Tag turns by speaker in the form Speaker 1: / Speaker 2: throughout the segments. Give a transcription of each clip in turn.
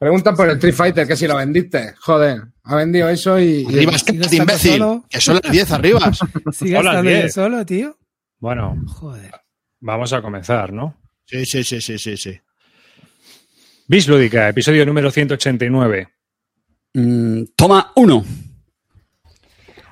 Speaker 1: Preguntan por el Street Fighter, que si lo vendiste. Joder, ha vendido eso y. y-
Speaker 2: Arriba, es imbécil. Que son las 10 arriba.
Speaker 3: Sigue
Speaker 4: Hola,
Speaker 3: estando yo solo, tío.
Speaker 4: Bueno,
Speaker 3: Joder.
Speaker 4: vamos a comenzar, ¿no?
Speaker 2: Sí, sí, sí, sí, sí, sí.
Speaker 4: Bis Lúdica, episodio número 189.
Speaker 5: Mm, toma uno.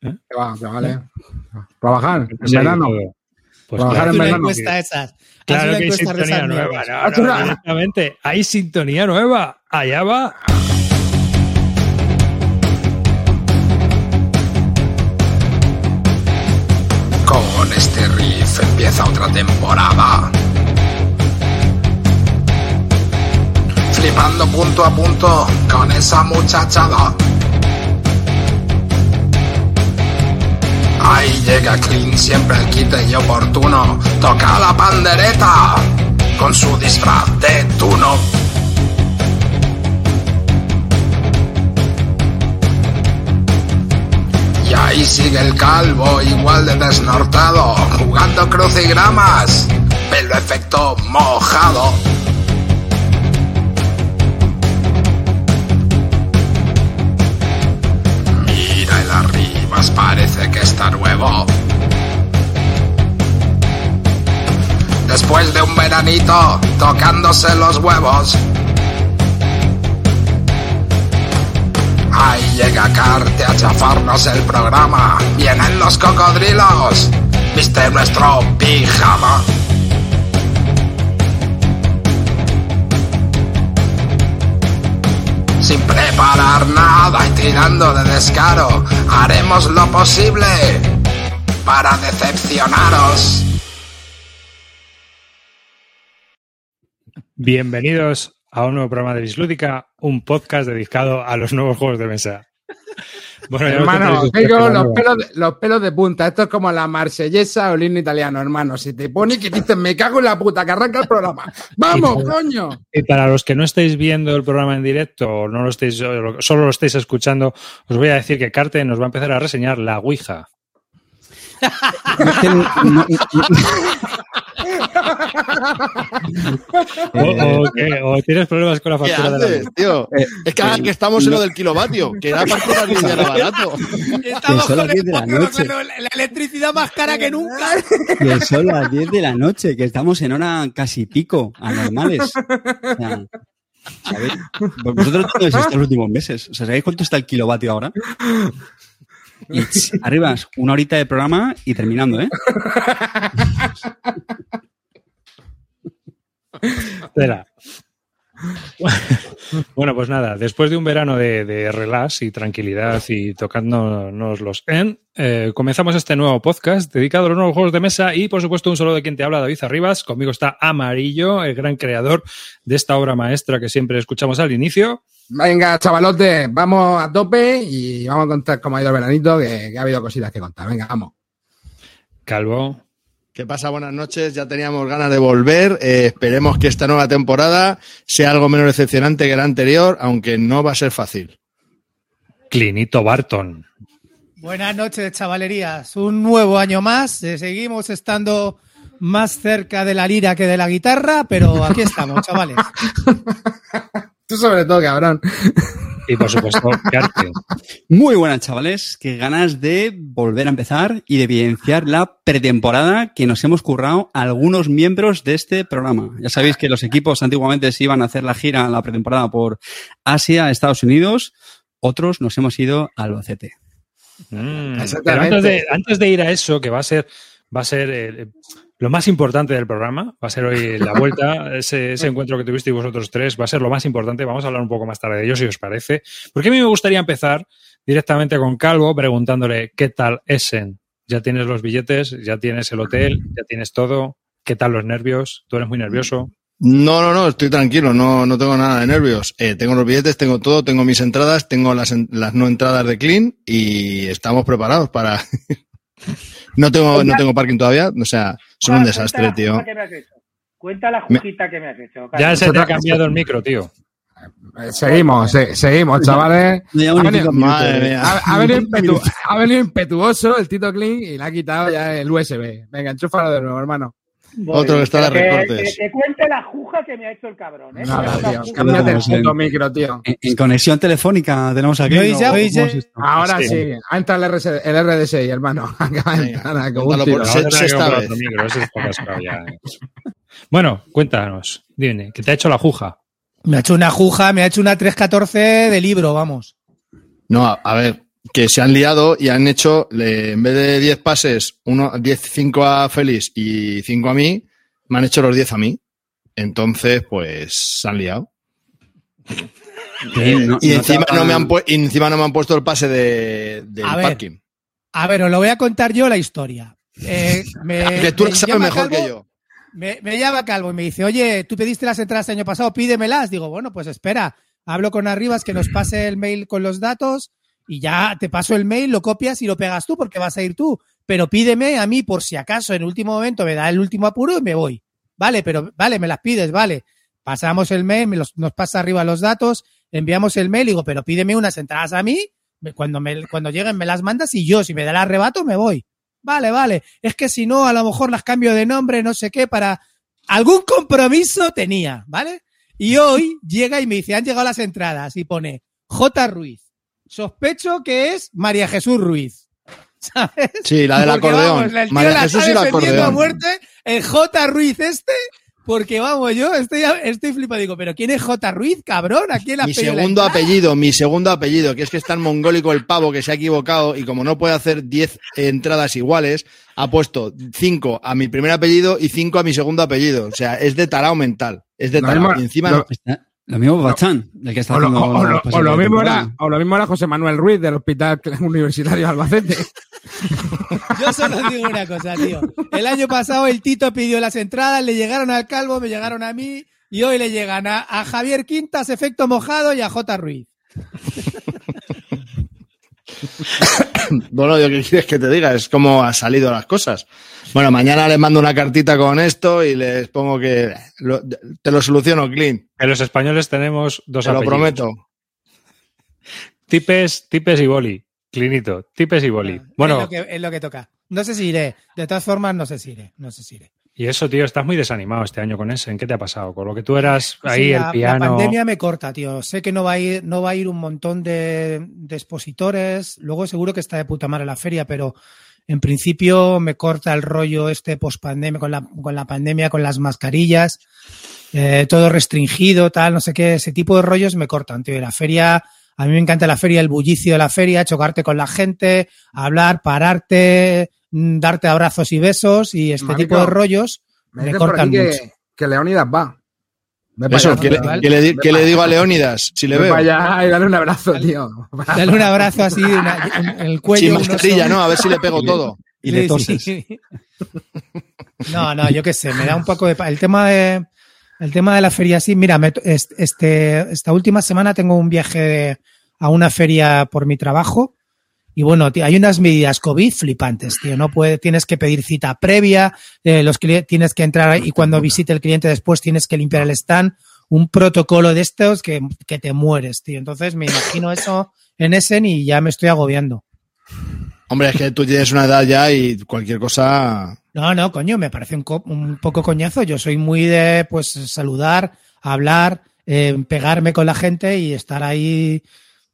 Speaker 1: Que va, que vale. Trabajar en
Speaker 4: Sí,
Speaker 1: verano.
Speaker 4: Pues
Speaker 1: Trabajar
Speaker 4: claro,
Speaker 1: en verano.
Speaker 3: encuesta esas.
Speaker 4: Claro
Speaker 3: una
Speaker 4: que hay sintonía nueva. No, no,
Speaker 1: Otra.
Speaker 4: directamente. Hay sintonía nueva. Allá va.
Speaker 6: Con este riff empieza otra temporada. Flipando punto a punto con esa muchachada. Ahí llega Clean, siempre el quite y oportuno. Toca la pandereta con su disfraz de tuno. Y ahí sigue el calvo, igual de desnortado, jugando crucigramas, pelo efecto mojado. Arribas, parece que está nuevo. Después de un veranito, tocándose los huevos. Ahí llega Carte a chafarnos el programa. Vienen los cocodrilos. Viste nuestro pijama. Sin preparar nada y tirando de descaro, haremos lo posible para decepcionaros.
Speaker 4: Bienvenidos a un nuevo programa de Bislúdica, un podcast dedicado a los nuevos juegos de mesa. Bueno,
Speaker 1: Hermano, tengo los pelos, de, los pelos de punta. Esto es como la marsellesa o el himno italiano, hermano. Si te pones que dices, me cago en la puta, que arranca el programa. ¡Vamos, coño!
Speaker 4: Y para los que no estáis viendo el programa en directo o no lo estáis, solo lo estáis escuchando, os voy a decir que Carte nos va a empezar a reseñar la Ouija.
Speaker 5: No,
Speaker 4: O, o que- o tienes problemas con la
Speaker 2: ¿Qué
Speaker 4: factura de la
Speaker 2: haces,
Speaker 4: luz.
Speaker 2: tío? Es que, ahora que estamos en lo del kilovatio, que era parte de barato.
Speaker 3: Estamos
Speaker 5: son
Speaker 3: con,
Speaker 5: 10 de la
Speaker 3: el-
Speaker 5: noche.
Speaker 3: con la electricidad más cara que nunca.
Speaker 5: que son las 10 de la noche, que estamos en hora casi pico, anormales. O sea, ¿sabéis? Vosotros no habéis estado los últimos meses. O sea, ¿sabéis cuánto está el kilovatio ahora? Y ch, arriba, una horita de programa y terminando, ¿eh?
Speaker 4: Bueno, pues nada, después de un verano de, de relax y tranquilidad y tocándonos los en, eh, comenzamos este nuevo podcast dedicado a los nuevos juegos de mesa y, por supuesto, un solo de quien te habla, David Arribas. Conmigo está Amarillo, el gran creador de esta obra maestra que siempre escuchamos al inicio.
Speaker 1: Venga, chavalote, vamos a tope y vamos a contar cómo ha ido el veranito, que, que ha habido cositas que contar. Venga, vamos.
Speaker 4: Calvo.
Speaker 2: ¿Qué pasa? Buenas noches. Ya teníamos ganas de volver. Eh, esperemos que esta nueva temporada sea algo menos decepcionante que la anterior, aunque no va a ser fácil.
Speaker 4: Clinito Barton.
Speaker 3: Buenas noches, chavalerías. Un nuevo año más. Eh, Seguimos estando más cerca de la lira que de la guitarra, pero aquí estamos, chavales.
Speaker 1: Tú sobre todo, cabrón.
Speaker 4: Y, por supuesto, Carte.
Speaker 5: Muy buenas, chavales. Qué ganas de volver a empezar y de evidenciar la pretemporada que nos hemos currado algunos miembros de este programa. Ya sabéis que los equipos antiguamente se iban a hacer la gira, la pretemporada por Asia, Estados Unidos. Otros nos hemos ido al Albacete.
Speaker 4: Mm,
Speaker 1: Exactamente.
Speaker 4: pero antes de, antes de ir a eso, que va a ser, va a ser eh, lo más importante del programa, va a ser hoy la vuelta, ese, ese encuentro que tuvisteis vosotros tres, va a ser lo más importante. Vamos a hablar un poco más tarde de ello, si os parece. Porque a mí me gustaría empezar directamente con Calvo preguntándole qué tal Essen. Ya tienes los billetes, ya tienes el hotel, ya tienes todo. ¿Qué tal los nervios? ¿Tú eres muy nervioso?
Speaker 2: No, no, no, estoy tranquilo, no, no tengo nada de nervios. Eh, tengo los billetes, tengo todo, tengo mis entradas, tengo las, en- las no entradas de Clean y estamos preparados para... no tengo, no tengo parking todavía, o sea, son un
Speaker 7: Ah,
Speaker 2: desastre, tío.
Speaker 7: juja que me has hecho. Cuenta la jujita que me has hecho.
Speaker 4: Ya se te ha cambiado el micro, tío.
Speaker 1: Eh, Seguimos, se- seguimos, chavales. Ha
Speaker 5: ni
Speaker 1: venido,
Speaker 2: Madre
Speaker 1: ha- ha venido impetu- ha venido impetuoso el Tito Clean y le ha quitado ya el USB. Venga, enchúfalo de nuevo, hermano.
Speaker 7: Voy.
Speaker 2: Otro que está
Speaker 7: que-
Speaker 2: recortes.
Speaker 7: Que, que cuente la juja que me ha hecho el cabrón. ¿eh?
Speaker 1: Nada, tío. Cámbiate el puto micro, tío.
Speaker 5: En, en conexión telefónica tenemos aquí.
Speaker 3: ¿Me oís ya?
Speaker 5: ¿no?
Speaker 3: ¿Me oís
Speaker 5: ¿Cómo
Speaker 3: ya?
Speaker 1: Ahora
Speaker 4: Sí.
Speaker 1: sí, ha entrado el, RS el RDSI, hermano. Acaba de entrar como un tiro.
Speaker 4: a micro, ese está cascado ya, eh. Bueno, cuéntanos. Dime, ¿qué te ha hecho la juja?
Speaker 3: Me ha hecho una juja, me ha hecho una 314 de libro, vamos.
Speaker 2: No, a, a ver, que se han liado y han hecho, en vez de 10 pases, uno, 10, 5 a Félix y 5 a mí, me han hecho los 10 a mí. Entonces, pues, se han liado.
Speaker 5: No-
Speaker 2: Y encima no, me han pu- y encima no me han puesto el pase de, del
Speaker 3: A ver.
Speaker 2: parking.
Speaker 3: A ver, os lo voy a contar yo la historia. Eh, me,
Speaker 2: Que tú
Speaker 3: me
Speaker 2: sabes
Speaker 3: llama
Speaker 2: mejor
Speaker 3: Calvo-
Speaker 2: que yo.
Speaker 3: Me, me llama Calvo y me dice, oye, tú pediste las entradas el año pasado, pídemelas. Digo, bueno, pues espera, hablo con Arribas que nos pase el mail con los datos y ya te paso el mail, lo copias y lo pegas tú porque vas a ir tú. Pero pídeme a mí por si acaso en último momento me da el último apuro y me voy. Vale, pero vale, me las pides, vale. Pasamos el mail, me los- nos pasa arriba los datos, enviamos el mail, digo, pero pídeme unas entradas a mí, cuando, me, cuando lleguen me las mandas y yo, si me da el arrebato, me voy. Vale, vale. Es que si no, a lo mejor las cambio de nombre, no sé qué, para algún compromiso tenía, ¿vale? Y hoy llega y me dice, han llegado las entradas y pone J. Ruiz. Sospecho que es María Jesús Ruiz. ¿Sabes?
Speaker 2: Sí, la del
Speaker 3: Porque,
Speaker 2: acordeón.
Speaker 3: vamos, el tío
Speaker 2: María
Speaker 3: la
Speaker 2: Jesús
Speaker 3: está
Speaker 2: y el
Speaker 3: defendiendo a
Speaker 2: acordeón.
Speaker 3: muerte el J. Ruiz este, porque vamos, yo estoy, estoy flipado. Digo, ¿pero quién es J. Ruiz, cabrón? ¿A quién le has
Speaker 2: Mi segundo apellido, mi segundo apellido, que es que es tan mongólico el pavo que se ha equivocado y como no puede hacer 10 entradas iguales, ha puesto 5 a mi primer apellido y 5 a mi segundo apellido. O sea, es de tarao mental. Es de tarao.
Speaker 1: mismo-
Speaker 2: Y encima
Speaker 5: Está- Lo mismo Bachán, el que está
Speaker 1: O lo,
Speaker 5: haciendo
Speaker 1: o lo- o mismo era, o lo mismo era José Manuel Ruiz del Hospital Universitario de Albacete.
Speaker 3: Yo solo os digo una cosa, tío. El año pasado el Tito pidió las entradas, le llegaron al Calvo, me llegaron a mí, y hoy le llegan a, a Javier Quintas, Efecto Mojado y a J. Ruiz.
Speaker 2: Bueno, yo qué quieres que te diga, es como han salido las cosas. Bueno, mañana les mando una cartita con esto y les pongo que lo- te lo soluciono, Clint,
Speaker 4: En los españoles tenemos dos
Speaker 2: te lo prometo.
Speaker 4: Tipes, tipes y boli. Clinito, tipes y boli.
Speaker 3: Es
Speaker 4: Bueno,
Speaker 3: lo, que, es lo que toca. No sé si iré. De todas formas, no sé si iré. No sé si iré.
Speaker 4: y eso, tío, estás muy desanimado este año con ese. ¿En qué te ha pasado? Con lo que tú eras ahí,
Speaker 3: Sí,
Speaker 4: el
Speaker 3: la, la
Speaker 4: piano.
Speaker 3: pandemia me corta, tío. Sé que no va a ir, no va a ir un montón de, de expositores. Luego seguro que está de puta madre la feria, pero en principio me corta el rollo este post-pandemia, con la, con la pandemia, con las mascarillas, eh, todo restringido, tal, no sé qué. Ese tipo de rollos me cortan, tío. Y la feria, a mí me encanta la feria, el bullicio de la feria, chocarte con la gente, hablar, pararte, mm, darte abrazos y besos y este
Speaker 1: Marico,
Speaker 3: tipo de rollos
Speaker 1: Me
Speaker 3: me
Speaker 1: por
Speaker 3: cortan
Speaker 1: aquí
Speaker 3: mucho.
Speaker 1: que, que Leónidas va.
Speaker 2: Eso,
Speaker 1: allá,
Speaker 2: ¿qué le, qué le qué digo a. Leónidas si le
Speaker 1: Ve
Speaker 2: veo?
Speaker 1: y dale un abrazo, tío.
Speaker 3: Dale un abrazo así una- en el cuello.
Speaker 2: Sin mascarilla, ¿no? A ver si le pego todo.
Speaker 5: Y le toses.
Speaker 3: sí. No, no, yo qué sé, me da un poco de... El tema de, el tema de la feria, sí, mira, me- este, esta última semana tengo un viaje de- a una feria por mi trabajo y bueno, tío, hay unas medidas COVID flipantes, tío. No puede, tienes que pedir cita previa, eh, los tienes que entrar y cuando visite el cliente después tienes que limpiar el stand. Un protocolo de estos que, que te mueres, tío. Entonces me imagino eso en Essen y ya me estoy agobiando.
Speaker 2: Hombre, es que tú tienes una edad ya y cualquier cosa.
Speaker 3: No, no, coño, me parece un, co- un poco coñazo. Yo soy muy de, pues, saludar, hablar, eh, pegarme con la gente y estar ahí.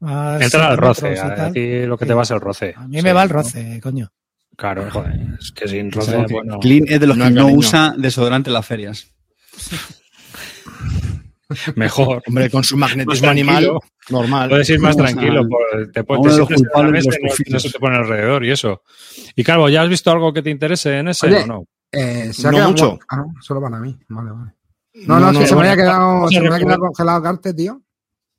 Speaker 3: A
Speaker 4: Entra al roce.
Speaker 3: metros y
Speaker 4: A,
Speaker 3: tal.
Speaker 4: ti lo que
Speaker 3: Sí.
Speaker 4: te va es el roce.
Speaker 3: A mí
Speaker 4: Sí,
Speaker 3: me va el
Speaker 4: ¿no?
Speaker 3: roce, coño.
Speaker 4: Claro, joder. Es que sin roce,
Speaker 5: que
Speaker 4: bueno.
Speaker 5: Clean es de los
Speaker 2: No,
Speaker 5: que no
Speaker 2: cariño.
Speaker 5: usa desodorante en las ferias.
Speaker 4: Mejor.
Speaker 2: Hombre, con su magnetismo
Speaker 4: Más
Speaker 2: animal, normal.
Speaker 4: Puedes ir más tranquilo. por- te,
Speaker 5: de los culpables de los
Speaker 4: no- se te pone alrededor y eso. Y Calvo, ¿ya has visto algo que te interese en ese
Speaker 1: Oye,
Speaker 4: o no?
Speaker 1: Eh, se ha
Speaker 2: No
Speaker 1: quedado
Speaker 2: mucho.
Speaker 1: mu- Ah, no, solo para mí. Vale, vale. No, no, es se me había quedado,
Speaker 4: a
Speaker 1: se me había quedado congelado Carte, tío.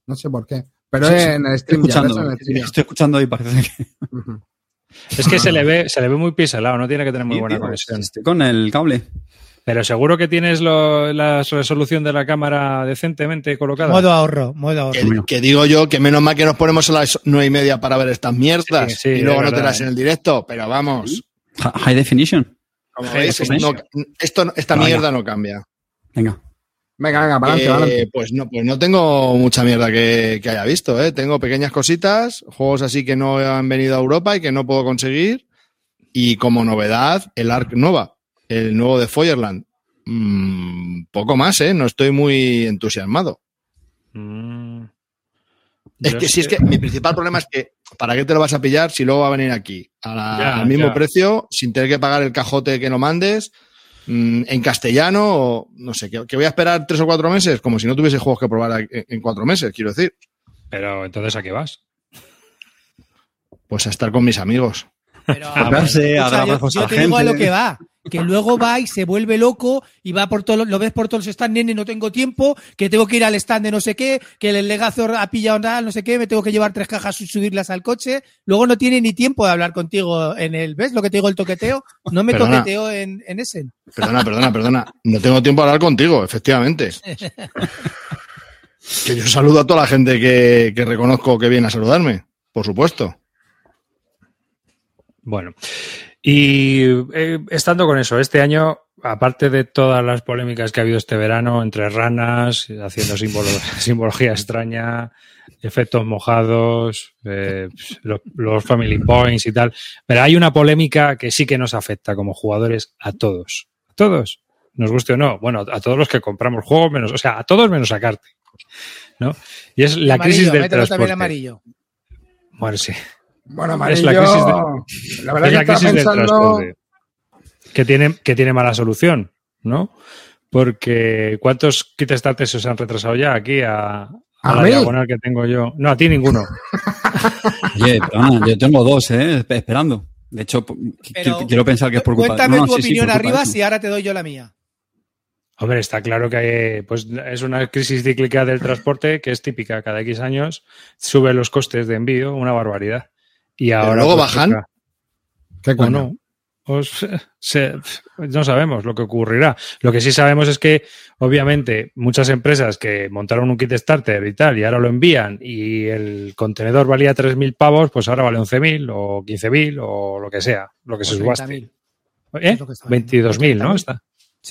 Speaker 1: No sé por qué. Pero
Speaker 5: Sí,
Speaker 1: en el
Speaker 5: Estoy
Speaker 1: ya,
Speaker 5: escuchando,
Speaker 1: en
Speaker 5: estoy escuchando y parece que.
Speaker 4: Es que se le ve, se le ve muy piselado, no tiene que tener muy buena
Speaker 5: tío,
Speaker 4: conexión.
Speaker 5: Estoy con el cable.
Speaker 4: Pero seguro que tienes lo- la resolución de la cámara decentemente colocada.
Speaker 3: Modo ahorro, modo ahorro.
Speaker 2: Que, que digo yo que menos mal que nos ponemos a las nueve y media para ver estas mierdas
Speaker 4: Sí, sí,
Speaker 2: y luego no te las
Speaker 4: ¿eh?
Speaker 2: en el directo, pero vamos,
Speaker 5: Hi- High definition.
Speaker 2: como
Speaker 5: High
Speaker 2: veis,
Speaker 5: definition.
Speaker 2: no- esto, esta
Speaker 5: Vaya.
Speaker 2: mierda no cambia.
Speaker 5: Venga.
Speaker 1: Venga, venga, para adelante,
Speaker 2: Eh,
Speaker 1: adelante.
Speaker 2: pues no, pues no tengo mucha mierda que, que haya visto, ¿eh? Tengo pequeñas cositas, juegos así que no han venido a Europa y que no puedo conseguir. Y como novedad, el Ark Nova, el nuevo de Feuerland. Mm, poco más, ¿eh? No estoy muy entusiasmado.
Speaker 4: Mm.
Speaker 2: Es
Speaker 4: Yo
Speaker 2: que si es que mi principal problema es que ¿para qué te lo vas a pillar si luego va a venir aquí a la-
Speaker 4: Ya,
Speaker 2: al mismo
Speaker 4: ya.
Speaker 2: precio sin tener que pagar el cajote que lo mandes mm, en castellano o no sé, que, que voy a esperar tres o cuatro meses como si no tuviese juegos que probar en, en cuatro meses, quiero decir.
Speaker 4: Pero entonces, ¿a qué vas?
Speaker 2: Pues a estar con mis amigos.
Speaker 3: Pero,
Speaker 5: A a
Speaker 3: escucha,
Speaker 5: dar
Speaker 3: yo, yo
Speaker 5: a
Speaker 3: te digo a lo que va. Que luego va y se vuelve loco y va por todo, lo ves por todos los stands, nene, no tengo tiempo, que tengo que ir al stand de no sé qué, que el legazo ha pillado nada, no sé qué, me tengo que llevar tres cajas y subirlas al coche. Luego no tiene ni tiempo de hablar contigo en el, ¿ves lo que te digo el toqueteo? No me
Speaker 2: Perdona.
Speaker 3: toqueteo en, en ese.
Speaker 2: Perdona, perdona, perdona. No tengo tiempo de hablar contigo, efectivamente. Que yo saludo a toda la gente que, que reconozco que viene a saludarme, por supuesto.
Speaker 4: Bueno, y eh, estando con eso, este año, aparte de todas las polémicas que ha habido este verano entre ranas, haciendo símbolo- simbología extraña, efectos mojados, eh, lo- los family points y tal, pero hay una polémica que sí que nos afecta como jugadores a todos. A todos. Nos guste o no. Bueno, a todos los que compramos juegos, menos, o sea, a todos menos a Carte. ¿no? Y es la
Speaker 3: Amarillo,
Speaker 4: crisis del
Speaker 3: mételo también
Speaker 4: transporte.
Speaker 3: amarillo.
Speaker 4: Bueno, sí.
Speaker 1: Bueno,
Speaker 4: es
Speaker 1: amarillo.
Speaker 4: la crisis
Speaker 1: La verdad
Speaker 4: es
Speaker 1: que
Speaker 4: la crisis del
Speaker 1: pensando.
Speaker 4: transporte. Que tiene, que tiene mala solución, ¿no? Porque ¿cuántos kit starters se han retrasado ya aquí a, a
Speaker 1: ¿A
Speaker 4: la
Speaker 1: mí?
Speaker 4: diagonal que tengo yo? No, a ti ninguno.
Speaker 5: Oye, perdona, yo tengo dos, ¿eh? Espe- Esperando. De hecho,
Speaker 3: Pero
Speaker 5: quiero pensar que es por culpa
Speaker 3: Cuéntame
Speaker 5: no, no,
Speaker 3: tu
Speaker 5: sí,
Speaker 3: opinión arriba si ahora te doy yo la mía.
Speaker 4: Hombre, está claro que hay- pues, es una crisis cíclica del transporte que es típica. Cada X años suben los costes de envío, una barbaridad. Y ahora
Speaker 2: luego
Speaker 4: pues,
Speaker 2: bajan.
Speaker 4: toca-
Speaker 1: ¿Qué coño?
Speaker 4: no. Os- se- no sabemos lo que ocurrirá. Lo que sí sabemos es que, obviamente, muchas empresas que montaron un kit starter y tal, y ahora lo envían, y el contenedor valía 3.000 pavos, pues ahora vale 11.000 o 15.000 o lo que sea, lo que se
Speaker 3: Pues
Speaker 4: subaste.
Speaker 3: 30.000.
Speaker 4: ¿Eh?
Speaker 3: es lo que estaba viendo.
Speaker 4: 22.000, ¿no?
Speaker 3: 30.000.
Speaker 4: Está.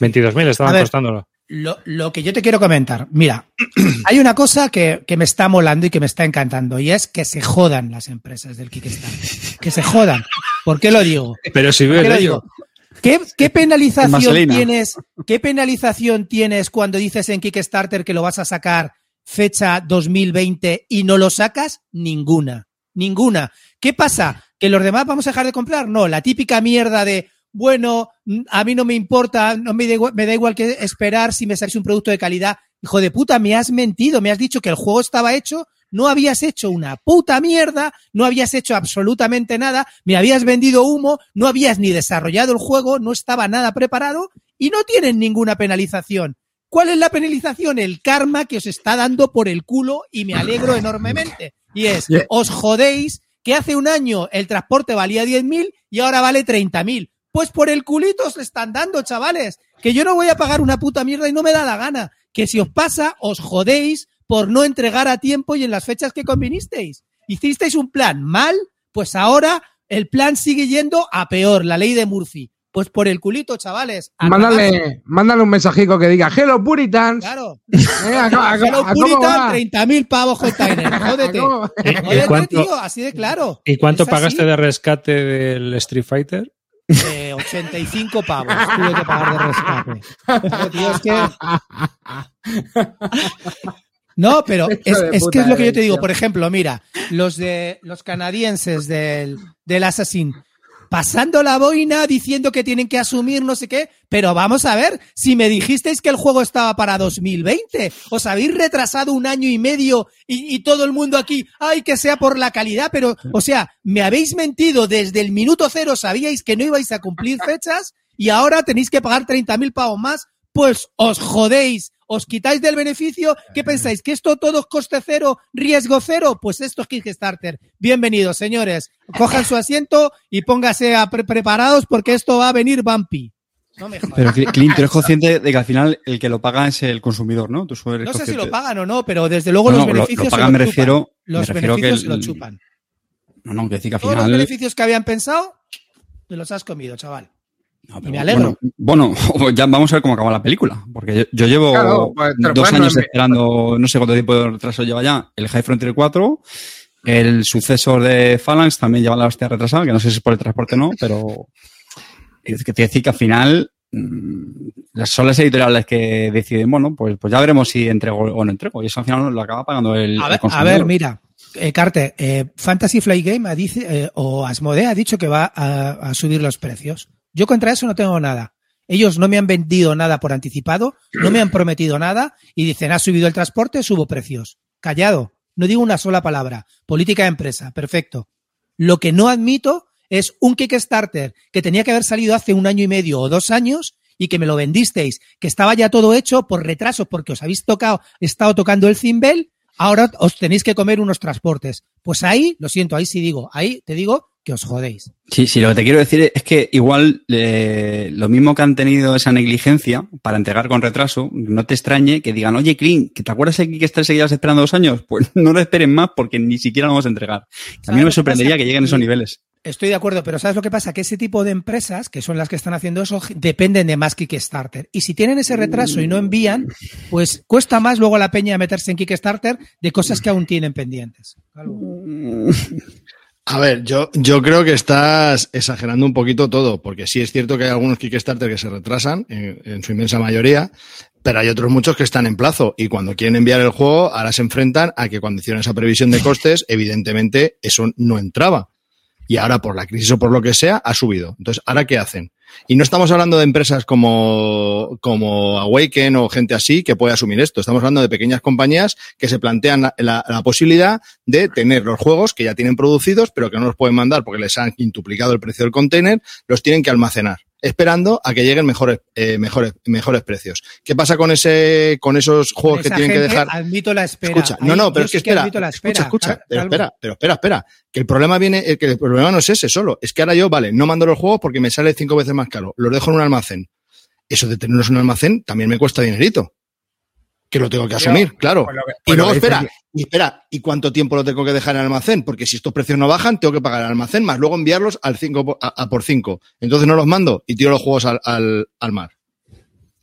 Speaker 4: 22.000
Speaker 3: A
Speaker 4: estaban costándolo.
Speaker 3: Lo, lo que yo te quiero comentar, mira, hay una cosa que, que me está molando y que me está encantando, y es que se jodan las empresas del Kickstarter. Que se jodan. ¿Por qué lo digo?
Speaker 4: Pero si
Speaker 3: ¿Por
Speaker 4: ves
Speaker 3: lo digo? ¿Qué, qué penalización tienes? ¿Qué penalización tienes cuando dices en Kickstarter que lo vas a sacar fecha 2020 y no lo sacas? Ninguna. Ninguna. ¿Qué pasa? ¿Que los demás vamos a dejar de comprar? No, la típica mierda de, bueno, a mí no me importa, no me da igual, me da igual que esperar si me sacas un producto de calidad. Hijo de puta, me has mentido, me has dicho que el juego estaba hecho, no habías hecho una puta mierda, no habías hecho absolutamente nada, me habías vendido humo, no habías ni desarrollado el juego, no estaba nada preparado y no tienen ninguna penalización. ¿Cuál es la penalización? El karma que os está dando por el culo y me alegro enormemente. Y es, os jodéis que hace un año el transporte valía 10.000 y ahora vale 30.000. Pues por el culito os están dando, chavales. Que yo no voy a pagar una puta mierda y no me da la gana. Que si os pasa, os jodéis por no entregar a tiempo y en las fechas que convinisteis. Hicisteis un plan mal, pues ahora el plan sigue yendo a peor, la ley de Murphy. Pues por el culito, chavales.
Speaker 1: Mándale, mándale un mensajico que diga Hello Puritans.
Speaker 3: Claro.
Speaker 1: Eh, ¿a, a- a-
Speaker 3: Hello
Speaker 1: a cómo
Speaker 3: Puritan,
Speaker 1: va?
Speaker 3: 30.000 pavos Container. Jódete.
Speaker 1: ¿A cómo?
Speaker 4: ¿Y- y
Speaker 3: Jódete, tío, así de claro.
Speaker 4: ¿Y cuánto pagaste de rescate del Street Fighter?
Speaker 3: Eh, 85 pavos tuve que pagar de rescate. Es que... No, pero es, es que es lo que yo te digo. Por ejemplo, mira, los de los canadienses del, del Assassin pasando la boina diciendo que tienen que asumir no sé qué, pero vamos a ver, si me dijisteis que el juego estaba para 2020, os habéis retrasado un año y medio y, todo el mundo aquí, ay, que sea por la calidad, pero, o sea, me habéis mentido desde el minuto cero, sabíais que no ibais a cumplir fechas y ahora tenéis que pagar 30.000 pavos más, pues os jodéis, os quitáis del beneficio, ¿qué pensáis? ¿Que esto todo es coste cero, riesgo cero? Pues esto es Kickstarter. Bienvenidos, señores. Cojan su asiento y póngase a pre- preparados porque esto va a venir bumpy. No me jodas.
Speaker 5: Pero Cl- Clint, tú eres consciente de que al final el que lo paga es el consumidor, ¿no? Tú eres
Speaker 3: No sé si lo pagan o no, pero desde luego
Speaker 5: No,
Speaker 3: los
Speaker 5: lo-
Speaker 3: beneficios
Speaker 5: lo
Speaker 3: se
Speaker 5: pagan,
Speaker 3: lo
Speaker 5: me
Speaker 3: chupan.
Speaker 5: refiero- me
Speaker 3: Los
Speaker 5: refiero que
Speaker 3: beneficios se
Speaker 5: el-
Speaker 3: lo chupan.
Speaker 5: No, no, que decir que al
Speaker 3: Todos los
Speaker 5: final.
Speaker 3: beneficios que habían pensado, te los has comido, chaval.
Speaker 5: No,
Speaker 3: y
Speaker 5: pero
Speaker 3: me alegro.
Speaker 5: Bueno, bueno, ya vamos a ver cómo acaba la película. Porque yo, yo llevo
Speaker 1: Claro, pues,
Speaker 5: dos años esperando, no sé cuánto tiempo de retraso lleva ya, el High Frontier 4. El sucesor de Phalanx también lleva la hostia retrasada, que no sé si es por el transporte o no, pero es que te decir que al final mm, las- son las editoriales que deciden, bueno, pues, pues ya veremos si entrego o no entrego. Y eso al final lo acaba pagando el,
Speaker 3: A
Speaker 5: el
Speaker 3: ver, a ver, mira, eh, Carter, eh, Fantasy Flight Game ha dice, eh, o Asmodee ha dicho que va a, a subir los precios. Yo contra eso no tengo nada. Ellos no me han vendido nada por anticipado, no me han prometido nada y dicen, ha subido el transporte, subo precios. Callado, no digo una sola palabra. Política de empresa, perfecto. Lo que no admito es un Kickstarter que tenía que haber salido hace un año y medio o dos años y que me lo vendisteis, que estaba ya todo hecho por retraso porque os habéis tocado, estado tocando el cimbel, ahora os tenéis que comer unos transportes. Pues ahí, lo siento, ahí sí digo, ahí te digo que os jodéis.
Speaker 5: Sí, sí, lo que te quiero decir es que igual eh, lo mismo que han tenido esa negligencia para entregar con retraso, no te extrañe que digan, oye, ¿que ¿te acuerdas de que estás seguías esperando dos años? Pues no lo esperen más porque ni siquiera lo vamos a entregar. A
Speaker 3: ¿Sabes
Speaker 5: mí no me sorprendería que lleguen a esos niveles.
Speaker 3: Estoy de acuerdo, pero ¿sabes lo que pasa? Que ese tipo de empresas, que son las que están haciendo eso, dependen de más Kickstarter. Y si tienen ese retraso y no envían, pues cuesta más luego a la peña meterse en Kickstarter de cosas que aún tienen pendientes.
Speaker 2: A ver, yo, yo creo que estás exagerando un poquito todo, porque sí es cierto que hay algunos Kickstarter que se retrasan, en, en su inmensa mayoría, pero hay otros muchos que están en plazo y cuando quieren enviar el juego, ahora se enfrentan a que cuando hicieron esa previsión de costes, evidentemente eso no entraba. Y ahora por la crisis o por lo que sea, ha subido. Entonces, ¿ahora qué hacen? Y no estamos hablando de empresas como, como Awaken o gente así que puede asumir esto. Estamos hablando de pequeñas compañías que se plantean la, posibilidad de tener los juegos que ya tienen producidos, pero que no los pueden mandar porque les han quintuplicado el precio del container, los tienen que almacenar, esperando a que lleguen mejores, eh, mejores, mejores precios. ¿Qué pasa con ese, con esos juegos que
Speaker 3: Esa
Speaker 2: tienen que
Speaker 3: gente,
Speaker 2: dejar?
Speaker 3: Admito la espera.
Speaker 2: Escucha, no,
Speaker 3: Ahí
Speaker 2: no,
Speaker 3: yo
Speaker 2: pero es que espera,
Speaker 3: admito la
Speaker 2: escucha, escucha,
Speaker 3: Cal-
Speaker 2: pero espera, pero espera, espera, que el problema viene, eh, que el problema no es ese solo, es que ahora yo, vale, no mando los juegos porque me sale cinco veces más caro, los dejo en un almacén. Eso de tenerlos en un almacén también me cuesta dinerito. Que lo tengo que asumir, claro.
Speaker 1: pues que-
Speaker 2: y luego
Speaker 1: que
Speaker 2: espera, y espera, ¿y cuánto tiempo lo tengo que dejar en el almacén? Porque si estos precios no bajan, tengo que pagar el almacén más luego enviarlos al 5 por- a, a por 5. Entonces no los mando y tiro los juegos al, al, al mar.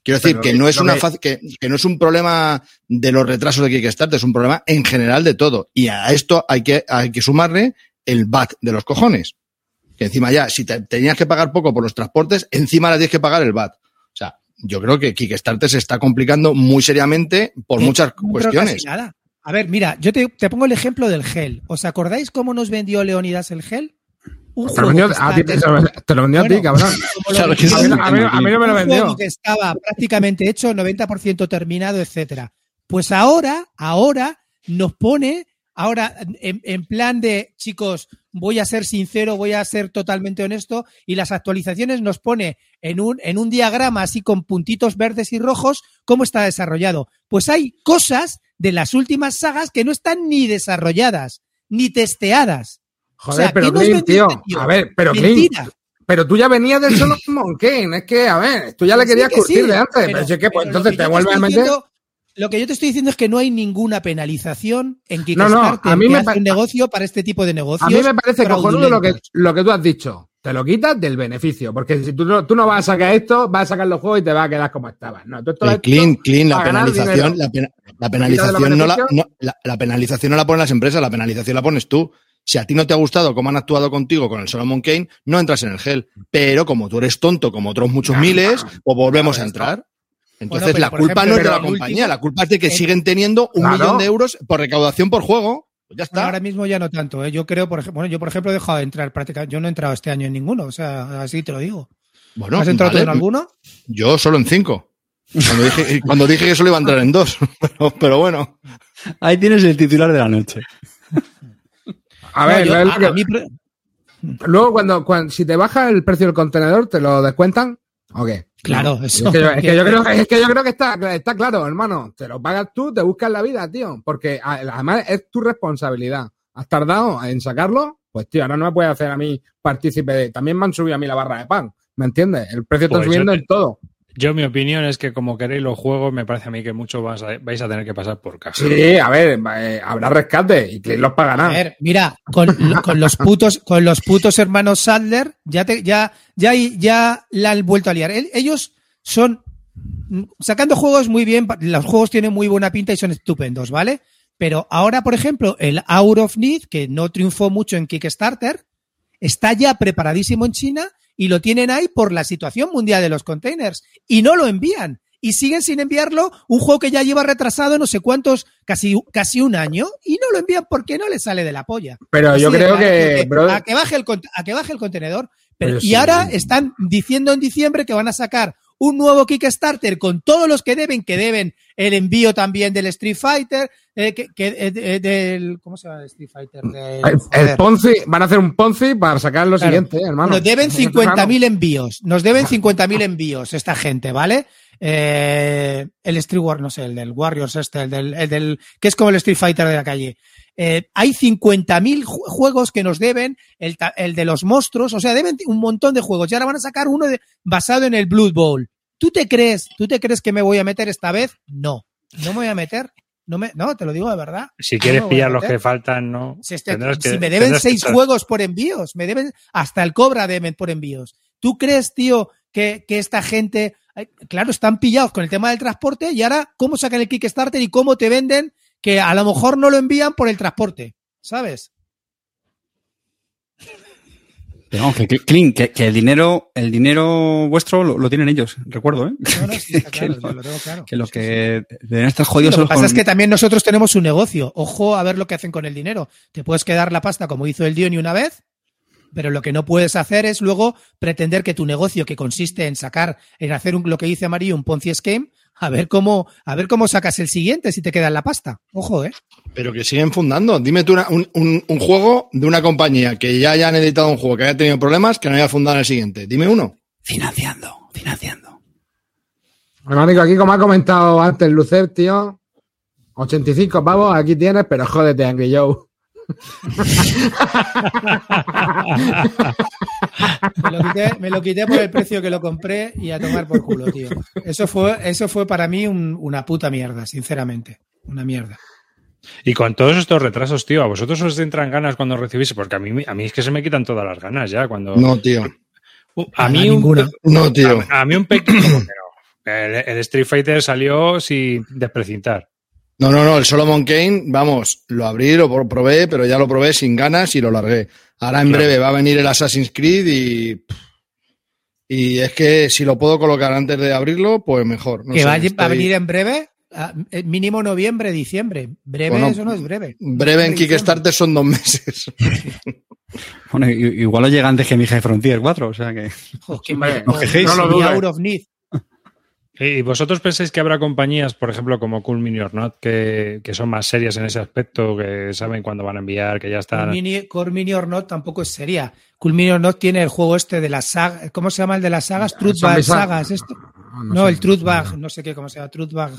Speaker 2: Quiero decir
Speaker 1: Pero
Speaker 2: que no es
Speaker 1: que-
Speaker 2: una fac- que, que no es un problema de los retrasos de Kickstarter, es un problema en general de todo. Y a esto hay que, hay que sumarle el VAT de los cojones. Que encima ya, si te, tenías que pagar poco por los transportes, encima le tienes que pagar el VAT. Yo creo que Kickstarter se está complicando muy seriamente por
Speaker 3: Eh,
Speaker 2: muchas
Speaker 3: no
Speaker 2: cuestiones.
Speaker 3: nada. A ver, mira, yo te, te pongo el ejemplo del gel. ¿Os acordáis cómo nos vendió Leonidas el gel? Un
Speaker 1: Te lo
Speaker 3: juego
Speaker 1: vendió
Speaker 3: que
Speaker 1: a ti, te
Speaker 3: hecho-
Speaker 1: lo- te lo vendió a ti,
Speaker 3: Bueno,
Speaker 1: cabrón.
Speaker 5: Claro que
Speaker 1: A mí, no- a mí- a mí no me lo
Speaker 3: un
Speaker 1: vendió.
Speaker 3: juego que estaba prácticamente hecho, 90% terminado, etcétera. Pues ahora, ahora nos pone, ahora en, en plan de, chicos, voy a ser sincero, voy a ser totalmente honesto, y las actualizaciones nos pone en un, en un diagrama así con puntitos verdes y rojos cómo está desarrollado. Pues hay cosas de las últimas sagas que no están ni desarrolladas, ni testeadas.
Speaker 1: Joder,
Speaker 3: O sea,
Speaker 1: pero
Speaker 3: ¿qué nos
Speaker 1: Clint, tío.
Speaker 3: tío?
Speaker 1: A ver, pero Clint, pero tú ya venías del Son of Monkey. Es que, a ver, tú ya le querías
Speaker 3: que
Speaker 1: curtir
Speaker 3: sí,
Speaker 1: de antes. Pero, es que, pues, entonces
Speaker 3: que
Speaker 1: te vuelves a meter.
Speaker 3: diciendo- Lo que yo te estoy diciendo es que no hay ninguna penalización en
Speaker 1: No,
Speaker 3: Kickstarter
Speaker 1: no, a mí
Speaker 3: que
Speaker 1: me
Speaker 3: hace un negocio para este tipo de negocios.
Speaker 1: A mí me parece cojonudo lo que, lo que tú has dicho. Te lo quitas del beneficio. Porque si tú no, tú no vas a sacar esto, vas a sacar los juegos y te vas a quedar como estabas. No, tú esto
Speaker 2: clean, clean, la penalización, la, pena- penalización no la, no, la, la penalización no la ponen las empresas, la penalización la pones tú. Si a ti no te ha gustado cómo han actuado contigo con el Solomon Kane, no entras en el gel. Pero como tú eres tonto, como otros muchos miles, pues volvemos a entrar. Entonces
Speaker 3: Bueno,
Speaker 2: la culpa
Speaker 3: ejemplo,
Speaker 2: no es de la compañía,
Speaker 3: último-
Speaker 2: la culpa es de que
Speaker 3: en-
Speaker 2: siguen teniendo un
Speaker 1: Claro.
Speaker 2: millón de euros por recaudación por juego. Pues ya
Speaker 3: Bueno,
Speaker 2: está.
Speaker 3: ahora mismo ya no tanto. ¿eh? Yo creo, por ejemplo, bueno, yo por ejemplo he dejado de entrar prácticamente. Yo no he entrado este año en ninguno, o sea, así te lo digo.
Speaker 2: Bueno,
Speaker 3: ¿Has entrado tú en alguno?
Speaker 2: Yo solo en cinco. Cuando dije, cuando dije que solo iba a entrar en dos. Pero, pero bueno.
Speaker 5: Ahí tienes el titular de la noche.
Speaker 1: A
Speaker 3: No,
Speaker 1: ver,
Speaker 3: yo-
Speaker 1: es lo
Speaker 3: a-
Speaker 1: que-
Speaker 3: a mí
Speaker 1: luego cuando, cuando, si te baja el precio del contenedor, ¿te lo descuentan? ¿O qué?
Speaker 3: Claro,
Speaker 1: Es
Speaker 3: eso.
Speaker 1: que, yo, es que yo creo, es que yo creo que está, está claro, hermano. Te lo pagas tú, te buscas la vida, tío. Porque a- además es tu responsabilidad. Has tardado en sacarlo, pues tío, ahora no me puedes hacer a mí partícipe de. También me han subido a mí la barra de pan. ¿Me entiendes? El precio está
Speaker 4: Pues
Speaker 1: subiendo en todo.
Speaker 4: Yo, mi opinión es que como queréis los juegos, me parece a mí que mucho vas a- vais a tener que pasar por caja.
Speaker 1: Sí, a ver, eh, habrá rescate y que los
Speaker 3: A
Speaker 1: pagarán.
Speaker 3: ver, mira, con, con los putos, con los putos hermanos Sadler, ya te, ya, ya, ya la han vuelto a liar. El- Ellos son sacando juegos muy bien, los juegos tienen muy buena pinta y son estupendos, ¿vale? Pero ahora, por ejemplo, el Out of Need, que no triunfó mucho en Kickstarter, está ya preparadísimo en China y lo tienen ahí por la situación mundial de los containers y no lo envían. Y siguen sin enviarlo un juego que ya lleva retrasado no sé cuántos, casi, casi un año, y no lo envían porque no le sale de la polla.
Speaker 1: Pero yo
Speaker 3: Así
Speaker 1: creo que, bro,
Speaker 3: a que baje el a que baje el contenedor. Pero,
Speaker 1: Pero
Speaker 3: y
Speaker 1: sí.
Speaker 3: ahora están diciendo en diciembre que van a sacar un nuevo Kickstarter con todos los que deben, que deben el envío también del Street Fighter, eh, que, que- eh, de- del ¿cómo se llama el Street Fighter? Del-
Speaker 1: el. Ponzi, van a hacer un Ponzi para sacar lo
Speaker 3: Claro.
Speaker 1: siguiente, eh, hermano.
Speaker 3: Nos deben
Speaker 1: Claro.
Speaker 3: 50.000 envíos. Nos deben 50.000 envíos esta gente, ¿vale? Eh, el Street War, no sé, el del Warriors este, el del, el del que es como el Street Fighter de la calle. Eh, hay 50.000 ju- juegos que nos deben, el, el de los monstruos, o sea, deben un montón de juegos. Y ahora van a sacar uno de- basado en el Blood Bowl. ¿Tú te crees, tú te crees que me voy a meter esta vez? No, no me voy a meter. No, me, no, te lo digo de verdad.
Speaker 4: Si quieres pillar los que faltan, no.
Speaker 3: Si, este-
Speaker 4: Tendrás que-
Speaker 3: si me deben
Speaker 4: que
Speaker 3: seis juegos por envíos, me deben hasta el cobra deben por envíos. ¿Tú crees, tío, que, que esta gente, claro, están pillados con el tema del transporte y ahora cómo sacan el Kickstarter y cómo te venden que a lo mejor no lo envían por el transporte, ¿sabes?
Speaker 5: Pero vamos, que, que- Clint, que, que el dinero, el dinero vuestro lo, lo tienen ellos, recuerdo, ¿eh?
Speaker 3: No, no, sí, está
Speaker 5: Que
Speaker 3: claro,
Speaker 5: lo-
Speaker 3: yo lo tengo claro.
Speaker 5: Que los que deben estar
Speaker 3: Sí,
Speaker 5: jodidos
Speaker 3: lo que pasa
Speaker 5: con-
Speaker 3: es que también nosotros tenemos un negocio. Ojo a ver lo que hacen con el dinero. Te puedes quedar la pasta como hizo el Diony una vez, pero lo que no puedes hacer es luego pretender que tu negocio, que consiste en sacar, en hacer un- lo que dice Amarillo, un Ponzi Scheme, a ver cómo, a ver cómo sacas el siguiente si te queda en la pasta. Ojo, eh.
Speaker 2: Pero que siguen fundando. Dime tú una- un, un- un juego de una compañía que ya hayan editado un juego que haya tenido problemas que no haya fundado en el siguiente. Dime uno.
Speaker 5: Financiando, financiando.
Speaker 1: Hermanico, aquí como ha comentado antes Lucer, tío, 85 pavos, aquí tienes, pero jódete, Angry Joe.
Speaker 3: Me lo, quité, me lo quité por el precio que lo compré y a tomar por culo, tío. Eso fue, eso fue para mí un- una puta mierda, sinceramente. Una mierda.
Speaker 4: Y con todos estos retrasos, tío, ¿a vosotros os entran ganas cuando recibís? Porque a mí, a mí es que se me quitan todas las ganas ya cuando...
Speaker 2: No, tío.
Speaker 4: Uh, a mí un,
Speaker 3: ninguna.
Speaker 2: No, tío.
Speaker 4: a, a mí un pequeño... no. El, el Street Fighter salió sin desprecintar.
Speaker 2: No, no, no. El Solomon Kane, vamos, lo abrí, lo pro- probé, pero ya lo probé sin ganas y lo largué. Ahora en
Speaker 4: Claro.
Speaker 2: breve va a venir el Assassin's Creed y. Y es que si lo puedo colocar antes de abrirlo, pues mejor. No
Speaker 3: que
Speaker 2: sé,
Speaker 3: va a- venir en breve, a- eh, mínimo noviembre, diciembre. Breve,
Speaker 2: Bueno,
Speaker 3: eso no es breve.
Speaker 2: Breve en. Kickstarter son dos meses.
Speaker 5: Bueno, igual lo llega antes que mi High Frontier 4, o sea que.
Speaker 3: Jo, qué
Speaker 1: Hombre,
Speaker 3: miedo.
Speaker 5: no.
Speaker 1: No lo dudes.
Speaker 3: Out of Need.
Speaker 4: ¿Y vosotros pensáis que habrá compañías, por ejemplo, como Cool Mini or Not, que, que son más serias en ese aspecto, que saben cuándo van a enviar, que ya están...
Speaker 3: Mini, Core Mini or Not tampoco es seria. Cool Mini or Not tiene el juego este de las sagas. ¿Cómo se llama el de las sagas? Truth
Speaker 1: Zombie
Speaker 3: Bag
Speaker 1: Saga.
Speaker 3: Sagas. Esto.
Speaker 1: Ah,
Speaker 3: No,
Speaker 1: sé.
Speaker 3: el Truth Bag. No sé qué, cómo se llama. Truth Bag.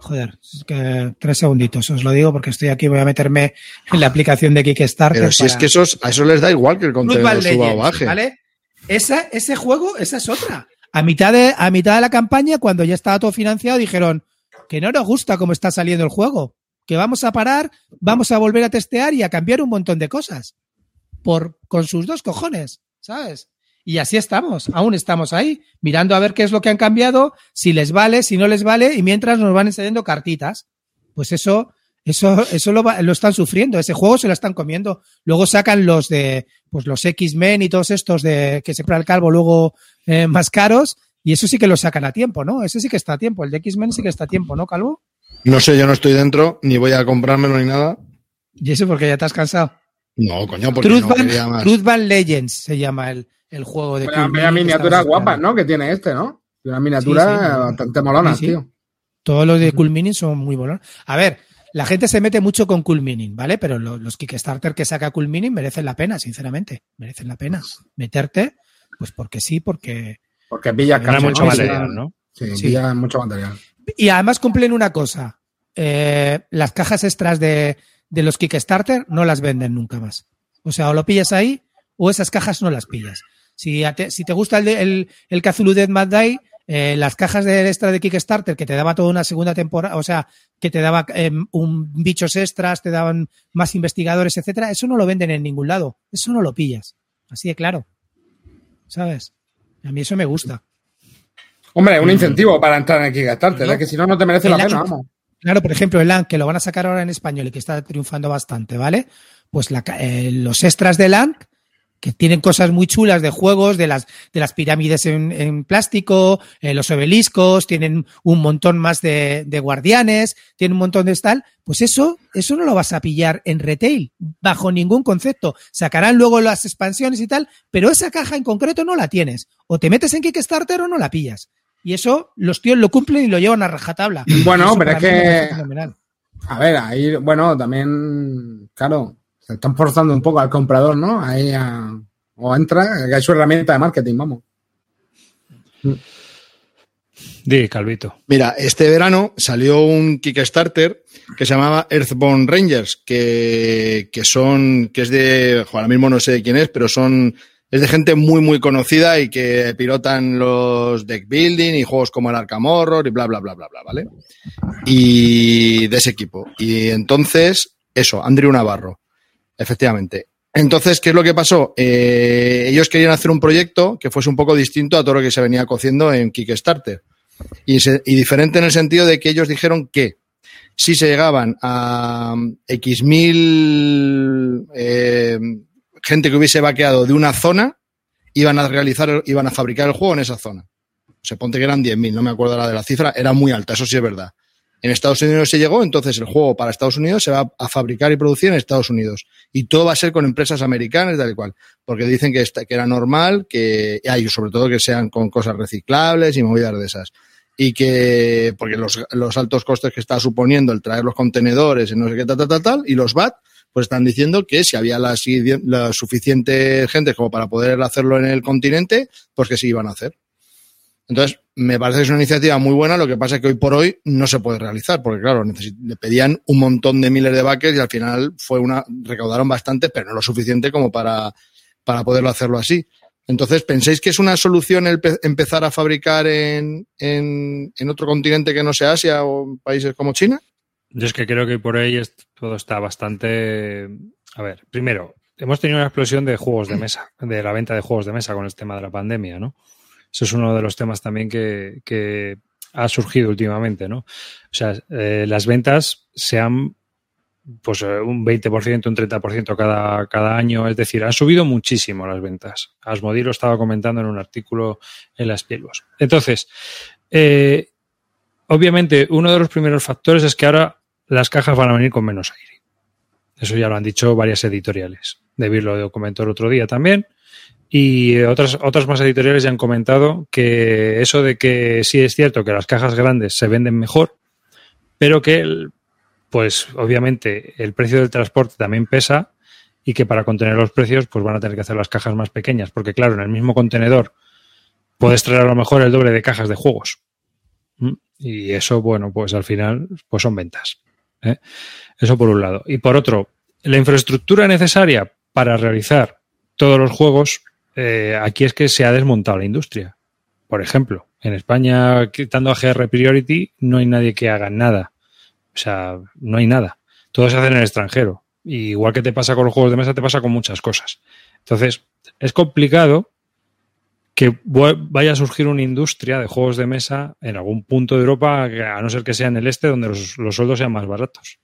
Speaker 3: Joder, es que tres segunditos, os lo digo porque estoy aquí, voy a meterme en la aplicación de Kickstarter.
Speaker 2: Pero si es que esos, a eso les da igual que el contenido suba o baje.
Speaker 3: ¿vale? Esa, ese juego, esa es otra. A mitad, de, a mitad de la campaña, cuando ya estaba todo financiado, dijeron que no nos gusta cómo está saliendo el juego, que vamos a parar, vamos a volver a testear y a cambiar un montón de cosas. Por, con sus dos cojones, ¿sabes? Y así estamos, aún estamos ahí, mirando a ver qué es lo que han cambiado, si les vale, si no les vale, y mientras nos van enseñando cartitas. Pues eso, eso, eso lo, va- lo están sufriendo, ese juego se lo están comiendo. Luego sacan los de, pues los X-Men y todos estos de que se para el calvo luego eh, más caros, y eso sí que lo sacan a tiempo, ¿no? Ese sí que está a tiempo, el de X-Men sí que está a tiempo, ¿no, calvo?
Speaker 2: No sé, yo no estoy dentro, ni voy a comprármelo ni nada.
Speaker 3: Y eso porque ya te has cansado.
Speaker 2: No, coño, porque
Speaker 3: Truth,
Speaker 2: no
Speaker 3: Band,
Speaker 2: quería más.
Speaker 3: Truth Band Legends se llama el, el juego de
Speaker 1: Vaya,
Speaker 3: Cool
Speaker 1: vaya
Speaker 3: Mini que
Speaker 1: miniaturas
Speaker 3: estabas
Speaker 1: guapas,
Speaker 3: esperando.
Speaker 1: ¿no? Que tiene este, ¿no? Una miniatura
Speaker 3: Sí, sí.
Speaker 1: bastante molona,
Speaker 3: Sí, sí.
Speaker 1: tío.
Speaker 3: Todos los de Cool Mini son muy buenos. A ver, la gente se mete mucho con Cool ¿vale? Pero lo- los Kickstarter que saca Cool merecen la pena, sinceramente. Merecen la pena. Meterte, pues porque sí, porque.
Speaker 1: Porque cacho,
Speaker 4: mucho
Speaker 1: ¿no?
Speaker 4: material, ¿no?
Speaker 1: Sí,
Speaker 3: Sí.
Speaker 1: pillas mucho material.
Speaker 3: Y además cumplen una cosa. eh, las cajas extras de, de los Kickstarter no las venden nunca más. O sea, o lo pillas ahí o esas cajas no las pillas. Si, a te, si te gusta el, el, el Cthulhu Dead Mad Die, eh, las cajas de extra de Kickstarter que te daba toda una segunda temporada, o sea, que te daba eh, un bichos extras, te daban más investigadores, etcétera, eso no lo venden en ningún lado. Eso no lo pillas. Así de claro. ¿Sabes? A mí eso me gusta.
Speaker 1: Hombre, un incentivo para entrar en el Kickstarter,
Speaker 3: No.
Speaker 1: ¿eh? que si no, no te merece la pena, vamos.
Speaker 3: Claro, por ejemplo, el LAN, que lo van a sacar ahora en español y que está triunfando bastante, ¿vale? Pues la eh, los extras de LAN, que tienen cosas muy chulas de juegos, de las, de las pirámides en, en plástico, eh, los obeliscos, tienen un montón más de, de guardianes, tienen un montón de tal, pues eso, eso no lo vas a pillar en retail, bajo ningún concepto. Sacarán luego las expansiones y tal, pero esa caja en concreto no la tienes. O te metes en Kickstarter o no la pillas. Y eso los tíos lo cumplen y lo llevan a rajatabla.
Speaker 1: Bueno,
Speaker 3: eso
Speaker 1: pero es que-. A ver, ahí, bueno, también, claro, se están forzando un poco al comprador, ¿no? Ahí a, o entra, que es su herramienta de marketing, vamos.
Speaker 4: Di, Calvito.
Speaker 2: Mira, este verano salió un Kickstarter que se llamaba Earthbound Rangers, que, que son, que es de, jo, ahora mismo no sé de quién es, pero son, es de gente muy, muy conocida y que pilotan los deck building y juegos como el Arkham Horror y bla, bla, bla, bla, bla, ¿vale? Y de ese equipo. Y entonces, eso, Andrew Navarro, efectivamente. Entonces, ¿qué es lo que pasó? Eh, ellos querían hacer un proyecto que fuese un poco distinto a todo lo que se venía cociendo en Kickstarter. Y, se- y diferente en el sentido de que ellos dijeron que si se llegaban a mm, X mil eh, gente que hubiese vaqueado de una zona, iban a realizar, iban a fabricar el juego en esa zona. Se ponte que eran 10.000, no me acuerdo la de la cifra, era muy alta, eso sí es verdad. En Estados Unidos se llegó, entonces el juego para Estados Unidos se va a fabricar y producir en Estados Unidos. Y todo va a ser con empresas americanas, tal y cual. Porque dicen que, era normal, que hay sobre todo que sean con cosas reciclables y movidas de esas. Y que, porque los, altos costes que está suponiendo el traer los contenedores y no sé qué, tal, tal, tal, tal, y los VAT, pues están diciendo que si había la suficiente gente como para poder hacerlo en el continente, pues que sí iban a hacer. Entonces, me parece que es una iniciativa muy buena, lo que pasa es que hoy por hoy no se puede realizar, porque claro, le pedían un montón de miles de baques y al final fue una, recaudaron bastante, pero no lo suficiente como para, para poderlo hacerlo así. Entonces, ¿pensáis que es una solución el pe- empezar a fabricar en, en, en otro continente que no sea Asia o en países como China?
Speaker 4: Yo es que creo que por ahí es- todo está bastante. A ver, primero, hemos tenido una explosión de juegos de mesa, de la venta de juegos de mesa con el tema de la pandemia, ¿no? Eso es uno de los temas también que, ha surgido últimamente, ¿no? O sea, eh, las ventas se han, pues eh, un 20%, un 30% cada, cada año, es decir, han subido muchísimo las ventas. Asmodi lo estaba comentando en un artículo en las Pielvos. Entonces, eh, obviamente, uno de los primeros factores es que ahora las cajas van a venir con menos aire. Eso ya lo han dicho varias editoriales. David lo comentó el otro día también. Y otras, otras más editoriales ya han comentado que eso de que sí es cierto que las cajas grandes se venden mejor, pero que, pues obviamente, el precio del transporte también pesa y que para contener los precios, pues van a tener que hacer las cajas más pequeñas. Porque, claro, en el mismo contenedor puedes traer a lo mejor el doble de cajas de juegos. ¿Mm? Y eso, bueno, pues al final, pues son ventas. ¿eh? Eso por un lado. Y por otro, la infraestructura necesaria para realizar todos los juegos, eh, aquí es que se ha desmontado la industria. Por ejemplo, en España, quitando a GR Priority, no hay nadie que haga nada. O sea, no hay nada. Todo se hace en el extranjero. Y igual que te pasa con los juegos de mesa, te pasa con muchas cosas. Entonces, es complicado que vaya a surgir una industria de juegos de mesa en algún punto de Europa, a no ser que sea en el este, donde los, los sueldos sean más baratos.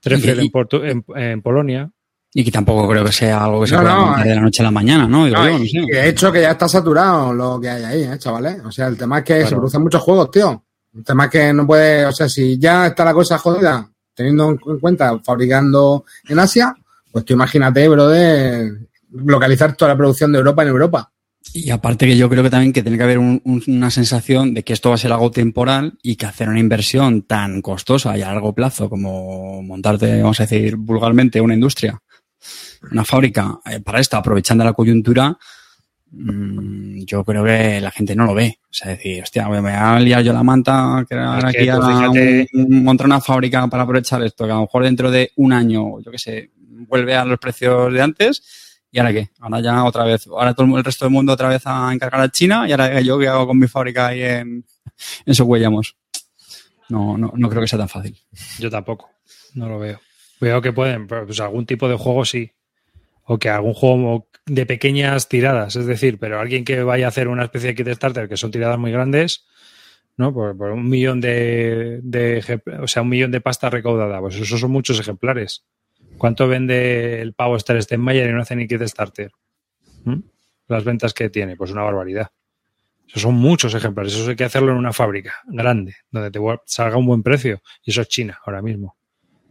Speaker 4: Treffel en, en, en Polonia.
Speaker 5: Y que tampoco creo que sea algo que se
Speaker 1: No,
Speaker 5: pueda
Speaker 1: no,
Speaker 5: montar de
Speaker 1: eh.
Speaker 5: la noche a la mañana, ¿no? Digo
Speaker 1: No,
Speaker 5: yo, no
Speaker 1: y-
Speaker 5: sé.
Speaker 1: y de hecho que ya está saturado lo que hay ahí, ¿eh, chavales. O sea, el tema es que se producen muchos juegos, tío. El tema es que no puede, o sea, si ya está la cosa jodida, teniendo en cuenta fabricando en Asia, pues tú imagínate, bro, de localizar toda la producción de Europa en Europa.
Speaker 5: Y aparte que yo creo que también que tiene que haber un- un- una sensación de que esto va a ser algo temporal y que hacer una inversión tan costosa y a largo plazo como montarte, vamos a decir vulgarmente, una industria, una fábrica eh, para esto, aprovechando la coyuntura, mm, yo creo que la gente no lo ve. O sea, decir, hostia, me voy a liar yo la manta, crear
Speaker 4: Es que
Speaker 5: aquí a
Speaker 4: tú fíjate-
Speaker 5: un- montar una fábrica para aprovechar esto, que a lo mejor dentro de un año, yo qué sé, vuelve a los precios de antes ¿Y ahora qué? Ahora ya otra vez, ahora todo el resto del mundo otra vez a encargar a China y ahora yo qué hago con mi fábrica ahí en, en Socuellamos. No, no, no creo que sea tan fácil.
Speaker 4: Yo tampoco, no lo veo. Veo que pueden, pero, pues algún tipo de juego sí. O que algún juego de pequeñas tiradas, es decir, pero alguien que vaya a hacer una especie de Kickstarter que son tiradas muy grandes, ¿no? Por, un millón de, o sea, un millón de pasta recaudada, pues esos son muchos ejemplares. ¿Cuánto vende el pavo Star Steinmeier y no hace ni Kickstarter? ¿Mm? Las ventas que tiene, pues una barbaridad. Esos son muchos ejemplares, eso hay que hacerlo en una fábrica grande, donde te salga un buen precio. Y eso es China ahora mismo.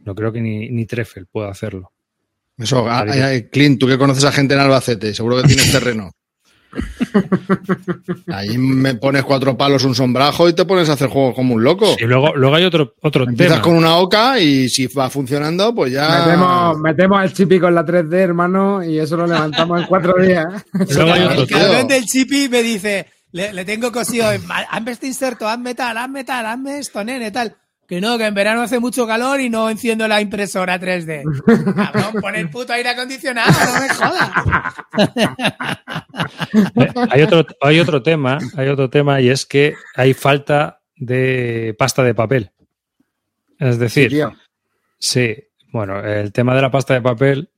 Speaker 4: No creo que ni, ni Treffel pueda hacerlo.
Speaker 2: Eso, a- a- Clint, tú que conoces a gente en Albacete, seguro que tienes terreno. Ahí me pones cuatro palos, un sombrajo y te pones a hacer juegos como un loco.
Speaker 4: Y luego, luego hay otro, otro
Speaker 2: Empiezas
Speaker 4: tema.
Speaker 2: con una oca y si va funcionando, pues ya.
Speaker 1: Metemos, metemos el chipi con la 3D, hermano, y eso lo levantamos en cuatro días.
Speaker 4: Luego hay
Speaker 3: el
Speaker 4: otro
Speaker 3: cabrón
Speaker 2: tío.
Speaker 3: del chipi me dice, le, le tengo cosido, hazme este inserto, hazme tal, hazme tal, hazme esto, nene, tal. Que no, que en verano hace mucho calor y no enciendo la impresora 3D. Cabrón, pon el puto aire acondicionado, no me jodas.
Speaker 4: Eh, Hay otro, hay otro tema, hay otro tema y es que hay falta de pasta de papel. Es decir. Sí, bueno, el tema de la pasta de papel,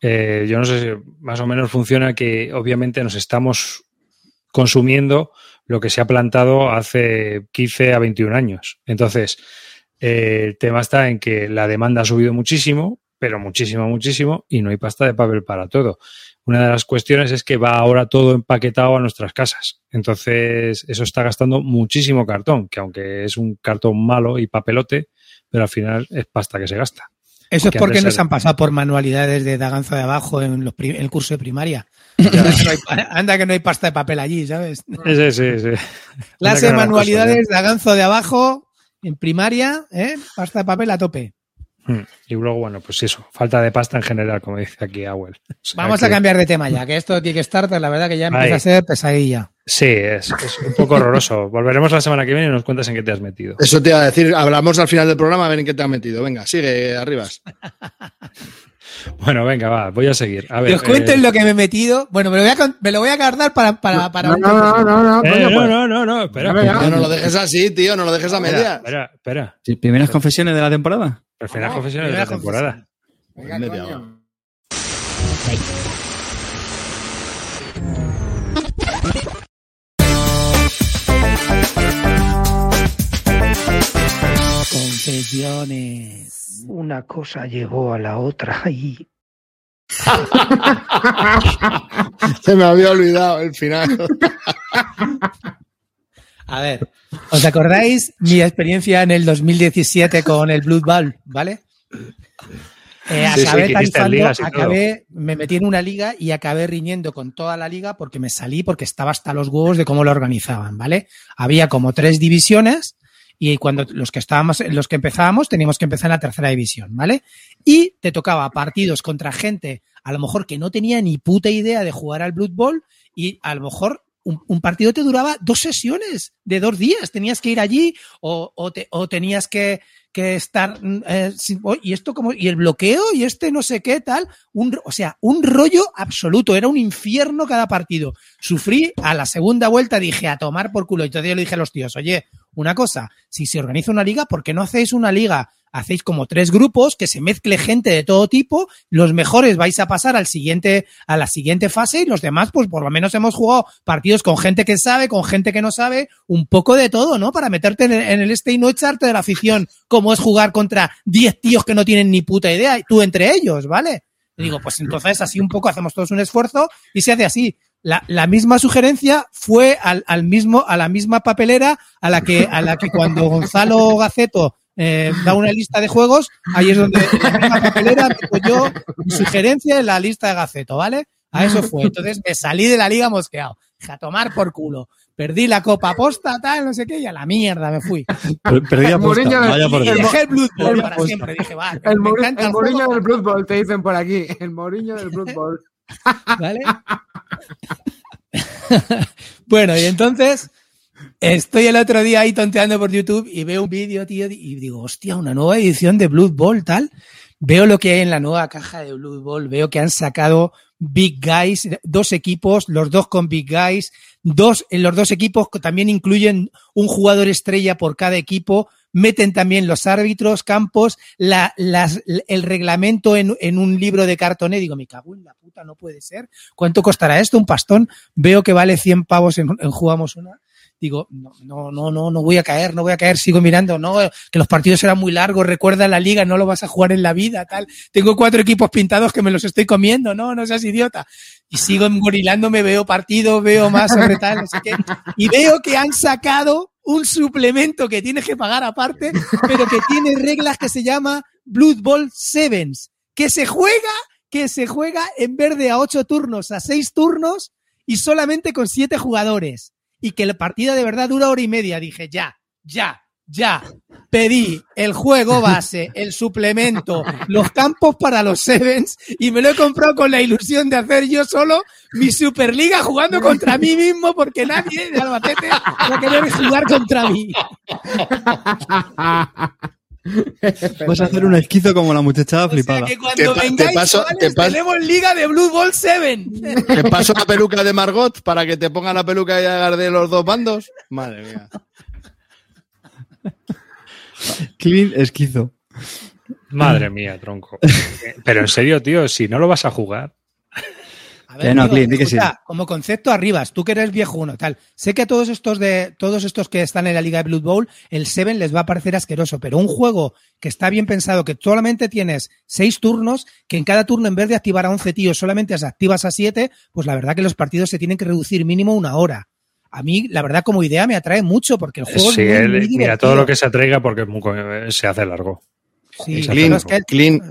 Speaker 4: eh, yo no sé si más o menos funciona que obviamente nos estamos consumiendo lo que se ha plantado hace 15 a 21 años. Entonces, eh, el tema está en que la demanda ha subido muchísimo, pero muchísimo, muchísimo, y no hay pasta de papel para todo. Una de las cuestiones es que va ahora todo empaquetado a nuestras casas. Entonces, eso está gastando muchísimo cartón, que aunque es un cartón malo y papelote, pero al final es pasta que se gasta.
Speaker 3: Eso es
Speaker 4: Que
Speaker 3: porque nos han pasado por manualidades de Daganzo de abajo en los el curso de primaria. Anda que, no hay, anda que no hay pasta de papel allí, ¿sabes?
Speaker 4: Sí, sí, sí.
Speaker 3: Clase de manualidades de Daganzo de abajo en primaria, ¿eh? Pasta de papel a tope.
Speaker 4: cosas. Mm. Y luego, bueno, pues eso, falta de pasta en general, como dice aquí Awel. O sea
Speaker 3: Vamos
Speaker 4: que-
Speaker 3: a cambiar de tema ya, que esto tiene que estar, la verdad que ya empieza
Speaker 4: Ahí.
Speaker 3: a ser pesadilla.
Speaker 4: Sí, es, es un poco horroroso. Volveremos la semana que viene y nos cuentas en qué te has metido.
Speaker 2: Eso te iba a decir, hablamos al final del programa a ver en qué te has metido. Venga, sigue arribas.
Speaker 4: Bueno, venga, va, voy a seguir. A ver,
Speaker 3: Que os cuenten
Speaker 4: eh,
Speaker 3: lo que me he metido. Bueno, me lo voy a, con- me lo voy a guardar para, para, para
Speaker 1: No, no, no, no, no,
Speaker 4: eh,
Speaker 1: coño,
Speaker 4: no,
Speaker 1: pues.
Speaker 4: no, no, no, espera.
Speaker 2: Tío, no lo dejes así, tío, no lo dejes a
Speaker 4: Espera,
Speaker 2: media.
Speaker 4: espera, espera.
Speaker 5: Sí, Primeras confesiones de la temporada.
Speaker 4: Primeras
Speaker 3: No,
Speaker 4: confesiones de la temporada.
Speaker 1: Venga, coño.
Speaker 3: Confesiones.
Speaker 7: Una cosa llegó a la otra y
Speaker 2: Se me había olvidado el final.
Speaker 3: A ver, ¿os acordáis mi experiencia en el 2017 con el Blood Bowl, ¿vale? Eh,
Speaker 4: Sí, sí,
Speaker 3: acabé tarifando,
Speaker 4: ligas
Speaker 3: acabé, me metí en una liga y acabé riñendo con toda la liga porque me salí porque estaba hasta los huevos de cómo lo organizaban, ¿vale? Había como tres divisiones y cuando los que estábamos, los que empezábamos, teníamos que empezar en la tercera división, ¿vale? Y te tocaba partidos contra gente, a lo mejor que no tenía ni puta idea de jugar al Blood Bowl y a lo mejor un, un partido te duraba dos sesiones de dos días. Tenías que ir allí o, o, te- o tenías que, que estar eh, y esto como y el bloqueo y este no sé qué tal un, o sea un rollo absoluto era un infierno cada partido. Sufrí a la segunda vuelta dije a tomar por culo y entonces yo le dije a los tíos oye una cosa si se organiza una liga ¿por qué no hacéis una liga hacéis como tres grupos que se mezcle gente de todo tipo los mejores vais a pasar al siguiente a la siguiente fase y los demás pues por lo menos hemos jugado partidos con gente que sabe con gente que no sabe un poco de todo no para meterte en el, este y no echarte de la afición como es jugar contra 10 tíos que no tienen ni puta idea, y tú entre ellos, ¿vale? Digo, pues entonces así un poco hacemos todos un esfuerzo y se hace así. La, la misma sugerencia fue al, al mismo, a la misma papelera a la que, a la que cuando Gonzalo Gaceto eh, da una lista de juegos, ahí es donde en la misma papelera meto yo mi sugerencia en la lista de Gaceto, ¿vale? A eso fue. Entonces me salí de la liga mosqueado. Dije, a tomar por culo. Perdí la copa posta, tal, no sé qué, y a la mierda me fui.
Speaker 5: Perdí
Speaker 1: del-
Speaker 5: vaya por Dios.
Speaker 3: dejé el Blood Bowl
Speaker 1: el-
Speaker 3: para siempre. Dije, va,
Speaker 1: El,
Speaker 3: me
Speaker 1: Mouri-
Speaker 3: encanta
Speaker 1: el
Speaker 3: el
Speaker 1: Mourinho
Speaker 3: juego,
Speaker 1: del Blood Bowl, te dicen por aquí. El Mourinho del Blood Bowl.
Speaker 3: ¿vale? bueno, y entonces estoy el otro día ahí tonteando por YouTube y veo un vídeo, tío, y digo, hostia, una nueva edición de Blood Bowl, tal. veo lo que hay en la nueva caja de Blue Ball, veo que han sacado Big Guys, dos equipos, los dos con Big Guys, dos, en los dos equipos también incluyen un jugador estrella por cada equipo, meten también los árbitros, campos, la, el reglamento en, en un libro de cartoné. Digo, me cago en la puta, no puede ser. ¿Cuánto costará esto? Un pastón. Veo que vale 100 pavos en, en Jugamos Una. Digo, no, no, no, no, voy a caer, no voy a caer, sigo mirando, no, que los partidos eran muy largos, recuerda la liga, no lo vas a jugar en la vida, tal. Tengo cuatro equipos pintados que me los estoy comiendo, no, no seas idiota. Y sigo engorilándome, veo partidos, veo más sobre tal. Y veo que han sacado un suplemento que tienes que pagar aparte, pero que tiene reglas que se llama Blood Bowl Sevens, que se juega, que se juega en vez de a ocho turnos, a seis turnos y solamente con siete jugadores. Y que la partida de verdad dura hora y media. Dije, ya, ya, ya. Pedí el juego base, el suplemento, los campos para los Sevens y me lo he comprado con la ilusión de hacer yo solo mi Superliga jugando contra mí mismo porque nadie de Albacete va a querer jugar contra mí.
Speaker 5: Vas a hacer un esquizo como la muchachada
Speaker 3: O sea
Speaker 5: flipada.
Speaker 3: que cuando
Speaker 2: Te
Speaker 3: vengáis,
Speaker 2: paso-
Speaker 3: chavales,
Speaker 2: te paso-
Speaker 3: tenemos Liga de Blue Ball 7.
Speaker 2: ¿Te paso la peluca de Margot para que te ponga la peluca y hagas de los dos bandos? Madre mía.
Speaker 5: Clean esquizo.
Speaker 4: Madre mía, tronco. Pero en serio, tío, si no lo vas a jugar.
Speaker 3: A
Speaker 5: no, que sí.
Speaker 3: escucha, Como concepto arribas, tú que eres viejo uno, tal. Sé que a todos estos de todos estos que están en la Liga de Blood Bowl, el Seven les va a parecer asqueroso, pero un juego que está bien pensado, que solamente tienes seis turnos, que en cada turno en vez de activar a 11 tíos solamente se activas a 7, pues la verdad que los partidos se tienen que reducir mínimo una hora. A mí, la verdad, como idea me atrae mucho porque el juego
Speaker 4: Sí,
Speaker 3: es muy,
Speaker 4: él-
Speaker 3: muy
Speaker 4: mira, todo lo que se atraiga porque es muy co- se hace largo.
Speaker 3: Sí,
Speaker 4: Clint,
Speaker 3: pero
Speaker 2: Clint,
Speaker 3: es que-
Speaker 2: Clint,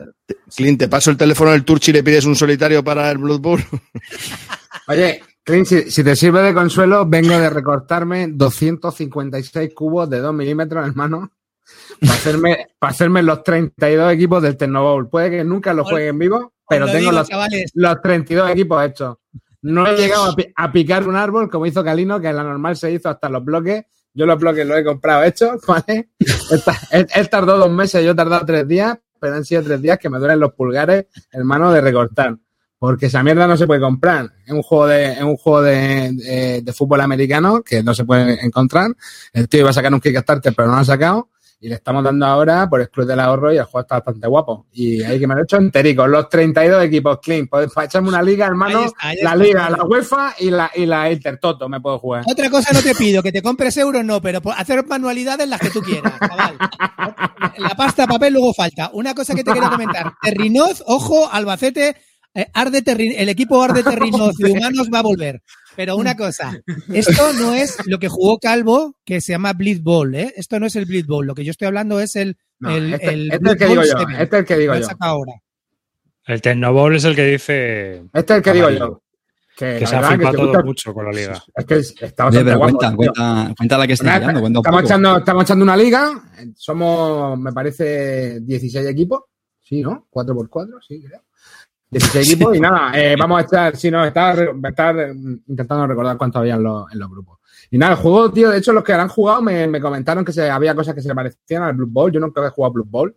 Speaker 2: Clint, te paso el teléfono del Turchi y le pides un solitario para el Blood Bowl.
Speaker 1: Oye, Clint, si, si te sirve de consuelo, vengo de recortarme 256 cubos de 2 milímetros, hermano, para hacerme, para hacerme los 32 equipos del Tecnobowl. Puede que nunca lo
Speaker 3: Os-
Speaker 1: juegue en vivo, pero tengo
Speaker 3: digo,
Speaker 1: los,
Speaker 3: chavales,
Speaker 1: los 32 equipos hechos. No he llegado a, pi- a picar un árbol como hizo Calino, que en la normal se hizo hasta los bloques. Yo los bloques los he comprado hechos, ¿vale? Él, él tardó dos meses, yo he tardado tres días, pero han sido tres días que me duelen los pulgares, hermano, de recortar. Porque esa mierda no se puede comprar. Es un juego de, es un juego de, de- de fútbol americano que no se puede encontrar. El tío iba a sacar un Kickstarter, pero no lo ha sacado. Y le estamos dando ahora por el Club del Ahorro y el juego está bastante guapo. Y ahí que me lo he hecho enterico. Los 32 equipos clean. Pues para echarme una liga, hermano.
Speaker 3: Ahí está, ahí
Speaker 1: la. Liga, la UEFA y la, y la Intertoto me puedo jugar.
Speaker 3: Otra cosa no te pido, que te compres euros no, pero hacer manualidades las que tú quieras, chaval. La pasta papel luego falta. Una cosa que te quiero comentar. Terrinoz, ojo, Albacete, eh, Arde Terri- el equipo Arde Terrinoz de humanos va a volver. Pero una cosa, esto no es lo que jugó Calvo, que se llama Blitz Ball, ¿eh? Esto no es el Blitz Ball. Lo que yo estoy hablando es el,
Speaker 1: No,
Speaker 3: el,
Speaker 1: este,
Speaker 3: el
Speaker 1: este es el que digo yo.
Speaker 3: 7.
Speaker 1: Este es el que digo yo.
Speaker 3: ahora.
Speaker 4: El Tecnobol es el que dice
Speaker 1: Este es el que digo yo. Que,
Speaker 4: se ha flipado todo
Speaker 1: gusta-
Speaker 4: mucho con la liga.
Speaker 1: Es que es- está bastante
Speaker 5: pero
Speaker 1: guapo.
Speaker 5: cuenta,
Speaker 1: tío.
Speaker 5: cuenta, cuenta la que mirando. Cuenta un
Speaker 1: estamos,
Speaker 5: poco.
Speaker 1: echando, estamos echando una liga. Somos, me parece, 16 equipos. Sí, ¿no? 4x4, sí, creo. 16 equipos y nada, eh, vamos a estar, si no, estar, estar eh, intentando recordar cuántos había en los, en los grupos. Y nada, el juego, tío, de hecho, los que han jugado me, me comentaron que se, había cosas que se parecían al Blue Bowl. Yo nunca he jugado Blue Bowl.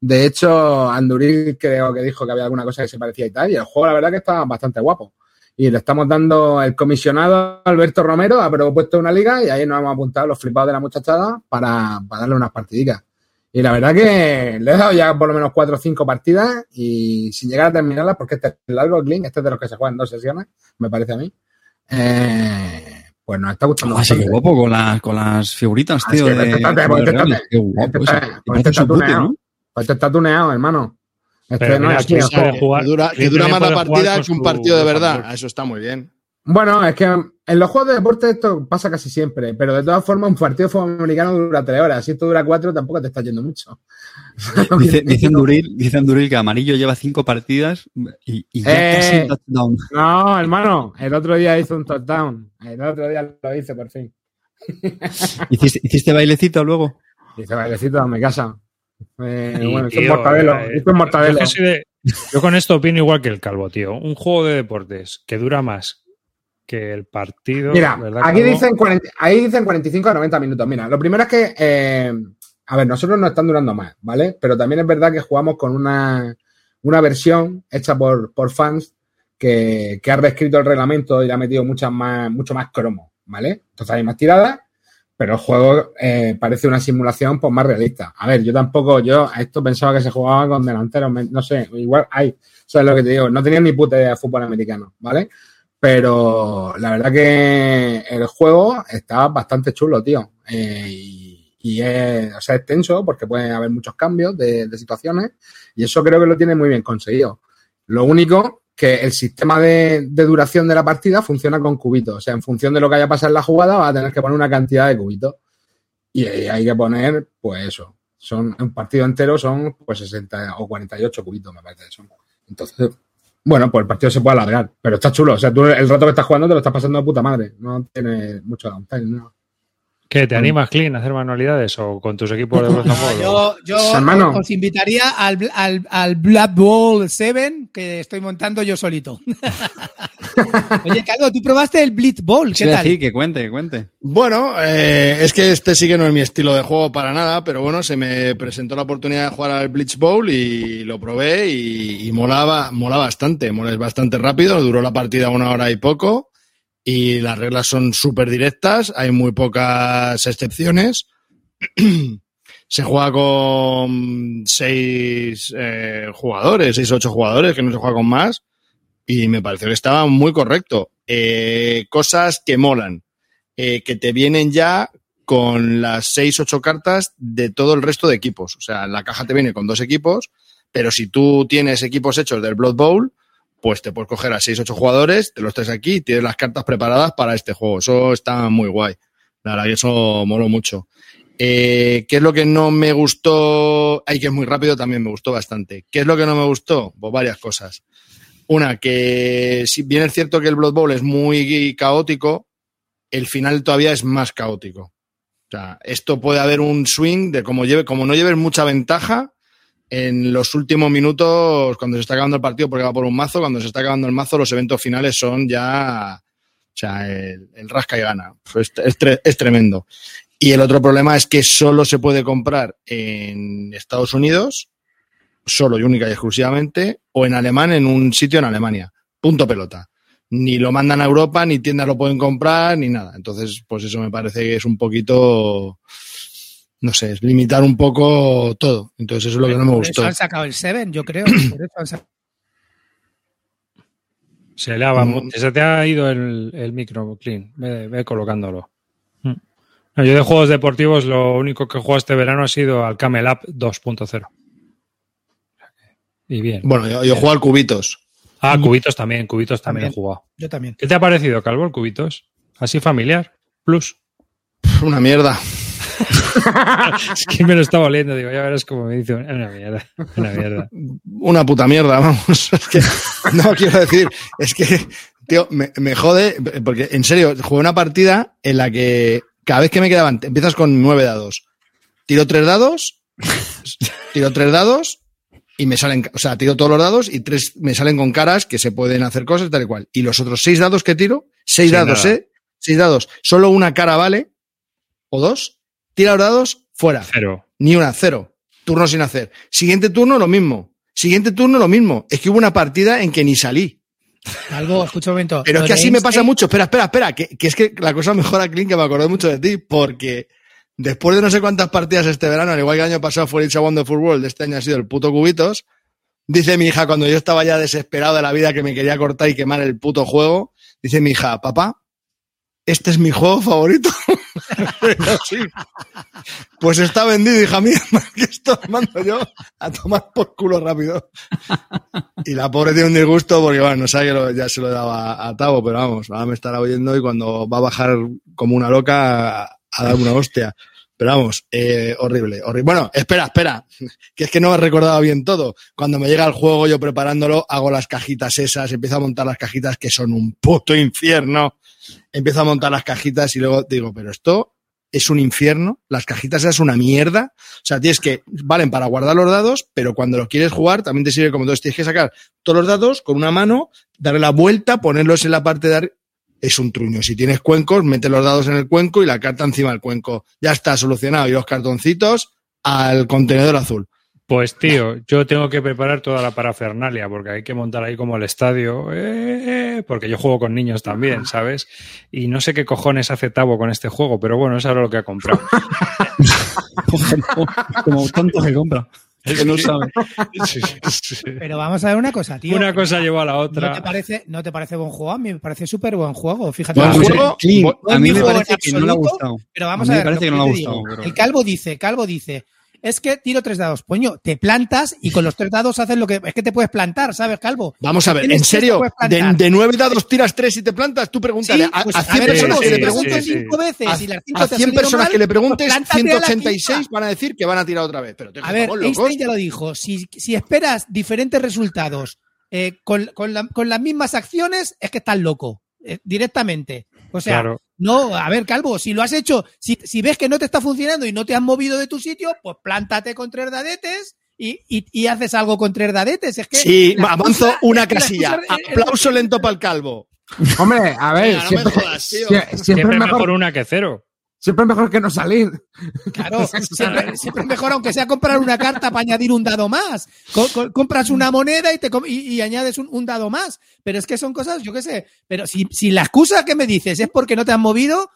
Speaker 1: De hecho, Anduril creo que dijo que había alguna cosa que se parecía y tal. Y el juego, la verdad, que está bastante guapo. Y le estamos dando el comisionado Alberto Romero, ha propuesto una liga y ahí nos hemos apuntado los flipados de la muchachada para, para darle unas partidicas. Y la verdad que le he dado ya por lo menos cuatro o cinco partidas y sin llegar a terminarlas, porque este es largo, Clean, este es de los que se juegan dos sesiones, me parece a mí. Eh, pues nos está gustando.
Speaker 5: Ah, sí, qué
Speaker 1: bastante.
Speaker 5: guapo con las, con las figuritas,
Speaker 1: Ah,
Speaker 5: tío. de,
Speaker 1: porque
Speaker 5: reales.
Speaker 1: estate.
Speaker 5: Qué guapo.
Speaker 1: Este- está tuneado.
Speaker 5: ¿no?
Speaker 1: Pues este está tuneado, hermano. Este
Speaker 4: Pero
Speaker 1: no
Speaker 4: mira,
Speaker 1: es así, el juego.
Speaker 4: jugar-
Speaker 2: Que dura, que dura más la partida que un partido de verdad.
Speaker 4: Buffer.
Speaker 2: Eso está muy bien.
Speaker 1: Bueno, es que en los juegos de deporte esto pasa casi siempre, pero de todas formas un partido de fútbol americano dura tres horas. Si esto dura cuatro, tampoco te está yendo mucho.
Speaker 5: Dice, dice, Anduril, dice Anduril que Amarillo lleva cinco partidas y, y ya
Speaker 1: Eh.
Speaker 5: casi un touchdown.
Speaker 1: No, hermano, el otro día hizo un touchdown. El otro día lo hice por fin.
Speaker 5: ¿Hiciste, hiciste bailecito luego?
Speaker 1: Dice, bailecito, dame casa. Eh, bueno, hizo un
Speaker 4: tío,
Speaker 1: mortadelo.
Speaker 4: eh,
Speaker 1: Hizo un mortadelo.
Speaker 4: Yo, yo con esto opino igual que el calvo, tío. Un juego de deportes que dura más que el partido.
Speaker 1: Mira,
Speaker 4: ¿verdad,
Speaker 1: aquí dicen, 40 ahí dicen 45 a 90 minutos. Mira, lo primero es que eh, a ver, nosotros no están durando más, ¿vale? Pero también es verdad que jugamos con una, una versión hecha por, por fans que, que ha reescrito el reglamento y le ha metido muchas más, mucho más cromo, ¿vale? Entonces hay más tiradas, pero el juego eh, parece una simulación pues más realista. A ver, yo tampoco, yo a esto pensaba que se jugaba con delanteros, no sé, igual hay, ¿sabes lo que te digo? No tenía ni puta idea de fútbol americano, ¿vale? Pero la verdad que el juego está bastante chulo, tío. Eh, y, es, o sea, es porque puede haber muchos cambios de, situaciones y eso creo que lo tiene muy bien conseguido. Lo único que el sistema de, duración de la partida funciona con cubitos. O sea, en función de lo que haya pasado en la jugada, va a tener que poner una cantidad de cubitos. Y hay que poner, pues eso. Son, un partido entero son pues 60 o 48 cubitos, me parece son. Entonces, bueno, pues el partido se puede alargar. Pero está chulo. O sea, tú el rato que estás jugando te lo estás pasando de puta madre. No tiene mucho downtime, ¿no?
Speaker 4: ¿Qué? ¿Te animas, Clean, a hacer manualidades o con tus equipos de Wild?
Speaker 3: Yo, yo
Speaker 1: Hermano.
Speaker 3: os invitaría al, al, al Blood Bowl 7 que estoy montando yo solito. Oye, Calvo, tú probaste el Blitz Bowl, ¿qué
Speaker 5: Sí,
Speaker 3: tal?
Speaker 5: sí, que cuente, que cuente.
Speaker 2: Bueno, eh, es que este sí que no es mi estilo de juego para nada, pero bueno, se me presentó la oportunidad de jugar al Bowl y lo probé y, y molaba, mola bastante, mola bastante rápido, duró la partida una hora y poco y las reglas son súper directas, hay muy pocas excepciones. se juega con seis eh, jugadores, seis o ocho jugadores, que no se juega con más, y me pareció que estaba muy correcto. Eh, cosas que molan eh, que te vienen ya con las 6, 8 cartas de todo el resto de equipos. O sea, la caja te viene con dos equipos, pero si tú tienes equipos hechos del Blood Bowl, pues te puedes coger a 6, 8 jugadores, te los traes aquí y tienes las cartas preparadas para este juego. Eso está muy guay. La verdad que eso moló mucho. Eh, ¿Qué es lo que no me gustó? Ay, que es muy rápido, también me gustó bastante. ¿Qué es lo que no me gustó? Pues varias cosas. Una, que si bien es cierto que el Blood Bowl es muy caótico, el final todavía es más caótico. O sea, esto puede haber un swing de como lleve, como no lleves mucha ventaja en los últimos minutos, cuando se está acabando el partido, porque va por un mazo, cuando se está acabando el mazo, los eventos finales son ya, o sea, el, rasca y gana. Es tremendo. Y el otro problema es que solo se puede comprar en Estados Unidos, solo y única y exclusivamente, o en alemán en un sitio en Alemania. Punto pelota ni lo mandan a Europa, ni tiendas lo pueden comprar, ni nada. Entonces, pues eso me parece que es un poquito, no sé, es limitar un poco todo. Entonces, eso es lo que no me
Speaker 3: Por
Speaker 2: gustó.
Speaker 3: eso han sacado el 7, yo creo. Por eso han sacado-
Speaker 4: Se le ha,
Speaker 2: Mm.
Speaker 4: se te ha ido el, el micro, Clean. Ve, ve colocándolo. Mm. No, yo de juegos deportivos lo único que he jugado este verano ha sido al Camel Up 2.0. Y bien.
Speaker 2: Bueno, yo, yo juego al cubitos.
Speaker 4: Ah, Cubitos también, Cubitos también,
Speaker 3: También.
Speaker 4: he jugado.
Speaker 3: Yo también.
Speaker 4: ¿Qué te ha parecido, Calvo, el Cubitos? ¿Así familiar? Plus.
Speaker 2: Una mierda.
Speaker 4: es que me lo estaba oliendo, digo, ya verás cómo me dice una mierda. Una mierda.
Speaker 2: Una puta mierda, vamos. Es que, no quiero decir, es que, tío, me, me jode, porque en serio, jugué una partida en la que cada vez que me quedaban, empiezas con nueve dados. Tiro tres dados, tiro tres dados y me salen, o sea, tiro todos los dados y tres me salen con caras que se pueden hacer cosas tal y cual. Y los otros seis dados que tiro, seis
Speaker 4: Sin
Speaker 2: dados,
Speaker 4: nada.
Speaker 2: ¿eh? Seis dados. Solo una cara vale, o dos. Tira los dados, fuera.
Speaker 4: Cero.
Speaker 2: Ni una, cero. Turno sin hacer. Siguiente turno, lo mismo. Siguiente turno, lo mismo. Es que hubo una partida en que ni salí.
Speaker 3: Algo, escucha un momento.
Speaker 2: Pero es que así me pasa mucho. Espera, espera, espera. Que, que es que la cosa mejora, Clint, que me acordé mucho de ti, porque después de no sé cuántas partidas este verano, al igual que el año pasado fue el It's a Wonderful World, este año ha sido el puto Cubitos. Dice mi hija, cuando yo estaba ya desesperado de la vida que me quería cortar y quemar el puto juego, dice mi hija, papá, este es mi juego favorito. Sí. Pues está vendido, hija mía, que esto mando yo a tomar por culo rápido. Y la pobre tiene un disgusto porque, bueno, no sabe que ya se lo daba a Tavo, pero vamos, ahora me estará oyendo y cuando va a bajar como una loca a, dar una hostia. Pero vamos, eh, horrible, horrible. Bueno, espera, espera, que es que no he recordado bien todo. Cuando me llega el juego, yo preparándolo, hago las cajitas esas, empiezo a montar las cajitas que son un puto infierno. Empiezo a montar las cajitas y luego digo, pero esto es un infierno, las cajitas esas es una mierda. O sea, tienes que, valen para guardar los dados, pero cuando los quieres jugar también te sirve como entonces tienes que sacar todos los dados con una mano, darle la vuelta, ponerlos en la parte de arriba. Es un truño. Si tienes cuencos, mete los dados en el cuenco y la carta encima del cuenco. Ya está solucionado. Y los cartoncitos, al contenedor azul.
Speaker 4: Pues tío, yo tengo que preparar toda la parafernalia porque hay que montar ahí como el estadio, eh, porque yo juego con niños también, ¿sabes? Y no sé qué cojones hace Tavo con este juego, pero bueno, es ahora lo que ha comprado.
Speaker 5: Como tanto que compra.
Speaker 4: Es
Speaker 5: que no sabe.
Speaker 4: Sí, sí.
Speaker 3: Pero vamos a ver una cosa, tío.
Speaker 4: Una cosa llevó a la
Speaker 3: ¿No
Speaker 4: otra.
Speaker 3: te parece, no te parece buen juego? A mí me parece súper buen juego. Fíjate.
Speaker 2: Buen
Speaker 3: no
Speaker 2: juego,
Speaker 3: no
Speaker 5: a mí me
Speaker 3: juego en
Speaker 5: parece que no le ha
Speaker 3: absoluto,
Speaker 5: gustado.
Speaker 3: Pero vamos
Speaker 5: A mí me
Speaker 3: ver.
Speaker 5: parece que no le ha gustado, pero-
Speaker 3: El calvo dice, calvo dice. Es que tiro tres dados. Coño, te plantas y con los tres dados haces lo que. Es que te puedes plantar, ¿sabes, calvo?
Speaker 2: Vamos a ver, en serio, de, nueve dados tiras tres y te plantas, tú pregúntale
Speaker 3: Sí,
Speaker 2: a,
Speaker 3: pues,
Speaker 2: a
Speaker 3: a
Speaker 2: 100
Speaker 3: ver,
Speaker 2: personas que le preguntes,
Speaker 3: pregunto cinco veces
Speaker 2: a,
Speaker 3: y las cinco
Speaker 2: a
Speaker 3: te
Speaker 2: 100
Speaker 3: salieron
Speaker 2: personas
Speaker 3: mal,
Speaker 2: que le preguntes,
Speaker 3: pues a la
Speaker 2: 186
Speaker 3: quinta.
Speaker 2: van a decir que van a tirar otra vez. Pero te
Speaker 3: A ver,
Speaker 2: locos.
Speaker 3: Einstein ya lo dijo. Si, si esperas diferentes resultados eh, con, con la- con las mismas acciones, es que estás loco. eh, directamente. O sea,
Speaker 4: Claro.
Speaker 3: No, a ver, Calvo, si lo has hecho, si, si ves que no te está funcionando y no te has movido de tu sitio, pues plántate con tres dadetes y, y, y haces algo con tres dadetes. Es que
Speaker 2: Sí, avanzo una casilla. Aplauso lento para el calvo.
Speaker 1: Hombre, a ver,
Speaker 2: Venga, no me
Speaker 1: siempre,
Speaker 2: jodas, tío.
Speaker 1: sie- siempre,
Speaker 4: Siempre
Speaker 1: es
Speaker 4: mejor
Speaker 1: mejor,
Speaker 4: una que cero.
Speaker 1: Siempre es mejor que no salir.
Speaker 3: Claro, siempre, siempre es mejor, aunque sea comprar una carta para añadir un dado más. Co- co- compras una moneda y te com- y, y añades un, un dado más. Pero es que son cosas, yo qué sé. Pero si, si la excusa que me dices es porque no te has movido,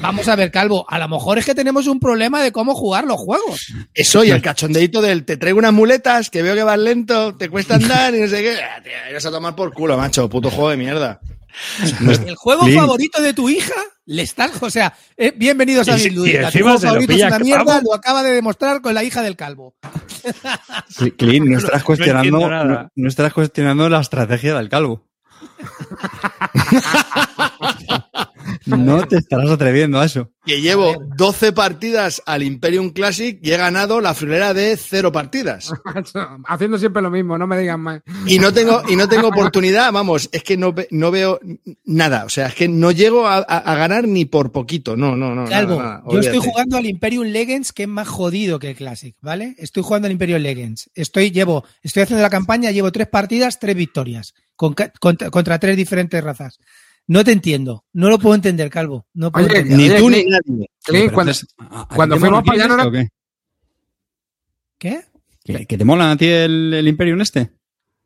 Speaker 3: vamos a ver, Calvo, a lo mejor es que tenemos un problema de cómo jugar los juegos.
Speaker 2: Eso y el cachondeito del te traigo unas muletas que veo que vas lento, te cuesta andar y no sé qué. Ah, tío, a tomar por culo, macho. Puto juego de mierda.
Speaker 3: El juego favorito de tu hija le están, o sea, eh, bienvenidos a
Speaker 4: Y si-
Speaker 3: Tu favorito es una mierda,
Speaker 4: vamos.
Speaker 3: lo acaba de demostrar con la hija del Calvo.
Speaker 5: Clint, no estarás
Speaker 4: no
Speaker 5: cuestionando, no, no estarás cuestionando la estrategia del calvo. no te estarás atreviendo a eso.
Speaker 2: Que llevo 12 partidas al Imperium Classic y he ganado la friolera de cero partidas.
Speaker 1: Haciendo siempre lo mismo, no me digan más.
Speaker 2: Y no tengo, y no tengo oportunidad, vamos, es que no, no veo nada. O sea, es que no llego a, a- a ganar ni por poquito. No, no, no.
Speaker 3: Calvo,
Speaker 2: nada, nada,
Speaker 3: yo estoy jugando al Imperium Legends, que es más jodido que el Classic, ¿vale? Estoy jugando al Imperium Legends. Estoy, llevo, estoy haciendo la campaña, llevo tres partidas, tres victorias, con ca- contra, contra tres diferentes razas. No te entiendo, no lo puedo entender, Calvo. No puedo
Speaker 1: Oye,
Speaker 3: entender.
Speaker 2: Ni
Speaker 1: Oye,
Speaker 2: tú ni nadie.
Speaker 5: Pero
Speaker 1: cuando,
Speaker 5: entonces, ¿a- a ti
Speaker 1: cuando
Speaker 5: te
Speaker 1: fuimos para allá no era-
Speaker 5: qué?
Speaker 3: ¿Qué?
Speaker 5: ¿Que, que te mola a ti el, el Imperium este?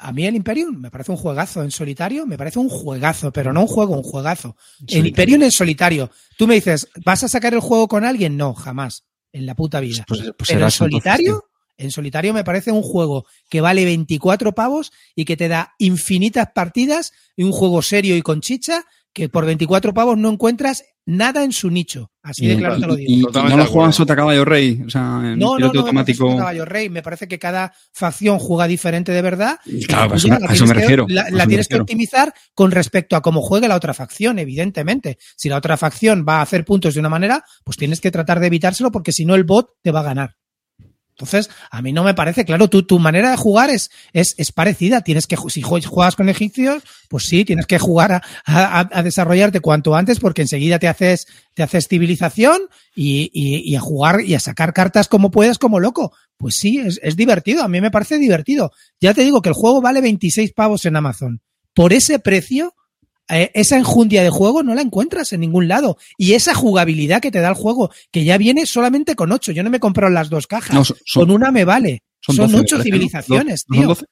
Speaker 3: A mí el Imperium me parece un juegazo en solitario, me parece un juegazo, pero no un juego, un juegazo. El Imperium en solitario. Tú me dices, ¿vas a sacar el juego con alguien? No, jamás. En la puta vida.
Speaker 5: Pues- pues
Speaker 3: Pero en solitario, en solitario me parece un juego que vale 24 pavos y que te da infinitas partidas y un juego serio y con chicha que por 24 pavos no encuentras nada en su nicho. Así de
Speaker 5: Y-
Speaker 3: claro te lo digo.
Speaker 5: y no juegas
Speaker 2: acuerdo.
Speaker 5: sota caballo rey, o sea, en
Speaker 3: No, no,
Speaker 5: piloto
Speaker 3: no,
Speaker 5: automático.
Speaker 3: no, no, Caballo Rey. Me parece que cada facción juega diferente de verdad. y
Speaker 5: Claro,
Speaker 3: la
Speaker 5: a eso me-
Speaker 3: la
Speaker 5: a eso me
Speaker 3: tienes que-
Speaker 5: refiero,
Speaker 3: La, la tienes que optimizar con respecto a cómo juegue la otra facción, evidentemente. Si la otra facción va a hacer puntos de una manera, pues tienes que tratar de evitárselo porque si no el bot te va a ganar. Entonces, a mí no me parece, claro, tu, tu manera de jugar es, es, es parecida. Tienes que, si jue- juegas con egipcios, pues sí, tienes que jugar a, a- desarrollarte cuanto antes porque enseguida te haces, te haces civilización y, y- y a jugar y a sacar cartas como puedes, como loco. Pues sí, es, es divertido. A mí me parece divertido. Ya te digo que el juego vale 26 pavos en Amazon. Por ese precio, esa enjundia de juego no la encuentras en ningún lado. Y esa jugabilidad que te da el juego, que ya viene solamente con ocho. Yo no me he comprado las dos cajas.
Speaker 5: No, son- son-
Speaker 3: con una me vale. Son,
Speaker 5: son 12, me
Speaker 3: ocho civilizaciones,
Speaker 5: ¿No son
Speaker 3: tío.
Speaker 5: 12?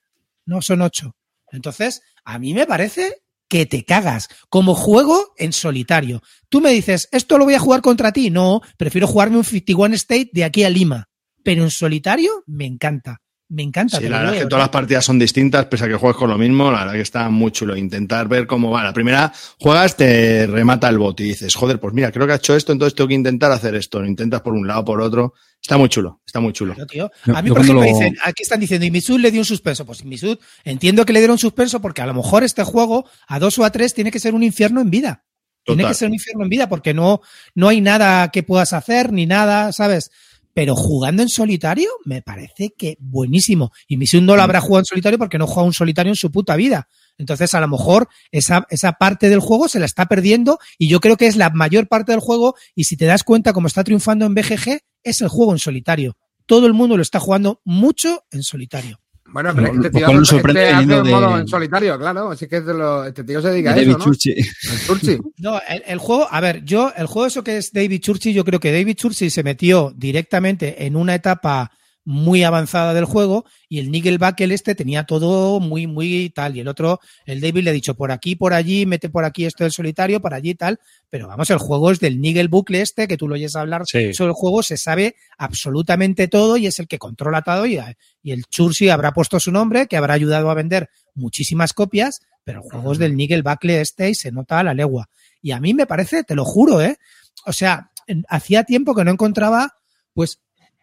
Speaker 3: No, son ocho. Entonces, a mí me parece que te cagas. Como juego en solitario. Tú me dices, esto lo voy a jugar contra ti. No, prefiero jugarme un 51 State de aquí a Lima. Pero en solitario me encanta. Me encanta.
Speaker 2: Sí, la verdad es que todas las partidas son distintas, pese a que juegues con lo mismo, la verdad que está muy chulo. Intentar ver cómo va. La primera juegas, te remata el bot y dices, joder, pues mira, creo que ha hecho esto, entonces tengo que intentar hacer esto. Lo intentas por un lado, por otro. Está muy chulo, está muy chulo.
Speaker 3: Claro, tío.
Speaker 5: Yo-
Speaker 3: A mí,
Speaker 5: yo
Speaker 3: por ejemplo,
Speaker 5: lo-
Speaker 3: dicen, aquí están diciendo, y Misud le dio un suspenso. Pues Misud, entiendo que le dieron suspenso porque a lo mejor este juego, a dos o a tres, tiene que ser un infierno en vida. Tiene que ser un infierno en vida porque no, no hay nada que puedas hacer ni nada, ¿sabes? Pero jugando en solitario, me parece que buenísimo. Y Misud no lo habrá jugado en solitario porque no juega un solitario en su puta vida. Entonces, a lo mejor esa, esa parte del juego se la está perdiendo y yo creo que es la mayor parte del juego. Y si te das cuenta cómo está triunfando en BGG, es el juego en solitario. Todo el mundo lo está jugando mucho en solitario.
Speaker 1: Bueno, pero este tío
Speaker 5: lo sorprende
Speaker 1: este hace
Speaker 5: viniendo
Speaker 1: un
Speaker 5: de-
Speaker 1: modo en solitario, claro. Así que es de lo- este tío se dedica a
Speaker 5: David
Speaker 1: eso, ¿no?
Speaker 5: Churchi.
Speaker 3: No, el, el juego, a ver, yo, el juego eso que es David Churchill, yo creo que David Churchill se metió directamente en una etapa muy avanzada del juego y el Nickelback este tenía todo muy, muy tal. Y el otro, el David le ha dicho por aquí, por allí, mete por aquí esto del solitario, por allí tal. Pero vamos, el juego es del Nigel Bucle este, que tú lo oyes hablar
Speaker 4: Sí.
Speaker 3: sobre el juego, se sabe absolutamente todo y es el que controla todo. Y, y el Churchill habrá puesto su nombre, que habrá ayudado a vender muchísimas copias, pero el juego es del Nigel Bucle este y se nota a la legua. Y a mí me parece, te lo juro, ¿eh? O sea, hacía tiempo que no encontraba, pues,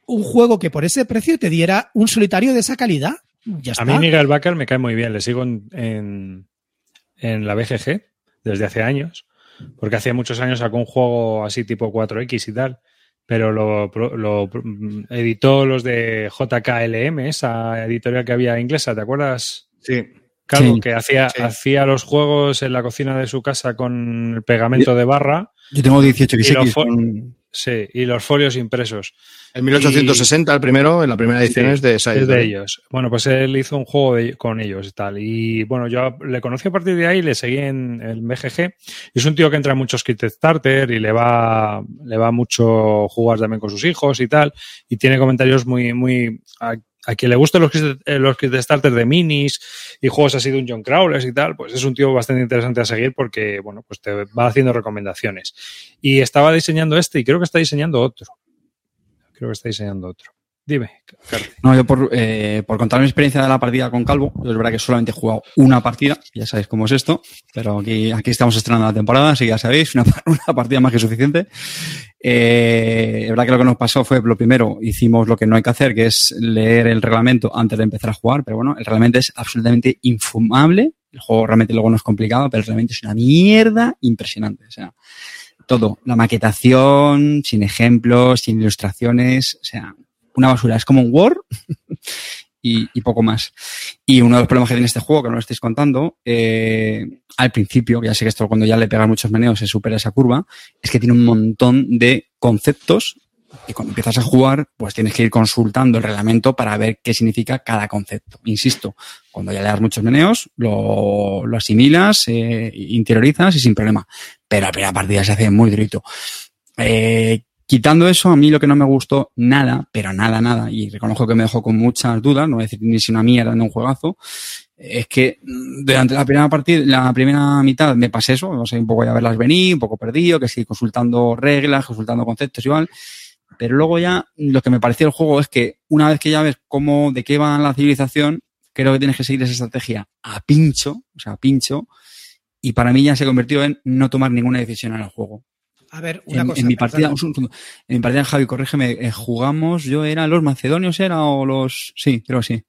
Speaker 3: un juego que por ese precio te diera un solitario de esa calidad. Ya está.
Speaker 4: A mí Miguel Backer me cae muy bien, le sigo en, en, en la BGG desde hace años, porque hace muchos años sacó un juego así tipo 4X y tal, pero lo, pro- lo editó los de JKLM, esa editorial que había inglesa, ¿te acuerdas?
Speaker 2: Sí.
Speaker 4: Calvo,
Speaker 5: Sí.
Speaker 4: que hacía,
Speaker 2: Sí.
Speaker 4: hacía los juegos en la cocina de su casa con el pegamento de barra
Speaker 5: Yo tengo 18
Speaker 4: Y lo
Speaker 5: XX con-
Speaker 4: sí, y los folios impresos.
Speaker 2: En 1860, el primero, en la primera edición
Speaker 4: Sí,
Speaker 2: es de esa
Speaker 4: Es de ellos. Bueno, pues él hizo un juego de- con ellos y tal. Y bueno, yo le conocí a partir de ahí, le seguí en el BGG. Y es un tío que entra en muchos Kickstarter y le va, le va mucho jugar también con sus hijos y tal. Y tiene comentarios muy, muy. A, quien le gustan los, eh, los Kickstarter de minis y juegos así de un John Crawlers y tal, pues es un tío bastante interesante a seguir porque, bueno, pues te va haciendo recomendaciones. Y estaba diseñando este y creo que está diseñando otro. Creo que está diseñando otro. Dime, Carte.
Speaker 5: No, yo por, eh, por contar mi experiencia de la partida con Calvo, yo es verdad que solamente he jugado una partida, ya sabéis cómo es esto, pero aquí, aquí estamos estrenando la temporada, así que ya sabéis, una, una partida más que suficiente. Eh, es verdad que lo que nos pasó fue, lo primero, hicimos lo que no hay que hacer, que es leer el reglamento antes de empezar a jugar, pero bueno, el reglamento es absolutamente infumable, el juego realmente luego no es complicado, pero el reglamento es una mierda impresionante, o sea, todo, la maquetación, sin ejemplos, sin ilustraciones, o sea, una basura. Es como un Word y, y poco más. Y uno de los problemas que tiene este juego, que no lo estáis contando, eh, al principio, ya sé que esto cuando ya le pegan muchos meneos se supera esa curva, es que tiene un montón de conceptos y cuando empiezas a jugar, pues tienes que ir consultando el reglamento para ver qué significa cada concepto. Insisto, cuando ya le das muchos meneos, lo, lo asimilas, eh, interiorizas y sin problema. Pero la primera partida se hace muy durito. Eh, quitando eso, a mí lo que no me gustó nada, pero nada, nada, y reconozco que me dejó con muchas dudas, no voy a decir ni si una mierda ni un juegazo, es que mm, durante la primera partida, la primera mitad me pasé eso, no sé, un poco ya verlas venir, un poco perdido, que sí, consultando reglas, consultando conceptos igual, pero luego ya lo que me pareció el juego es que una vez que ya ves cómo, de qué va la civilización, creo que tienes que seguir esa estrategia a pincho, o sea, a pincho, y para mí ya se convirtió en no tomar ninguna decisión en el juego.
Speaker 3: A ver, una
Speaker 5: En,
Speaker 3: cosa.
Speaker 5: en mi partida, un segundo. en mi partida, Javi, corrígeme, eh, jugamos, yo era los macedonios, era, o los, sí, creo que sí.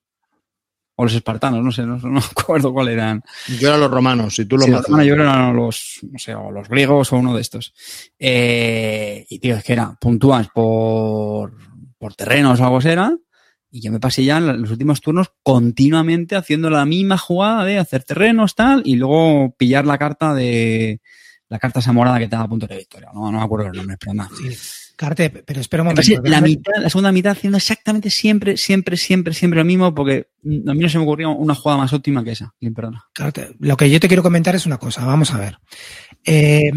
Speaker 5: O los espartanos, no sé, no, no me acuerdo cuál eran.
Speaker 2: Yo era los romanos y tú los
Speaker 5: Sí, romanos, yo eran los, no sé, o los griegos o uno de estos. Eh, y tío, es que era, puntúas por, por terrenos o algo así era, y yo me pasé ya en los últimos turnos continuamente haciendo la misma jugada de hacer terrenos, tal, y luego pillar la carta de, la carta esa morada que te da punto de victoria. No, no me acuerdo los nombres, pero nada.
Speaker 3: Sí. Carte, pero espera un
Speaker 5: Me
Speaker 3: momento.
Speaker 5: la mitad, la segunda mitad haciendo exactamente siempre, siempre, siempre, siempre lo mismo, porque a mí no se me ocurrió una jugada más óptima que esa. Perdona.
Speaker 3: Carte, Lo que yo te quiero comentar es una cosa. Vamos a ver. Eh,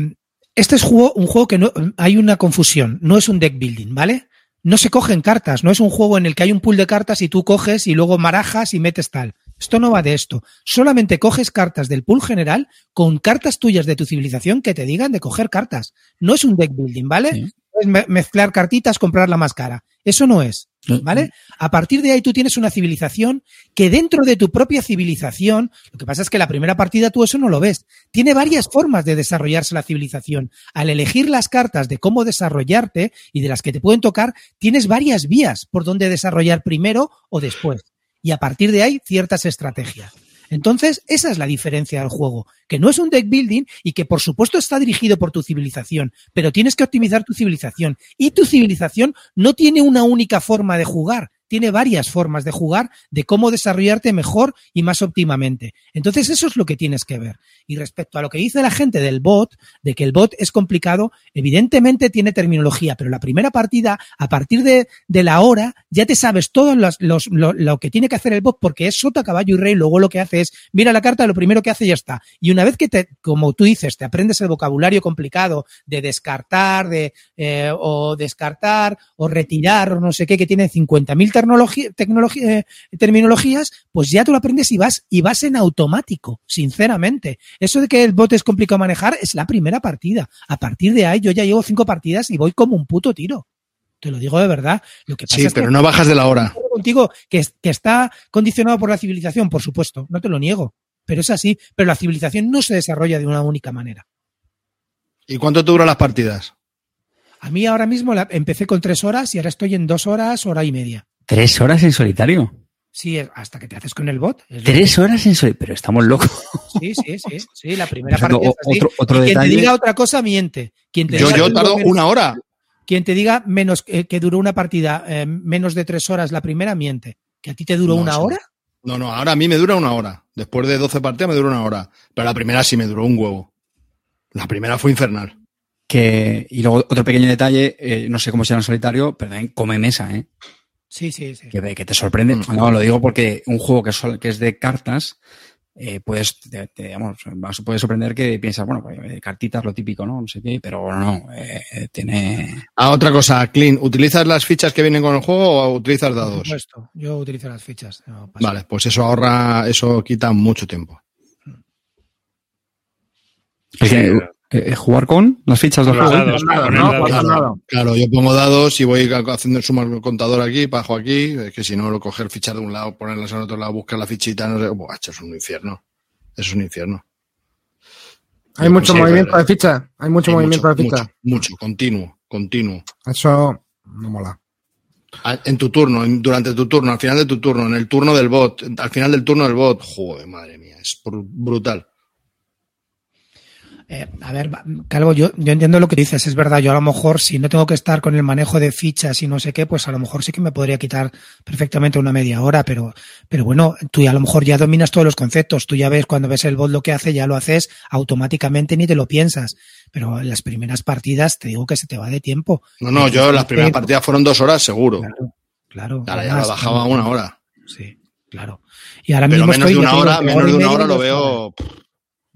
Speaker 3: este es juego, un juego que no hay una confusión. No es un deck building, ¿vale? No se cogen cartas. No es un juego en el que hay un pool de cartas y tú coges y luego marajas y metes tal. Esto no va de esto. Solamente coges cartas del pool general con cartas tuyas de tu civilización que te digan de coger cartas. No es un deck building, ¿vale?
Speaker 5: Sí.
Speaker 3: Es me- mezclar cartitas, comprar la más cara. Eso no es. ¿Vale? A partir de ahí tú tienes una civilización que dentro de tu propia civilización, lo que pasa es que la primera partida tú eso no lo ves. Tiene varias formas de desarrollarse la civilización. Al elegir las cartas de cómo desarrollarte y de las que te pueden tocar, tienes varias vías por donde desarrollar primero o después. Y a partir de ahí, ciertas estrategias. Entonces, esa es la diferencia del juego, que no es un deck building y que por supuesto está dirigido por tu civilización, pero tienes que optimizar tu civilización. Y tu civilización no tiene una única forma de jugar, tiene varias formas de jugar, de cómo desarrollarte mejor y más óptimamente. Entonces, eso es lo que tienes que ver. Y respecto a lo que dice la gente del bot, de que el bot es complicado, evidentemente tiene terminología, pero la primera partida, a partir de, la hora, ya te sabes todo los, lo, que tiene que hacer el bot, porque es sota, caballo y rey, luego lo que hace es, mira la carta, lo primero que hace ya está. Y una vez que te, como tú dices, te aprendes el vocabulario complicado de descartar, de, eh, o descartar, o retirar, o no sé qué, que tiene 50.000 eh, terminologías, pues ya tú lo aprendes y vas, y vas en automático, sinceramente. Eso de que el bot es complicado manejar es la primera partida. A partir de ahí yo ya llevo cinco partidas y voy como un puto tiro. Te lo digo de verdad. Lo que pasa
Speaker 2: Sí,
Speaker 3: es que
Speaker 2: pero no bajas de la hora.
Speaker 3: contigo que, es- que está condicionado por la civilización, por supuesto, no te lo niego, pero es así, pero la civilización no se desarrolla de una única manera.
Speaker 2: ¿Y cuánto te duran las partidas?
Speaker 3: A mí ahora mismo la- empecé con tres horas y ahora estoy en dos horas, hora y media.
Speaker 5: ¿Tres horas en solitario?
Speaker 3: Sí, hasta que te haces con el bot.
Speaker 5: ¿Tres horas en solitario? Pero estamos locos.
Speaker 3: Sí, sí, sí, sí, la primera partida es así.
Speaker 5: otro- otro
Speaker 3: Y quien
Speaker 5: detalle-
Speaker 3: te diga otra cosa miente. Quien te
Speaker 2: Yo,
Speaker 3: diga
Speaker 2: yo tardo
Speaker 3: menos-
Speaker 2: una hora.
Speaker 3: Quien te diga menos eh, que duró una partida eh, menos de tres horas la primera miente. ¿Que a ti te duró
Speaker 2: No,
Speaker 3: una
Speaker 2: sí.
Speaker 3: hora?
Speaker 2: No, no, ahora a mí me dura una hora. Después de 12 partidas me dura una hora. Pero la primera sí me duró un huevo. La primera fue infernal.
Speaker 5: Que, y luego otro pequeño detalle, eh, no sé cómo será en solitario, pero también come mesa, ¿eh?
Speaker 3: Sí, sí, sí.
Speaker 5: Que, que te sorprende.
Speaker 2: Mm.
Speaker 5: No, lo digo porque un juego que es, sol- que es de cartas, eh, puedes, te, te- digamos, vas- puede sorprender que piensas, bueno, pues, eh, cartitas, lo típico, ¿no? No sé qué, pero no, eh, tiene...
Speaker 2: Ah, otra cosa, Clean, ¿utilizas las fichas que vienen con el juego o utilizas
Speaker 3: Por
Speaker 2: dados?
Speaker 3: supuesto, yo utilizo las fichas. no
Speaker 2: Vale, pues eso ahorra, eso quita mucho tiempo.
Speaker 5: Es que, eh, jugar con las fichas del
Speaker 4: Con los
Speaker 5: juego.
Speaker 2: Claro, yo pongo dados y voy haciendo el suma el contador aquí, bajo aquí, es que si no, lo coger fichas de un lado, ponerlas en otro lado, buscar la fichita, no sé, Buah, es un infierno. Eso es un infierno.
Speaker 1: Hay mucho movimiento de fichas. Hay mucho movimiento de fichas.
Speaker 2: mucho, mucho, continuo, continuo.
Speaker 1: Eso no mola.
Speaker 2: A- En tu turno, durante tu turno, al final de tu turno, en el turno del bot, al final del turno del bot, joder, madre mía, es bru- brutal.
Speaker 3: Eh, a ver, Calvo, yo, yo entiendo lo que dices, es verdad, yo a lo mejor si no tengo que estar con el manejo de fichas y no sé qué, pues a lo mejor sí que me podría quitar perfectamente una media hora, pero, pero bueno, tú a lo mejor ya dominas todos los conceptos, tú ya ves cuando ves el bot lo que hace, ya lo haces automáticamente ni te lo piensas, pero en las primeras partidas te digo que se te va de tiempo.
Speaker 2: No, no, yo las primeras partidas fueron dos horas seguro.
Speaker 3: Claro, claro.
Speaker 2: Ahora ya la bajaba una hora.
Speaker 3: Sí, claro. Y ahora
Speaker 2: Pero
Speaker 3: mismo
Speaker 2: menos
Speaker 3: estoy,
Speaker 2: de una hora, menos de una hora lo
Speaker 3: horas.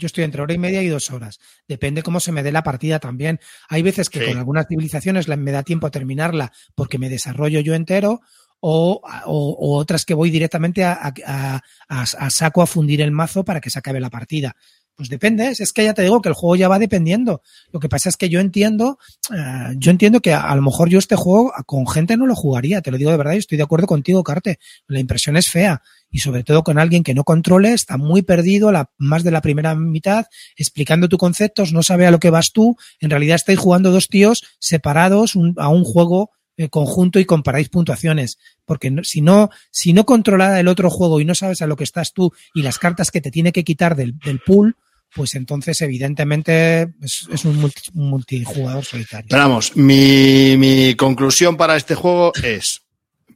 Speaker 3: Yo estoy entre hora y media y dos horas. Depende cómo se me dé la partida también. Hay veces que
Speaker 2: Sí.
Speaker 3: con algunas civilizaciones me da tiempo a terminarla porque me desarrollo yo entero o, o- o otras que voy directamente a, a- a- a- a saco a fundir el mazo para que se acabe la partida. Pues depende, es es que ya te digo que el juego ya va dependiendo. Lo que pasa es que yo entiendo, eh, yo entiendo que a, lo mejor yo este juego con gente no lo jugaría, te lo digo de verdad y estoy de acuerdo contigo, Carte. La impresión es fea y sobre todo con alguien que no controle, está muy perdido la, más de la primera mitad, explicando tus conceptos, no sabe a lo que vas tú, en realidad estáis jugando dos tíos separados a un juego eh, conjunto y comparáis puntuaciones, porque si no si no controla el otro juego y no sabes a lo que estás tú y las cartas que te tiene que quitar del, del pool, pues entonces evidentemente es, un multijugador solitario.
Speaker 2: Pero vamos, mi, mi conclusión para este juego es,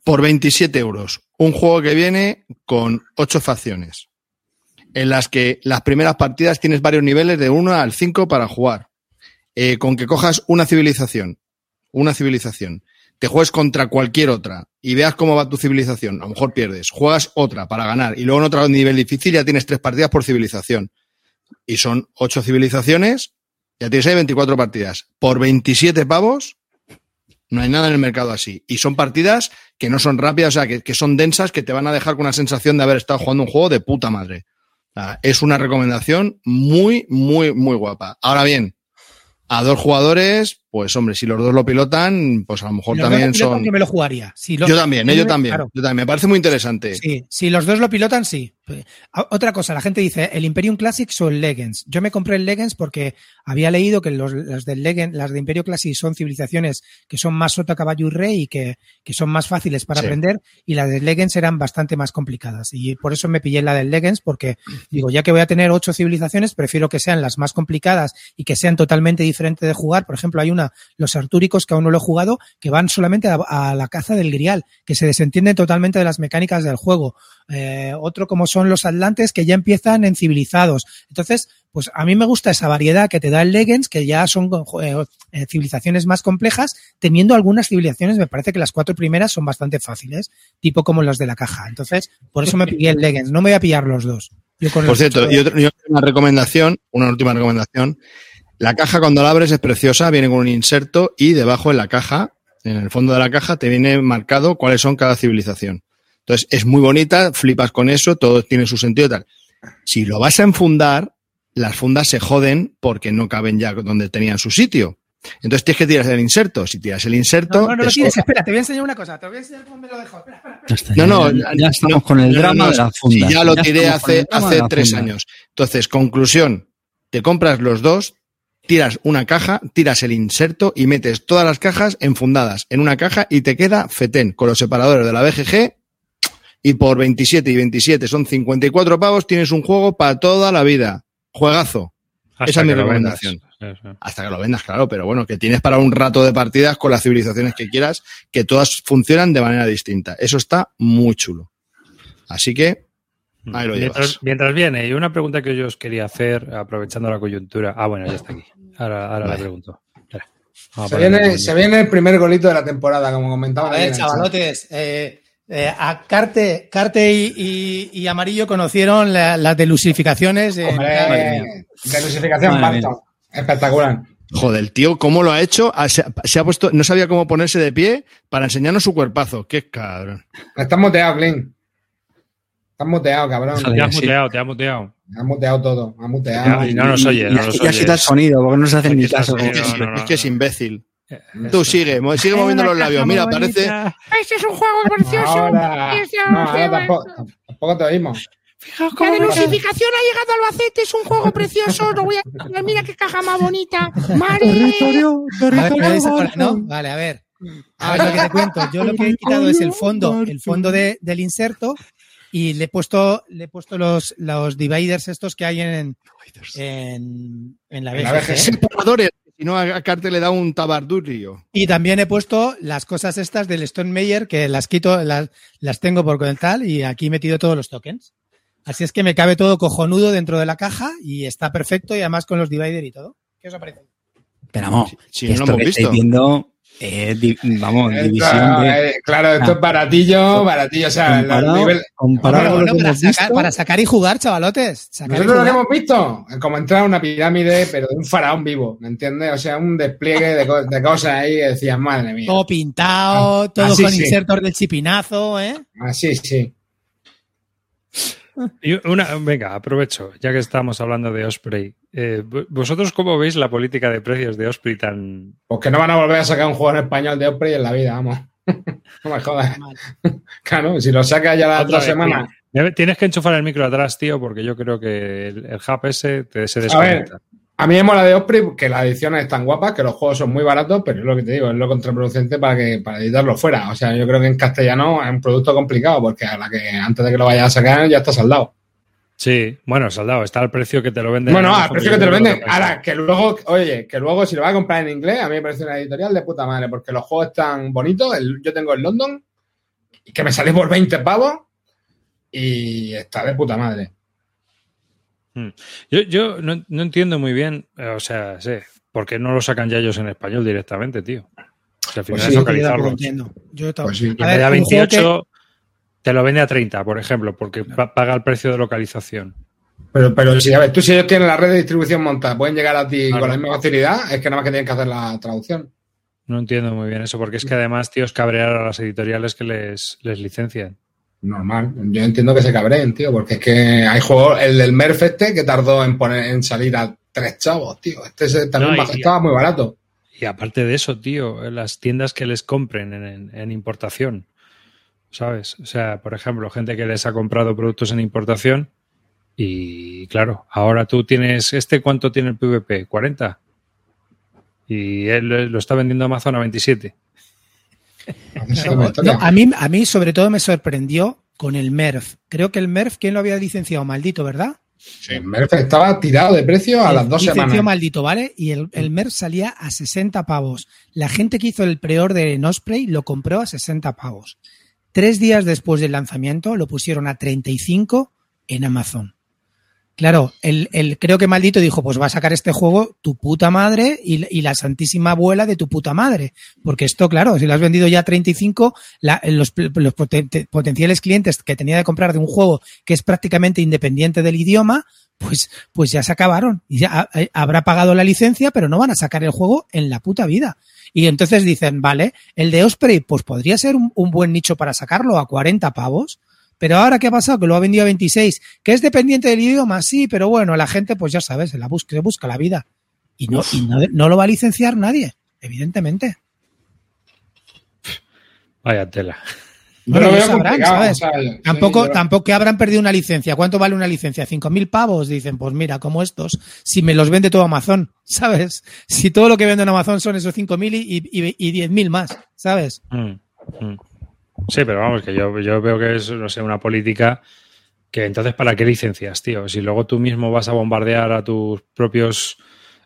Speaker 2: por 27 euros, un juego que viene con 8 facciones, en las que las primeras partidas tienes varios niveles de 1 al 5 para jugar, Eh, con que cojas una civilización, una civilización, te juegues contra cualquier otra y veas cómo va tu civilización, a lo mejor pierdes, juegas otra para ganar y luego en otro nivel difícil ya tienes tres partidas por civilización. Y son ocho civilizaciones, ya tienes ahí 24 partidas. Por 27 pavos, no hay nada en el mercado así. Y son partidas que no son rápidas, o sea, que, son densas, que te van a dejar con una sensación de haber estado jugando un juego de puta madre. Es una recomendación muy, muy, muy guapa. Ahora bien, a dos jugadores, pues hombre, si los dos lo pilotan, pues a lo mejor
Speaker 3: los
Speaker 2: también
Speaker 3: dos lo pilotan,
Speaker 2: son...
Speaker 3: Yo me lo jugaría. Si lo-
Speaker 2: Yo también, eh, yo también,
Speaker 3: Claro.
Speaker 2: yo también. Me parece muy interesante.
Speaker 3: Sí, si los dos lo pilotan, sí. Otra cosa, la gente dice el Imperium Classics o el Legends. Yo me compré el Legends porque había leído que los, las del Legend, las de Imperio Classics son civilizaciones que son más sota, caballo y rey y que, que son más fáciles para
Speaker 2: Sí.
Speaker 3: aprender y las de Legends eran bastante más complicadas. Y por eso me pillé la del Legends porque digo, ya que voy a tener ocho civilizaciones, prefiero que sean las más complicadas y que sean totalmente diferentes de jugar. Por ejemplo, hay una Los artúricos, que aún no lo he jugado, que van solamente a, a la caza del grial, que se desentienden totalmente de las mecánicas del juego. Eh, otro como son los atlantes, que ya empiezan en civilizados. Entonces, pues a mí me gusta esa variedad que te da el Legends, que ya son eh, eh, civilizaciones más complejas, teniendo algunas civilizaciones, me parece que las cuatro primeras son bastante fáciles, tipo como las de la caja. Entonces, por eso me pillé el Legends, no me voy a pillar los dos. Yo con
Speaker 2: Por cierto, y, otra- y otra- recomendación, una última recomendación. La caja cuando la abres es preciosa, viene con un inserto y debajo en la caja, en el fondo de la caja, te viene marcado cuáles son cada civilización. Entonces es muy bonita, flipas con eso, todo tiene su sentido y tal. Si lo vas a enfundar, las fundas se joden porque no caben ya donde tenían su sitio. Entonces tienes que tirar el inserto. Si tiras el inserto,
Speaker 3: No, no, no lo tienes, espera, te voy a enseñar una cosa, te voy a enseñar cómo me lo dejo. Espera, espera, espera.
Speaker 5: Ya está,
Speaker 2: No, no,
Speaker 5: ya, ya estamos con el drama
Speaker 2: no,
Speaker 5: de la
Speaker 2: sí,
Speaker 5: funda.
Speaker 2: ya lo tiré hace, hace tres años. Entonces, conclusión, te compras los dos, tiras una caja, tiras el inserto y metes todas las cajas enfundadas en una caja y te queda fetén con los separadores de la BGG y por 27 y 27 son 54 pavos, tienes un juego para toda la vida. Juegazo.
Speaker 4: Hasta
Speaker 2: Esa es mi recomendación. Hasta que lo vendas, claro, pero bueno, que tienes para un rato de partidas con las civilizaciones que quieras, que todas funcionan de manera distinta. Eso está muy chulo. Así que, ahí lo llevas.
Speaker 4: Mientras, mientras viene, y una pregunta que yo os quería hacer, aprovechando la coyuntura. Ah, bueno, ya está aquí. Ahora, ahora le pregunto.
Speaker 1: Se viene,
Speaker 4: un-
Speaker 1: se viene el primer golito de la temporada, como comentaba.
Speaker 3: A ver, chavalotes, eh, eh, a Carte, Carte y, y- y Amarillo conocieron la- las delusificaciones.
Speaker 1: Hombre, delusificación. Espectacular.
Speaker 2: Joder, el tío, ¿cómo lo ha hecho? Ah, Se ha, se ha puesto, no sabía cómo ponerse de pie para enseñarnos su cuerpazo. Qué cabrón.
Speaker 1: Estás muteado, Clint. Estás muteado, cabrón.
Speaker 4: Te has
Speaker 5: Sí.
Speaker 4: muteado, te has muteado.
Speaker 1: Has muteado todo. Has muteado.
Speaker 4: Ya, y no nos oye,
Speaker 5: Y
Speaker 4: no nos
Speaker 5: ya
Speaker 4: oye.
Speaker 5: quita el sonido, porque no se hace
Speaker 4: Aquí
Speaker 5: ni caso.
Speaker 4: sonido.
Speaker 2: Es que, es-
Speaker 4: no, no,
Speaker 2: es, que es
Speaker 4: no.
Speaker 2: imbécil. Tú sigue, sigue moviendo los labios. Mira, parece.
Speaker 8: Este es un juego precioso.
Speaker 1: Ahora, no, tampoco, tampoco te oímos.
Speaker 8: La delusificación ha llegado a Albacete, es un juego precioso. Lo voy a... Mira qué caja más bonita. Mare.
Speaker 3: A ver, ¿me veis ahora, ¿no? Vale, a ver. A ver lo que te cuento. Yo lo que he quitado es el fondo, el fondo de- del inserto y le he puesto, le he puesto los, los dividers estos que hay en, en, en la
Speaker 1: En la
Speaker 3: BGG.
Speaker 1: BGG.
Speaker 2: Separadores. Si no, a Carte le da un tabardurio.
Speaker 3: Y también he puesto las cosas estas del Stone Meyer que las quito, las, las tengo por tal y aquí he metido todos los tokens. Así es que me cabe todo cojonudo dentro de la caja y está perfecto y además con los divider y todo. ¿Qué os ha parecido?
Speaker 5: Pero vamos,
Speaker 2: Si no lo hemos
Speaker 5: que
Speaker 2: visto.
Speaker 5: estáis viendo, eh, di- vamos,
Speaker 1: Esto,
Speaker 5: división de...
Speaker 1: eh, claro, esto es baratillo, baratillo. O sea,
Speaker 5: Comparado,
Speaker 1: nivel.
Speaker 5: comparado
Speaker 3: Bueno, bueno, para, sacar,
Speaker 5: visto,
Speaker 3: para sacar y jugar, chavalotes. Sacar
Speaker 1: Nosotros lo que hemos visto, es como entrar a una pirámide, pero de un faraón vivo, ¿me entiendes? O sea, un despliegue de, co- de cosas ahí que decías, madre mía.
Speaker 3: Todo pintado, todo
Speaker 1: así
Speaker 3: con
Speaker 1: sí.
Speaker 3: insertos del chipinazo, ¿eh?
Speaker 1: Así, sí.
Speaker 4: Y una, venga, aprovecho, ya que estamos hablando de Osprey. Eh, ¿Vosotros cómo veis la política de precios de Osprey tan...
Speaker 1: Pues que no van a volver a sacar un juego en español de Osprey en la vida, vamos. no me jodas. Claro, si lo sacas ya la
Speaker 4: Otra
Speaker 1: otra
Speaker 4: vez,
Speaker 1: semana.
Speaker 4: Tienes que enchufar el micro atrás, tío, porque yo creo que el, el hub ese te, se
Speaker 1: A ver,
Speaker 4: desconecta.
Speaker 1: A mí me mola de Osprey que las ediciones están guapas, que los juegos son muy baratos, pero es lo que te digo, es lo contraproducente para que para editarlo fuera. O sea, yo creo que en castellano es un producto complicado, porque a la que antes de que lo vayas a sacar ya está saldado.
Speaker 4: Sí, bueno, soldado, está al precio que te lo venden.
Speaker 1: Bueno,
Speaker 4: en
Speaker 1: al precio que te lo venden. Ahora, que luego, oye, que luego si lo vas a comprar en inglés, a mí me parece una editorial de puta madre, porque los juegos están bonitos. El- yo tengo el London, que me salió por 20 pavos, y está de puta madre.
Speaker 4: Yo, yo no, no entiendo muy bien, eh, o sea, sí, ¿por qué no lo sacan ya ellos en español directamente, tío? Si al final
Speaker 1: Pues
Speaker 4: es
Speaker 1: sí,
Speaker 3: Yo entiendo. Yo.
Speaker 1: Pues sí.
Speaker 3: A
Speaker 4: en
Speaker 3: ver,
Speaker 4: vez de a
Speaker 3: un juego que-
Speaker 4: 28, te lo vende a 30, por ejemplo, porque pa- paga el precio de localización.
Speaker 1: Pero, pero si, a ver, tú si ellos tienen la red de distribución montada, pueden llegar a ti
Speaker 4: Claro.
Speaker 1: con la misma facilidad, es que nada más que tienen que hacer la traducción.
Speaker 4: No entiendo muy bien eso, porque es que además, tío, es cabrear a las editoriales que les, les licencian.
Speaker 1: Normal. Yo entiendo que se cabreen, tío, porque es que hay juegos, el del Merf este, que tardó en poner, en salir a tres chavos, tío. Este se- también
Speaker 4: No, y-
Speaker 1: estaba muy barato.
Speaker 4: Y aparte de eso, tío, las tiendas que les compren en, en- en importación, ¿sabes? O sea, por ejemplo, gente que les ha comprado productos en importación y, claro, ahora tú tienes, ¿este cuánto tiene el PVP? ¿40? Y él lo está vendiendo Amazon a 27.
Speaker 3: No, no, a, mí, a mí, sobre todo, me sorprendió con el MERF. Creo que el MERF, ¿quién lo había licenciado? Maldito, ¿verdad?
Speaker 1: El Merf estaba tirado de precio a las dos semanas.
Speaker 3: maldito, ¿vale? Y el, el Merf salía a 60 pavos. La gente que hizo el preor de Nosprey lo compró a 60 pavos. Tres días después del lanzamiento lo pusieron a 35 en Amazon. Claro, el, el- creo que maldito dijo, pues va a sacar este juego tu puta madre y, y la santísima abuela de tu puta madre. Porque esto, claro, si lo has vendido ya a 35, la- los, los poten- potenciales clientes que tenía de comprar de un juego que es prácticamente independiente del idioma, pues, pues ya se acabaron. Y ya ha- habrá pagado la licencia, pero no van a sacar el juego en la puta vida. Y entonces dicen, vale, el de Osprey, pues podría ser un, un buen nicho para sacarlo a 40 pavos. Pero ahora, ¿qué ha pasado? Que lo ha vendido a 26. ¿Que es dependiente del idioma? Sí, pero bueno, la gente, pues ya sabes, se la busca, se busca la vida. Y no, y no, no lo va a licenciar nadie, evidentemente.
Speaker 4: Vaya tela.
Speaker 3: Bueno, no
Speaker 1: veo
Speaker 3: sabrán, ¿sabes?
Speaker 1: o sea, sí,
Speaker 3: Tampoco,
Speaker 1: yo-
Speaker 3: tampoco que habrán perdido una licencia. ¿Cuánto vale una licencia? ¿Cinco mil pavos? Dicen, pues mira, como estos, si me los vende todo Amazon, ¿sabes? Si todo lo que vendo en Amazon son esos cinco mil y, y, y diez mil más, ¿sabes?
Speaker 4: Mm, mm. Sí, pero vamos, que yo, yo veo que es, no sé, una política que entonces, ¿para qué licencias, tío? Si luego tú mismo vas a bombardear a tus propios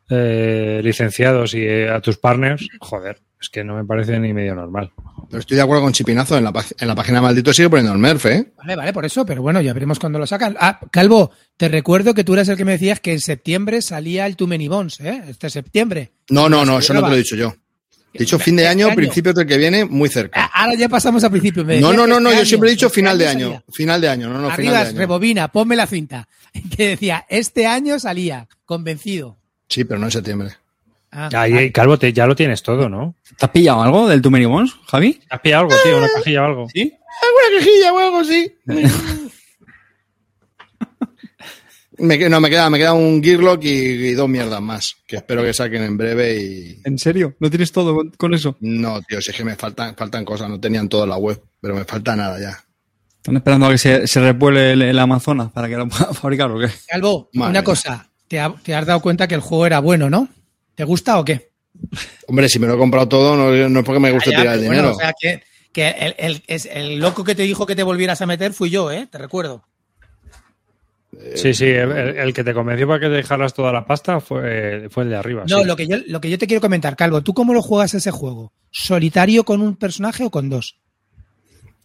Speaker 4: eh, licenciados y eh, a tus partners, joder, es que no me parece ni medio normal.
Speaker 2: Pero estoy de acuerdo con Chipinazo. En la, en la página maldito sigue poniendo el Merf, ¿eh?
Speaker 3: Vale, vale, por eso, pero bueno, ya veremos cuándo lo sacan. Ah, Calvo, te recuerdo que tú eras el que me decías que en septiembre salía el Too Many Bones, ¿eh? Este septiembre.
Speaker 2: No, no, no, eso no te lo he dicho yo. He dicho fin de
Speaker 3: Este
Speaker 2: año,
Speaker 3: año.
Speaker 2: principios del que viene, muy cerca.
Speaker 3: Ah, Ahora ya pasamos a principio. me
Speaker 2: No, no, no, no,
Speaker 3: este
Speaker 2: yo siempre he dicho
Speaker 3: este
Speaker 2: final de
Speaker 3: salía.
Speaker 2: año. Final de año, no, no, final
Speaker 3: Arriba,
Speaker 2: de año.
Speaker 3: rebobina, ponme la cinta. Que decía, este año salía, convencido.
Speaker 2: Sí, pero no en septiembre.
Speaker 3: Ah,
Speaker 4: Ahí,
Speaker 3: ah,
Speaker 4: Calvo, te- ya lo tienes todo, ¿no?
Speaker 5: ¿Te has pillado algo del Too Many Bones, Javi?
Speaker 4: ¿Has pillado algo, tío? ¿Una cajilla o algo?
Speaker 5: ¿Sí?
Speaker 2: ¿Alguna quejilla o algo así? Me, no, me queda, me queda un Gearlock y, y dos mierdas más, que espero que saquen en breve y...
Speaker 5: ¿En serio? ¿No tienes todo con, con eso?
Speaker 2: No, tío, si es que me faltan, faltan cosas, no tenían todo en la web, pero me falta nada ya.
Speaker 5: ¿Están esperando a que se, se repuele el, el Amazonas para que lo puedan fabricar o qué?
Speaker 3: Calvo,
Speaker 2: Madre
Speaker 3: una cosa. Te, ha- te has dado cuenta que el juego era bueno, ¿no? ¿Te gusta o qué?
Speaker 2: Hombre, si me lo he comprado todo, no, no es porque me guste
Speaker 3: Ah, ya,
Speaker 2: tirar el
Speaker 3: bueno,
Speaker 2: dinero.
Speaker 3: o sea, que, que el, el- es el loco que te dijo que te volvieras a meter fui yo, ¿eh? Te recuerdo.
Speaker 4: Sí, sí, el, el que te convenció para que te dejaras toda la pasta fue, fue el de arriba.
Speaker 3: No,
Speaker 4: sí.
Speaker 3: lo, que yo, lo que yo te quiero comentar, Calvo, ¿tú cómo lo juegas ese juego? ¿Solitario con un personaje o con dos?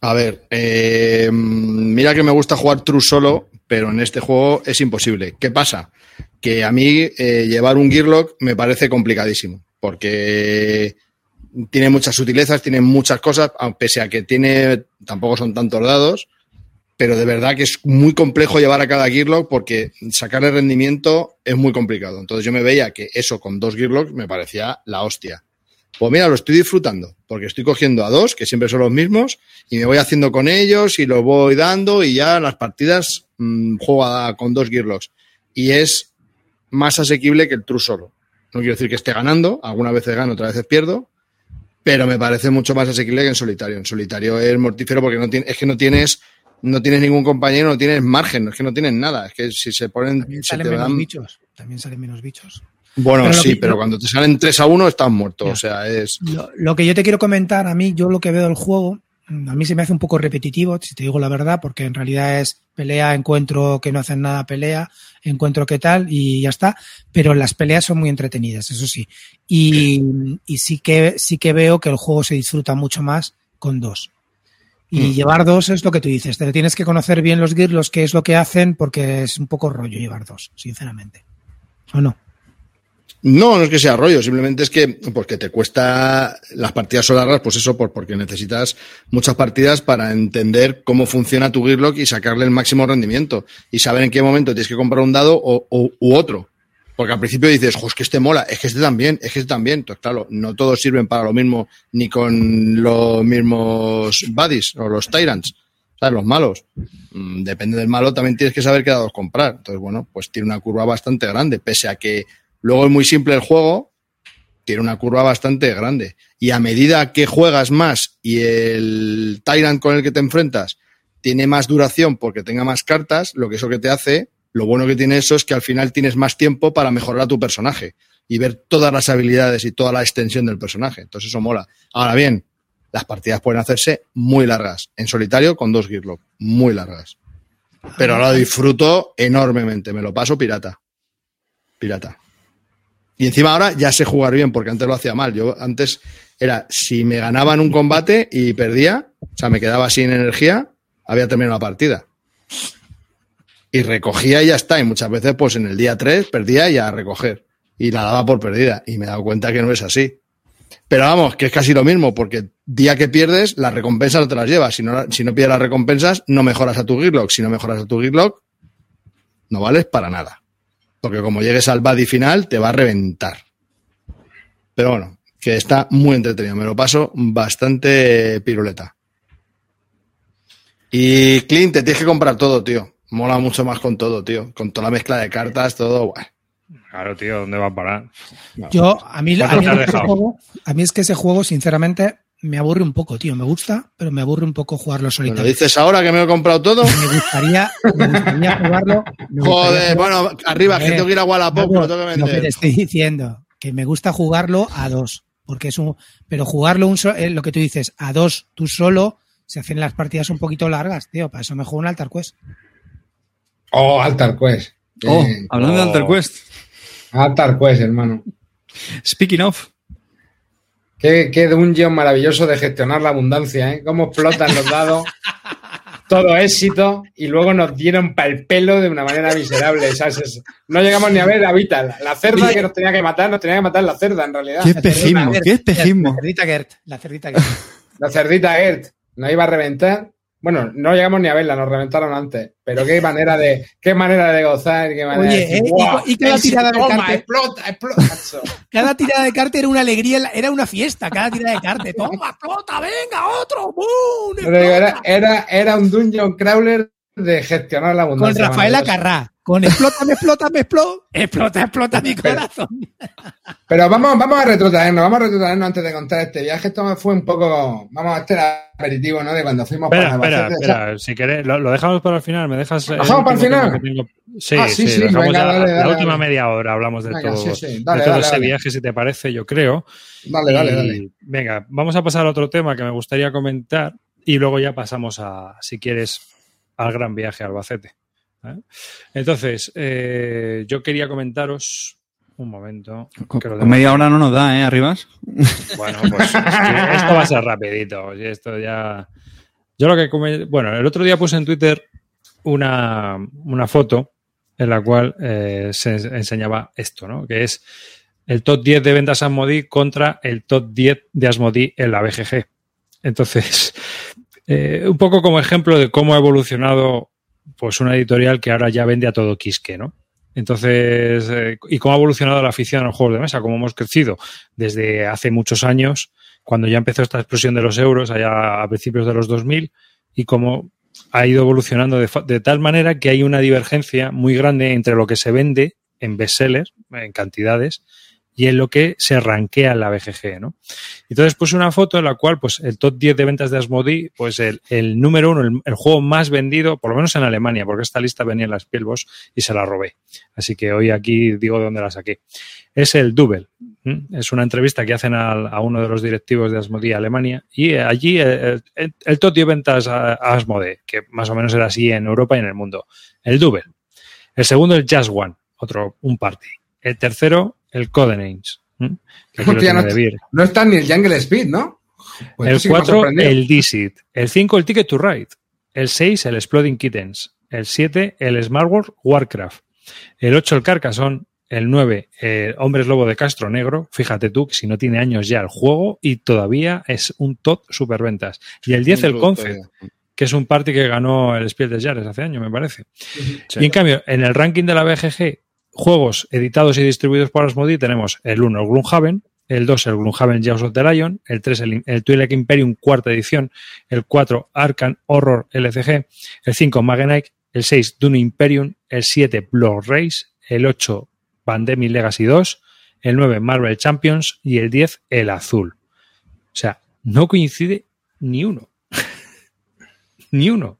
Speaker 2: A ver, eh, mira que me gusta jugar True solo, pero en este juego es imposible. ¿Qué pasa? Que a mí eh, llevar un Gearlock me parece complicadísimo, porque tiene muchas sutilezas, tiene muchas cosas, pese a que tiene, tampoco son tantos dados, pero de verdad que es muy complejo llevar a cada Gearlock porque sacarle rendimiento es muy complicado. Entonces yo me veía que eso con dos Gearlocks me parecía la hostia. Pues mira, lo estoy disfrutando, porque estoy cogiendo a dos, que siempre son los mismos, y me voy haciendo con ellos y los voy dando y ya las partidas mmm, juego con dos Gearlocks. Y es más asequible que el True solo. No quiero decir que esté ganando, algunas veces gano, otras veces pierdo, pero me parece mucho más asequible que en solitario. En solitario es mortífero porque no tiene, es que no tienes, no tienes ningún compañero, no tienes margen, es que no tienes nada. Es que si se ponen,
Speaker 3: También
Speaker 2: se
Speaker 3: salen
Speaker 2: te
Speaker 3: menos
Speaker 2: dan-
Speaker 3: bichos. También salen menos bichos.
Speaker 2: Bueno,
Speaker 3: Pero
Speaker 2: sí,
Speaker 3: que-
Speaker 2: pero cuando te salen 3 a 1 estás muerto.
Speaker 3: Ya.
Speaker 2: O sea, es.
Speaker 3: Lo, lo que yo te quiero comentar, a mí, yo lo que veo del juego, mm, a mí se me hace un poco repetitivo, si te digo la verdad, porque en realidad es pelea, encuentro que no hacen nada pelea, encuentro que tal y ya está. Pero las peleas son muy entretenidas, eso sí. Y, y sí que sí que veo que el juego se disfruta mucho más con dos. Y
Speaker 2: Mm.
Speaker 3: llevar dos es lo que tú dices. Te tienes que conocer bien los gears, los que es lo que hacen, porque es un poco rollo llevar dos, sinceramente. ¿O no?
Speaker 2: No, no es que sea rollo, simplemente es que porque te cuesta las partidas son largas, pues eso, por, porque necesitas muchas partidas para entender cómo funciona tu Gearlock y sacarle el máximo rendimiento y saber en qué momento tienes que comprar un dado o, o- u otro. Porque al principio dices, que este mola, es que este también, es que este también. Entonces, claro, no todos sirven para lo mismo ni con los mismos buddies o los tyrants, ¿sabes? Los malos. Mm, Depende del malo, también tienes que saber qué dados comprar. Entonces, bueno, pues tiene una curva bastante grande, pese a que luego es muy simple el juego, tiene una curva bastante grande. Y a medida que juegas más y el Tyrant con el que te enfrentas tiene más duración porque tenga más cartas, lo que eso que te hace, lo bueno que tiene eso es que al final tienes más tiempo para mejorar a tu personaje y ver todas las habilidades y toda la extensión del personaje. Entonces eso mola. Ahora bien, las partidas pueden hacerse muy largas. En solitario con dos Gearlock, muy largas. Pero ahora disfruto enormemente. Me lo paso pirata. Pirata. Y encima ahora ya sé jugar bien, porque antes lo hacía mal. Yo antes era, si me ganaban un combate y perdía, o sea, me quedaba sin energía, había terminado la partida. Y recogía y ya está. Y muchas veces, pues en el día 3 perdía y a recoger. Y la daba por perdida. Y me he dado cuenta que no es así. Pero vamos, que es casi lo mismo, porque día que pierdes, las recompensas no te las llevas. Si no, si no pides las recompensas, no mejoras a tu Gearlock. Si no mejoras a tu Gearlock, no vales para nada. Porque como llegues al buddy final, te va a reventar. Pero bueno, que está muy entretenido. Me lo paso bastante piruleta. Y Clint, te tienes que comprar todo, tío. Mola mucho más con todo, tío. Con toda la mezcla de cartas, todo. Buah.
Speaker 4: Claro, tío, ¿dónde va a parar?
Speaker 3: Yo, a mí, a
Speaker 4: ¿Cuánto
Speaker 3: mí juego- a es que ese juego, sinceramente, me aburre un poco, tío. Me gusta, pero me aburre un poco jugarlo
Speaker 2: ¿Me lo dices ahora que me he comprado todo?
Speaker 3: Me gustaría, me gustaría jugarlo. me gustaría
Speaker 2: Joder,
Speaker 3: jugarlo-
Speaker 2: bueno, arriba, que tengo que ir a Wallapop, lo tengo que
Speaker 3: Lo que te
Speaker 2: vender.
Speaker 3: estoy diciendo, que me gusta jugarlo a dos, porque es un, pero jugarlo un so- eh, lo que tú dices, a dos, tú solo, se hacen las partidas un poquito largas, tío. Para eso me juego un Altar Quest.
Speaker 1: Oh, Altar Quest.
Speaker 5: Oh,
Speaker 1: Bien.
Speaker 5: hablando de
Speaker 4: Oh.
Speaker 5: Alter Quest.
Speaker 1: Altar Quest, hermano.
Speaker 5: Speaking of.
Speaker 1: Qué, qué dungeon maravilloso de gestionar la abundancia, ¿eh? Cómo explotan los dados. Todo éxito y luego nos dieron para el pelo de una manera miserable. No llegamos ni a ver a Vital. La cerda que nos tenía que matar, nos tenía que matar la cerda en realidad.
Speaker 5: Qué espejismo, qué espejismo.
Speaker 3: La cerdita Gert, la cerdita Gert.
Speaker 1: La cerdita Gert nos iba a reventar. Bueno, no llegamos ni a verla, nos reventaron antes. Pero qué manera de, qué manera de gozar, qué manera
Speaker 3: Oye,
Speaker 1: de decir,
Speaker 3: ¿eh? Y
Speaker 1: "Guau,
Speaker 3: cu- y cada tirada de
Speaker 1: toma,
Speaker 3: cartas".
Speaker 1: explota, explota. macho".
Speaker 3: Cada tirada de carta era una alegría, era una fiesta, cada tirada de carta. Toma, explota, venga, otro, ¡boom!
Speaker 1: Era, era, era un dungeon crawler de gestionar la
Speaker 3: Con
Speaker 1: abundancia.
Speaker 3: Rafaela
Speaker 1: maravilloso.
Speaker 3: Carrá. Con explota, me explota, me explota. Explota, explota mi corazón.
Speaker 1: Pero vamos, vamos a retrotraernos, vamos a retrotraernos antes de contar este viaje. Esto fue un poco, vamos a este aperitivo, ¿no? De cuando fuimos
Speaker 4: Espera,
Speaker 1: para
Speaker 4: espera,
Speaker 1: Albacete.
Speaker 4: espera. Si querés, lo, lo dejamos para el final. ¿Me dejas.
Speaker 1: dejamos para el final?
Speaker 4: tengo? Sí,
Speaker 1: Ah, sí,
Speaker 4: sí,
Speaker 1: sí, venga,
Speaker 4: ya-
Speaker 1: dale,
Speaker 4: la
Speaker 1: dale,
Speaker 4: última
Speaker 1: dale.
Speaker 4: media hora hablamos de
Speaker 1: Venga,
Speaker 4: todo,
Speaker 1: sí, sí,
Speaker 4: de todo
Speaker 1: dale,
Speaker 4: ese
Speaker 1: dale.
Speaker 4: viaje, si te parece, yo creo.
Speaker 1: Dale, dale,
Speaker 4: Y,
Speaker 1: dale.
Speaker 4: Venga, vamos a pasar a otro tema que me gustaría comentar y luego ya pasamos a, si quieres, al gran viaje a Albacete. ¿Eh? Entonces, eh, yo quería comentaros. Un momento.
Speaker 5: Con, media hora no nos da, ¿eh? Arribas.
Speaker 4: Bueno, pues esto va a ser rapidito. y Esto ya. Yo lo que come- bueno, el otro día puse en Twitter una, una foto en la cual eh, se enseñaba esto, ¿no? Que es el top 10 de ventas Asmodee contra el top 10 de Asmodee en la BGG. Entonces, eh, un poco como ejemplo de cómo ha evolucionado pues una editorial que ahora ya vende a todo quisque, ¿no? Entonces, eh, y cómo ha evolucionado la afición a los juegos de mesa, cómo hemos crecido desde hace muchos años, cuando ya empezó esta explosión de los euros, allá a principios de los 2000, y cómo ha ido evolucionando de, tal manera que hay una divergencia muy grande entre lo que se vende en bestsellers, en cantidades, y en lo que se rankea en la BGG, ¿no? Entonces puse una foto en la cual, pues, el top 10 de ventas de Asmodee, pues el, número uno, el, juego más vendido, por lo menos en Alemania, porque esta lista venía en las Spielbox y se la robé. Así que hoy aquí digo de dónde la saqué. Es el Double. Es una entrevista que hacen a, uno de los directivos de Asmodee Alemania y eh, allí eh, el, el top 10 ventas a, que más o menos era así en Europa y en el mundo. El Double. El segundo, el Just One, otro, un party. El tercero, el Codenames.
Speaker 1: no,
Speaker 4: de
Speaker 1: no está ni el Jungle Speed, ¿no? Pues
Speaker 4: el
Speaker 1: esto sí que me ha
Speaker 4: 4,
Speaker 1: sorprendido.
Speaker 4: el Dizit. El 5, el Ticket to Ride. El 6, el Exploding Kittens. El 7, el Smart World Warcraft. El 8, el Carcassonne. El 9, eh, Hombres Lobo de Castro Negro. Fíjate tú que si no tiene años ya el juego y todavía es un top superventas. Y el 10, el
Speaker 2: todavía.
Speaker 4: que es un party que ganó el Spiel des Jahres hace años, me parece.
Speaker 2: Sí.
Speaker 4: Y en cambio, en el ranking de la BGG, juegos editados y distribuidos por Asmodee, tenemos el 1, el Gloomhaven, el 2, el Gloomhaven Jaws of the Lion, el 3, el, el Twilight Imperium cuarta edición, el 4, Arkham Horror LCG, el 5, Magenite, el 6, Dune Imperium, el 7, Blood Race, el 8, Pandemic Legacy 2, el 9, Marvel Champions y el 10, el Azul. O sea, no coincide ni uno. ni uno.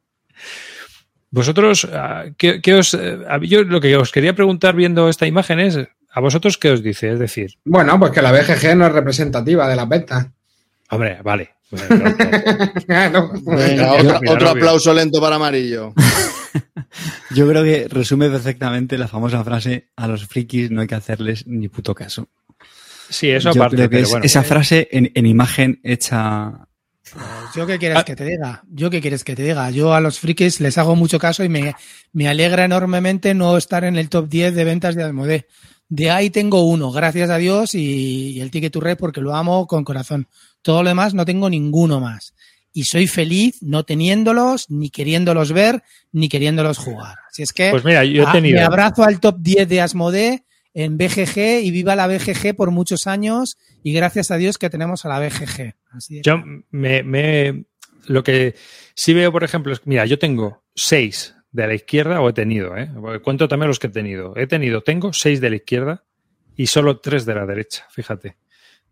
Speaker 4: Vosotros, ah, ¿qué, qué os, eh, yo lo que os quería preguntar viendo esta imagen es, ¿a vosotros qué os dice? Es decir,
Speaker 1: Bueno, pues que la BGG no es representativa de las ventas.
Speaker 4: hombre, vale.
Speaker 1: No.
Speaker 2: Venga, otro, aplauso lento para Amarillo.
Speaker 5: Yo creo que resume perfectamente la famosa frase a los frikis no hay que hacerles ni puto caso.
Speaker 4: Sí, eso
Speaker 5: Yo
Speaker 4: aparte,
Speaker 5: creo que
Speaker 4: pero
Speaker 5: es
Speaker 4: bueno.
Speaker 5: esa frase en, en imagen hecha
Speaker 3: ¿Yo qué quieres que te diga? ¿Yo qué quieres que te diga? Yo a los frikis les hago mucho caso y me, me alegra enormemente no estar en el top 10 de ventas de Asmodee. De ahí tengo uno, gracias a Dios, y, y el Ticket to Ride porque lo amo con corazón. Todo lo demás no tengo ninguno más. Y soy feliz no teniéndolos, ni queriéndolos ver, ni queriéndolos jugar. Así es que
Speaker 4: Pues mira, yo he
Speaker 3: ah,
Speaker 4: tenido.
Speaker 3: me abrazo al top 10 de Asmodee en BGG y viva la BGG por muchos años y gracias a Dios que tenemos a la BGG. Así
Speaker 4: Yo me, me- lo que sí veo, por ejemplo, es mira, yo tengo seis de la izquierda, o he tenido, ¿eh? Cuento también los que he tenido. He tenido, tengo seis de la izquierda y solo tres de la derecha, fíjate.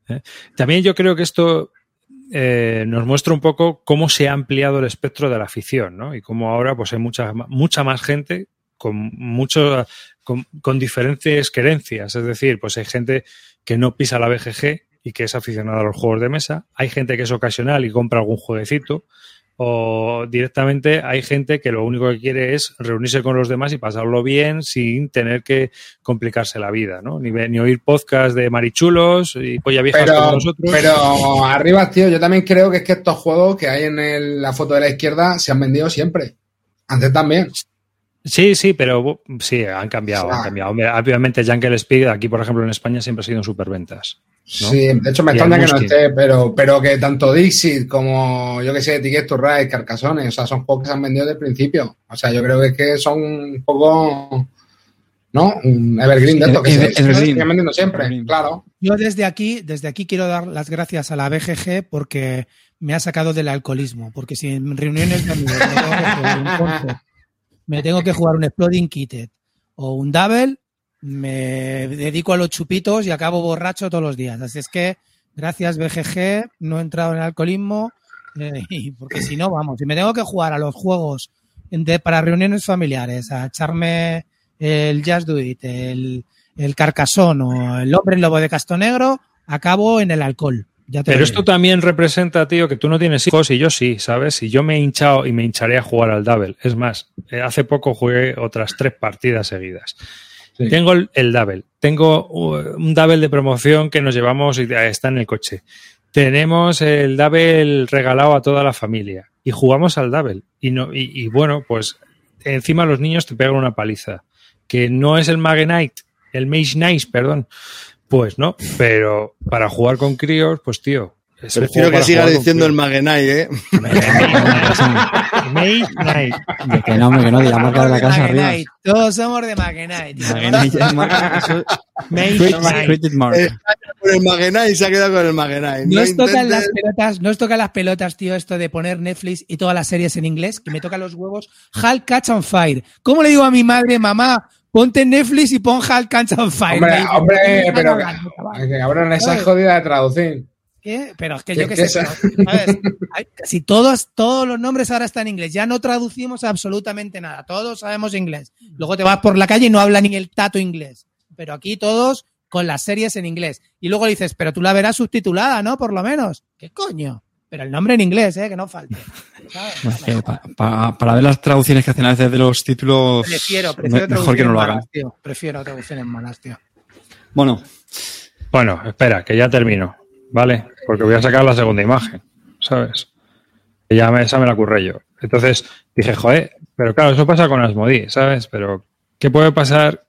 Speaker 4: ¿eh? También yo creo que esto eh, nos muestra un poco cómo se ha ampliado el espectro de la afición, ¿no? Y cómo ahora pues hay mucha, mucha más gente con mucho, con, con diferentes querencias. Es decir, pues hay gente que no pisa la BGG y que es aficionada a los juegos de mesa. Hay gente que es ocasional y compra algún jueguecito. O directamente hay gente que lo único que quiere es reunirse con los demás y pasarlo bien sin tener que complicarse la vida, ¿no? Ni, oír podcast de marichulos y polla viejas como
Speaker 1: Pero,
Speaker 4: nosotros.
Speaker 1: pero arriba, tío, yo también creo que es que estos juegos que hay en el- la foto de la izquierda se han vendido siempre. Antes también.
Speaker 4: Sí, sí, pero sí, han cambiado,
Speaker 1: Ah.
Speaker 4: han cambiado. Hombre, obviamente Jungle Speed, aquí por ejemplo en España siempre ha sido en superventas. ¿no?
Speaker 1: Sí, de hecho me extraña que no esté, pero, pero que tanto Dixit como, yo que sé, Ticket to Ride, Carcassonne, o sea, son juegos que se han vendido desde el principio. O sea, yo creo que, es que son un poco, ¿no? Un evergreen de esto que se, se siguen vendiendo siempre,
Speaker 5: Evergreen.
Speaker 1: claro.
Speaker 3: Yo desde aquí, desde aquí quiero dar las gracias a la BGG porque me ha sacado del alcoholismo. Porque si en reuniones de amigos me tengo que jugar un Exploding Kitted o un Double, me dedico a los chupitos y acabo borracho todos los días. Así es que, gracias BGG, no he entrado en el alcoholismo. eh, y porque si no, vamos, si me tengo que jugar a los juegos de- para reuniones familiares, a echarme el Just Do el, el Carcassonne o el Hombre Lobo de Castonegro, acabo en el alcohol. Ya te
Speaker 4: Pero esto también representa, tío, que tú no tienes hijos y yo sí, ¿sabes? Y yo me he hinchado y me hincharé a jugar al Double. Es más, eh, hace poco jugué otras tres partidas seguidas.
Speaker 1: Sí.
Speaker 4: Tengo el, el Double, tengo uh, un Double de promoción que nos llevamos y eh, está en el coche. Tenemos el Double regalado a toda la familia y jugamos al Double. Y, no, y, y bueno, pues encima los niños te pegan una paliza. Que no es el Mage Knight, el Mage Nice, perdón. Pues no, pero para jugar con críos, pues tío. es
Speaker 2: Prefiero que sigas diciendo el. Magenai, ¿eh?
Speaker 4: Mage Knight.
Speaker 9: De que no, hombre, que no, de la marca de la casa arriba.
Speaker 3: Todos somos de.
Speaker 5: Magenai ya es marca-
Speaker 2: Con el Magenai se ha quedado con el Magenai. No
Speaker 3: Nos tocan las pelotas, nos tocan las pelotas, tío, esto de poner Netflix y todas las series en inglés, que me tocan los huevos. Hulk Catch on Fire. ¿Cómo le digo a mi madre, mamá, ponte Netflix y pon Hulk Catch on Fire?
Speaker 1: Hombre, hombre,
Speaker 3: "¿Qué me están
Speaker 1: pero
Speaker 3: hablando, chaval?".
Speaker 1: que cabrón, esa jodida de traducir.
Speaker 3: ¿Qué? Pero es que
Speaker 1: ¿Qué-
Speaker 3: yo qué sé, pero, ¿sabes? Hay- casi todos, todos los nombres ahora están en inglés. Ya no traducimos absolutamente nada. Todos sabemos inglés. Luego te vas por la calle y no habla ni el tato inglés. Pero aquí todos con las series en inglés. Y luego dices, pero tú la verás subtitulada, ¿no? Por lo menos. ¿Qué coño? Pero el nombre en inglés, ¿eh? Que no falte. ¿sabes?
Speaker 5: Es que pa- pa- para ver las traducciones que hacen a veces de los títulos,
Speaker 3: Prefiero,
Speaker 5: me-
Speaker 3: prefiero
Speaker 5: mejor que no lo
Speaker 3: traducciones
Speaker 5: hagan.
Speaker 3: malas, tío. Prefiero traducciones malas, tío.
Speaker 5: Bueno,
Speaker 4: Bueno, espera, que ya termino, ¿vale? Porque voy a sacar la segunda imagen, ¿sabes? Que ya me, esa me la curré yo. Entonces dije, joder, pero claro, eso pasa con Asmodee, ¿sabes? Pero, ¿qué puede pasar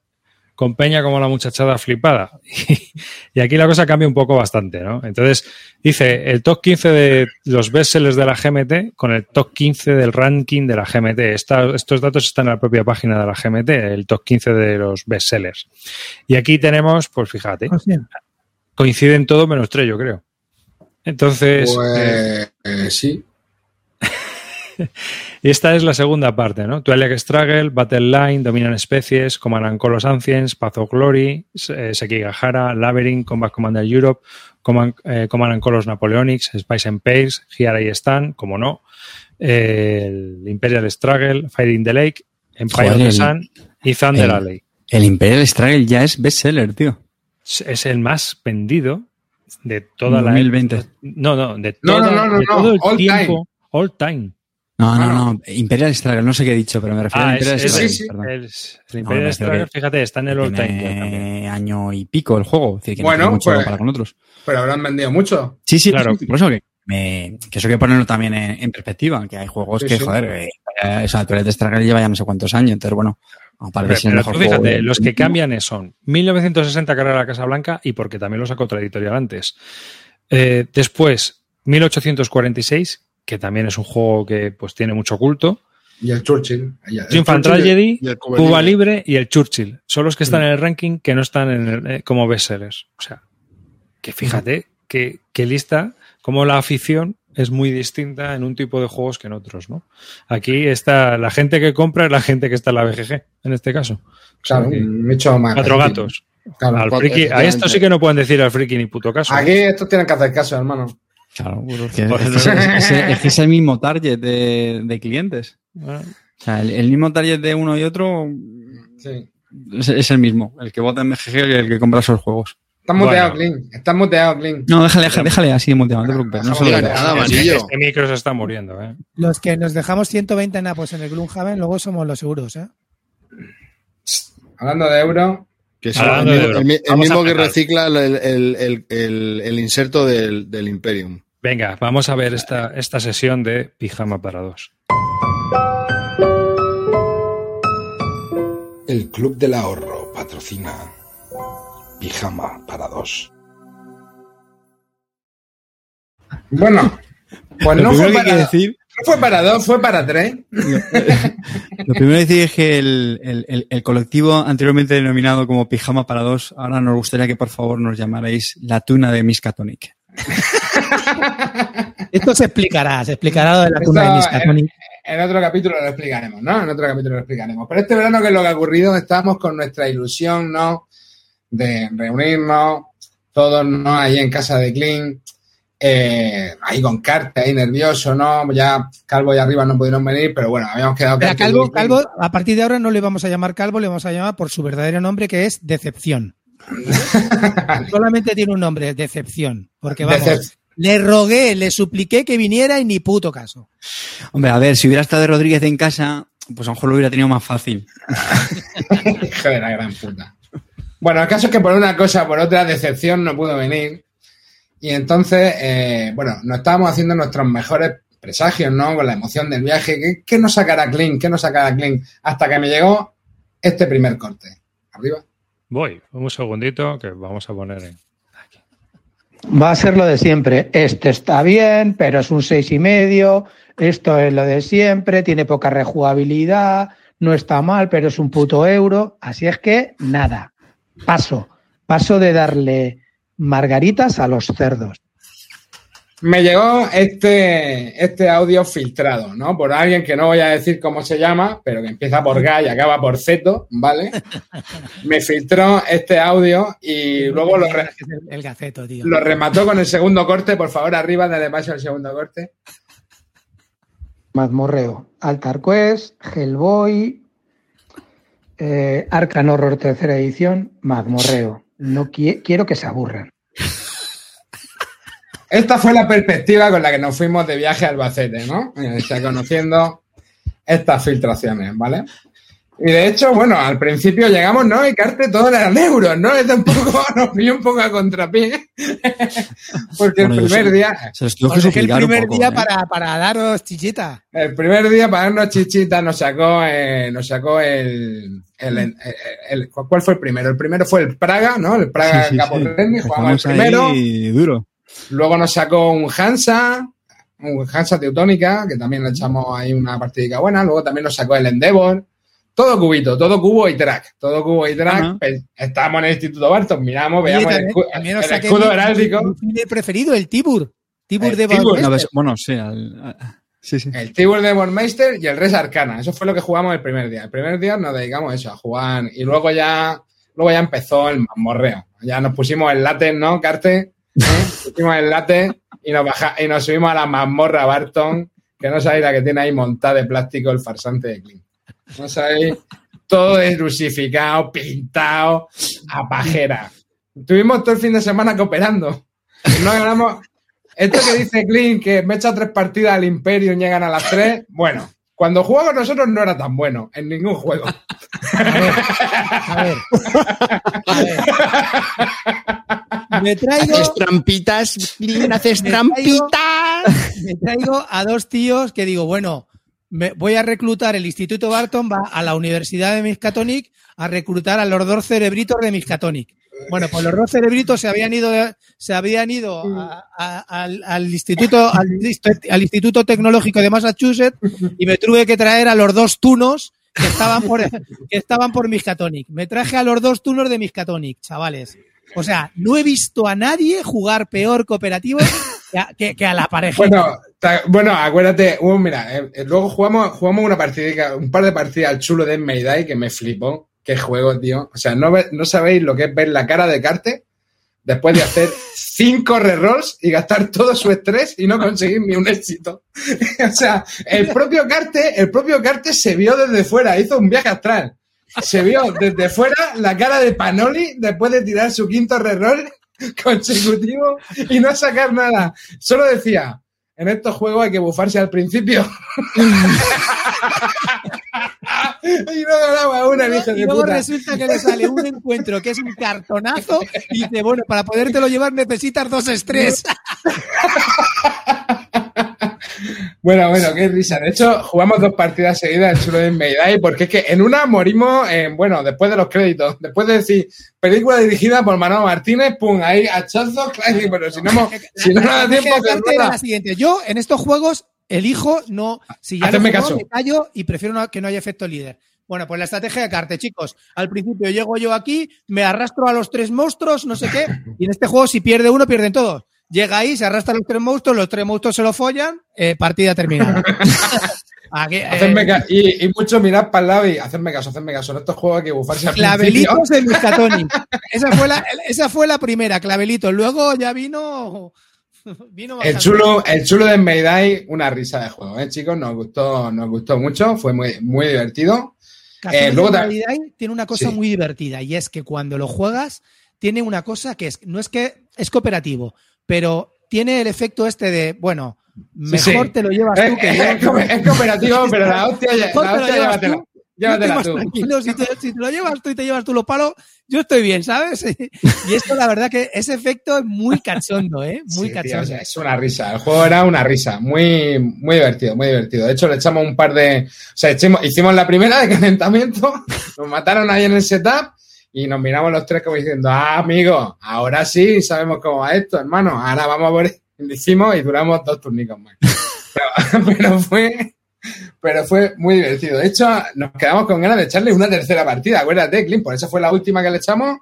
Speaker 4: con Peña como la muchachada flipada? y aquí la cosa cambia un poco bastante, ¿no? Entonces, dice el top 15 de los bestsellers de la GMT con el top 15 del ranking de la GMT. Esta- estos datos están en la propia página de la GMT, el top 15 de los bestsellers. Y aquí tenemos, pues fíjate, coinciden todo menos tres, yo creo. Entonces, eh,
Speaker 1: Pues eh, sí.
Speaker 4: Y esta es la segunda parte, ¿no? Twilight Struggle, Battle Line, Dominan Especies, Command and Colors Ancients, Path of Glory, eh, Sekigahara, Labyrinth, Combat Commander Europe, Command, eh, Command and Colors Napoleonics, Spice and Pace, Here I Stand, como no, eh, el Imperial Struggle, Fighting the Lake, Empire
Speaker 5: Joder,
Speaker 4: of the Sun y Thunder
Speaker 5: el-
Speaker 4: Alley.
Speaker 5: el Imperial Struggle ya es bestseller, tío.
Speaker 4: Es el más vendido de toda la
Speaker 5: 2020.
Speaker 4: No, no, de,
Speaker 1: No,
Speaker 4: toda-
Speaker 1: no, no, no,
Speaker 4: de
Speaker 1: no,
Speaker 4: todo el
Speaker 1: all
Speaker 4: tiempo. All time.
Speaker 5: No, no,
Speaker 1: Ah,
Speaker 5: no. Imperial Struggle, no sé qué he dicho, pero me refiero
Speaker 4: Ah,
Speaker 5: a
Speaker 4: es,
Speaker 5: Imperial
Speaker 4: es-
Speaker 5: Struggle.
Speaker 1: sí, sí.
Speaker 5: perdón.
Speaker 4: el, el
Speaker 5: No,
Speaker 4: Imperial Struggle,
Speaker 5: que
Speaker 4: fíjate, está en el all time.
Speaker 5: Año y pico el juego, es decir, que no
Speaker 1: Bueno,
Speaker 5: mucho
Speaker 1: pues-
Speaker 5: para con otros.
Speaker 1: Pero habrán vendido mucho.
Speaker 5: Sí, sí,
Speaker 4: Claro.
Speaker 5: por eso que, me- que eso hay que ponerlo también en, en perspectiva, que hay juegos
Speaker 1: Sí,
Speaker 5: que,
Speaker 1: sí.
Speaker 5: joder, eh, eh, o sea, Twilight Struggle lleva ya no sé cuántos años, entonces bueno, de
Speaker 4: Pero, pero
Speaker 5: mejor
Speaker 4: tú
Speaker 5: juego
Speaker 4: fíjate,
Speaker 5: de-
Speaker 4: los que cambian es- son 1960 Carrera a la Casa Blanca y porque también lo sacó otra editorial antes. Eh, después, 1846, que también es un juego que pues tiene mucho culto.
Speaker 1: Y el Churchill. Y el
Speaker 4: Triumph and
Speaker 1: Churchill-
Speaker 4: Tragedy,
Speaker 2: y el Cuba
Speaker 4: Cuba
Speaker 2: Libre.
Speaker 4: Libre y el Churchill. Son los que están en el ranking que no están en el- eh, como bestsellers. O sea, que fíjate que, que lista, como la afición es muy distinta en un tipo de juegos que en otros, ¿no? Aquí está la gente que compra es la gente que está en la BGG, en este caso. O sea, que
Speaker 1: un nicho más.
Speaker 4: cuatro gatos.
Speaker 1: Claro.
Speaker 4: Al
Speaker 2: cuatro,
Speaker 4: friki- a esto sí que no pueden decir al friki ni puto caso.
Speaker 1: Aquí estos tienen que hacer caso, hermano.
Speaker 5: Claro, pues es que, es,
Speaker 4: no.
Speaker 5: es- es- es que es el mismo target de, de clientes. O sea, el, el mismo target de uno y otro
Speaker 1: Sí.
Speaker 5: es, es el mismo, el que vota en BGG que el que compra esos juegos.
Speaker 1: Estás
Speaker 4: Bueno.
Speaker 1: muteado, Clint. Estás muteado, Clint.
Speaker 5: No, déjale, déjale, déjale así muteado, no te preocupes. No se lo
Speaker 2: Diga
Speaker 5: veas.
Speaker 2: nada,
Speaker 4: es que
Speaker 2: amarillo.
Speaker 4: este micro se está muriendo, ¿eh?
Speaker 3: Los que nos dejamos 120 napos en el Gloomhaven, luego somos los seguros, ¿eh?
Speaker 1: Hablando de euro,
Speaker 2: Que es el mismo, el el que recicla el, el- el- el- el inserto del, del Imperium.
Speaker 4: Venga, vamos a ver esta, esta sesión de Pijama para dos.
Speaker 6: El Club del Ahorro patrocina Pijama para dos.
Speaker 1: Bueno, pues
Speaker 5: Lo
Speaker 1: no
Speaker 5: primero
Speaker 1: fue,
Speaker 5: que hay que
Speaker 1: para,
Speaker 5: decir,
Speaker 1: no fue para dos, fue para tres.
Speaker 5: lo primero que decir es que el, el- el- el colectivo anteriormente denominado como Pijama para dos, ahora nos gustaría que por favor nos llamarais la tuna de Miskatonic.
Speaker 3: Esto se explicará, se explicará lo de la
Speaker 1: Esto,
Speaker 3: tuna de
Speaker 1: eh,
Speaker 3: Miskatonic.
Speaker 1: En otro capítulo lo explicaremos, ¿no? En otro capítulo lo explicaremos. Pero este verano, que es lo que ha ocurrido? Estábamos con nuestra ilusión, ¿no? De reunirnos, todos, ¿no? Ahí en casa de Clean, eh, ahí con Carte, ahí nervioso, ¿no? Ya Calvo y arriba no pudieron venir, pero bueno, habíamos quedado
Speaker 3: Calvo,
Speaker 1: Clean.
Speaker 3: Calvo, a partir de ahora no le vamos a llamar Calvo, le vamos a llamar por su verdadero nombre, que es Decepción. Solamente tiene un nombre, Decepción. Porque vamos,
Speaker 1: Decep-
Speaker 3: le rogué, le supliqué que viniera y ni puto caso.
Speaker 5: Hombre, a ver, si hubiera estado de Rodríguez en casa, pues a lo mejor lo hubiera tenido más fácil.
Speaker 1: Hijo de la gran puta. Bueno, el caso es que por una cosa o por otra, decepción no pudo venir. Y entonces, eh, bueno, nos estábamos haciendo nuestros mejores presagios, ¿no? Con la emoción del viaje. ¿Qué, qué nos sacará Clean? ¿Qué nos sacará Clean? Hasta que me llegó este primer corte. Arriba.
Speaker 4: Voy, un segundito que vamos a poner en.
Speaker 7: Va a ser lo de siempre. Este está bien, pero es un seis y medio. Esto es lo de siempre. Tiene poca rejugabilidad. No está mal, pero es un puto euro. Así es que nada. Paso. Paso de darle margaritas a los cerdos.
Speaker 1: Me llegó este, este audio filtrado, ¿no? Por alguien que no voy a decir cómo se llama, pero que empieza por G y acaba por Z, ¿vale? Me filtró este audio y luego lo, re-
Speaker 3: el, el gaceto, tío.
Speaker 1: Lo remató con el segundo corte, por favor, arriba, dale paso al segundo corte.
Speaker 7: Mazmorreo. Altar Quest, Hellboy, eh, Arcan Horror tercera edición, Mazmorreo. No qui- quiero que se aburran.
Speaker 1: Esta fue la perspectiva con la que nos fuimos de viaje a Albacete, ¿no? Eh, O sea, conociendo estas filtraciones, ¿vale? Y de hecho, bueno, al principio llegamos, ¿no? Y Carte todo eran euros, ¿no? Esto un poco, nos pilló un poco a contrapié. Porque
Speaker 5: Bueno,
Speaker 1: el primer día,
Speaker 5: Se los tengo que
Speaker 3: el primer
Speaker 5: poco,
Speaker 3: día
Speaker 5: ¿eh?
Speaker 3: para, para daros chichita.
Speaker 1: el primer día para darnos chichitas nos sacó, eh, nos sacó el, el, el- el- ¿cuál fue el primero? El primero fue el Praga, ¿no? El Praga
Speaker 5: Sí, sí,
Speaker 1: Capo
Speaker 5: sí.
Speaker 1: Jugamos el primero.
Speaker 5: ahí duro.
Speaker 1: Luego nos sacó un Hansa, un Hansa Teutónica, que también le echamos ahí una partidita buena. Luego también nos sacó el Endeavor. Todo cubito, todo cubo y track. Todo cubo y track. Pues, estábamos en el Instituto Barton, miramos,
Speaker 3: Oye,
Speaker 1: veamos el,
Speaker 3: también-
Speaker 1: el
Speaker 3: saqué
Speaker 1: escudo
Speaker 3: mi-
Speaker 1: heráldico.
Speaker 3: mi preferido, el Tibur. Tibur
Speaker 1: El
Speaker 3: de
Speaker 1: Tibur.
Speaker 5: No, bueno, sí. al- sí, sí.
Speaker 1: El Tibur de Bormeister y el Res Arcana. Eso fue lo que jugamos el primer día. El primer día nos dedicamos a eso, a jugar. Y luego ya, luego ya empezó el mazmorreo. Ya nos pusimos el látex, ¿no, Carte? ¿Eh? Pusimos el látex y nos, baja, y nos subimos a la mazmorra Barton, que no sabéis la que tiene ahí montada de plástico el farsante de Clean. No sabéis, todo desrusificado, pintado, a pajera. Tuvimos todo el fin de semana cooperando. No ganamos. Esto que dice Clint, que me echa tres partidas al Imperio y llegan a las tres, bueno, cuando jugaba con nosotros no era tan bueno en ningún juego.
Speaker 3: A ver. A ver. Me traigo.
Speaker 2: Haces trampitas, haces
Speaker 3: Me traigo-
Speaker 2: trampitas.
Speaker 3: Me traigo a dos tíos que digo, bueno, me voy a reclutar el Instituto Barton, va a la Universidad de Miskatonic a reclutar a los dos cerebritos de Miskatonic. Bueno, pues los dos cerebritos se habían ido, se habían ido a- a- al, al instituto, al, Inst- al Instituto Tecnológico de Massachusetts y me tuve que traer a los dos tunos que estaban por, que estaban por Miskatonic. Me traje a los dos tunos de Miskatonic, chavales. O sea, no he visto a nadie jugar peor cooperativo que a, que- que a la pareja.
Speaker 1: Bueno, ta- bueno, acuérdate, mira, eh, eh, luego jugamos, jugamos una partida, un par de partidas al chulo de Mayday que me flipó. Qué juego, tío. O sea, no, ve- no sabéis lo que es ver la cara de Carte después de hacer cinco rerolls y gastar todo su estrés y no conseguir ni un éxito. o sea, el propio Carte, el propio Carte se vio desde fuera, hizo un viaje astral. Se vio desde fuera la cara de Panoli después de tirar su quinto reroll consecutivo y no sacar nada. Solo decía, en estos juegos hay que bufarse al principio. Y no ganaba una,
Speaker 3: y luego
Speaker 1: puta.
Speaker 3: resulta que le sale un encuentro que es un cartonazo y dice, bueno, para podértelo llevar necesitas dos estrés.
Speaker 1: Bueno, bueno, qué risa. De hecho, jugamos dos partidas seguidas en Chulo de Mayday porque es que en una morimos, eh, bueno, después de los créditos, después de decir película dirigida por Manolo Martínez, pum, ahí hachazo, claro, pero si no, hemos- si no nos da
Speaker 3: La
Speaker 1: tiempo,
Speaker 3: era
Speaker 1: cerrarla.
Speaker 3: la siguiente. Yo, en estos juegos, elijo no. Si ya
Speaker 1: Hacerme
Speaker 3: lo
Speaker 1: caso.
Speaker 3: me callo y prefiero no- que no haya efecto líder. Bueno, pues la estrategia de Carte, chicos. Al principio llego yo aquí, me arrastro a los tres monstruos, no sé qué, y en este juego, si pierde uno, pierden todos. Llega ahí, se arrastra a los tres monstruos, los tres monstruos se lo follan, eh, partida terminada. Aquí, eh,
Speaker 1: Hacerme ca- y, y mucho mirar para el lado y hacerme caso, hacerme caso. En estos juegos hay que bufarse al.
Speaker 3: Clavelitos de Miskatonic. Esa fue, la, esa fue la primera, clavelitos. Luego ya vino. vino
Speaker 1: El chulo, el chulo de Mayday, una risa de juego, ¿eh, chicos? Nos gustó, nos gustó mucho, fue muy, muy divertido. Eh, luego
Speaker 3: tiene una cosa
Speaker 1: Sí.
Speaker 3: muy divertida y es que cuando lo juegas tiene una cosa que es no es que es cooperativo, pero tiene el efecto este de bueno mejor
Speaker 1: sí.
Speaker 3: te lo llevas
Speaker 1: Es,
Speaker 3: tú que yo.
Speaker 1: es co- es cooperativo, pero la hostia, la hostia llévatela. Llévatela tú.
Speaker 3: tranquilo, si te, si te lo llevas tú y te llevas tú los palos, yo estoy bien, ¿sabes? Y esto, la verdad, que ese efecto es muy cachondo, ¿eh? Muy
Speaker 1: Sí, tío,
Speaker 3: cachondo.
Speaker 1: o sea, es una risa. El juego era una risa. Muy, muy divertido, muy divertido. De hecho, le echamos un par de. O sea, hicimos la primera de calentamiento, nos mataron ahí en el setup y nos miramos los tres como diciendo, ah, amigo, ahora sí sabemos cómo va esto, hermano. Ahora vamos a por. Lo hicimos y duramos dos turnicos más. Pero, pero fue. Pero fue muy divertido. De hecho, nos quedamos con ganas de echarle una tercera partida. Acuérdate, Clint, por eso fue la última que le echamos.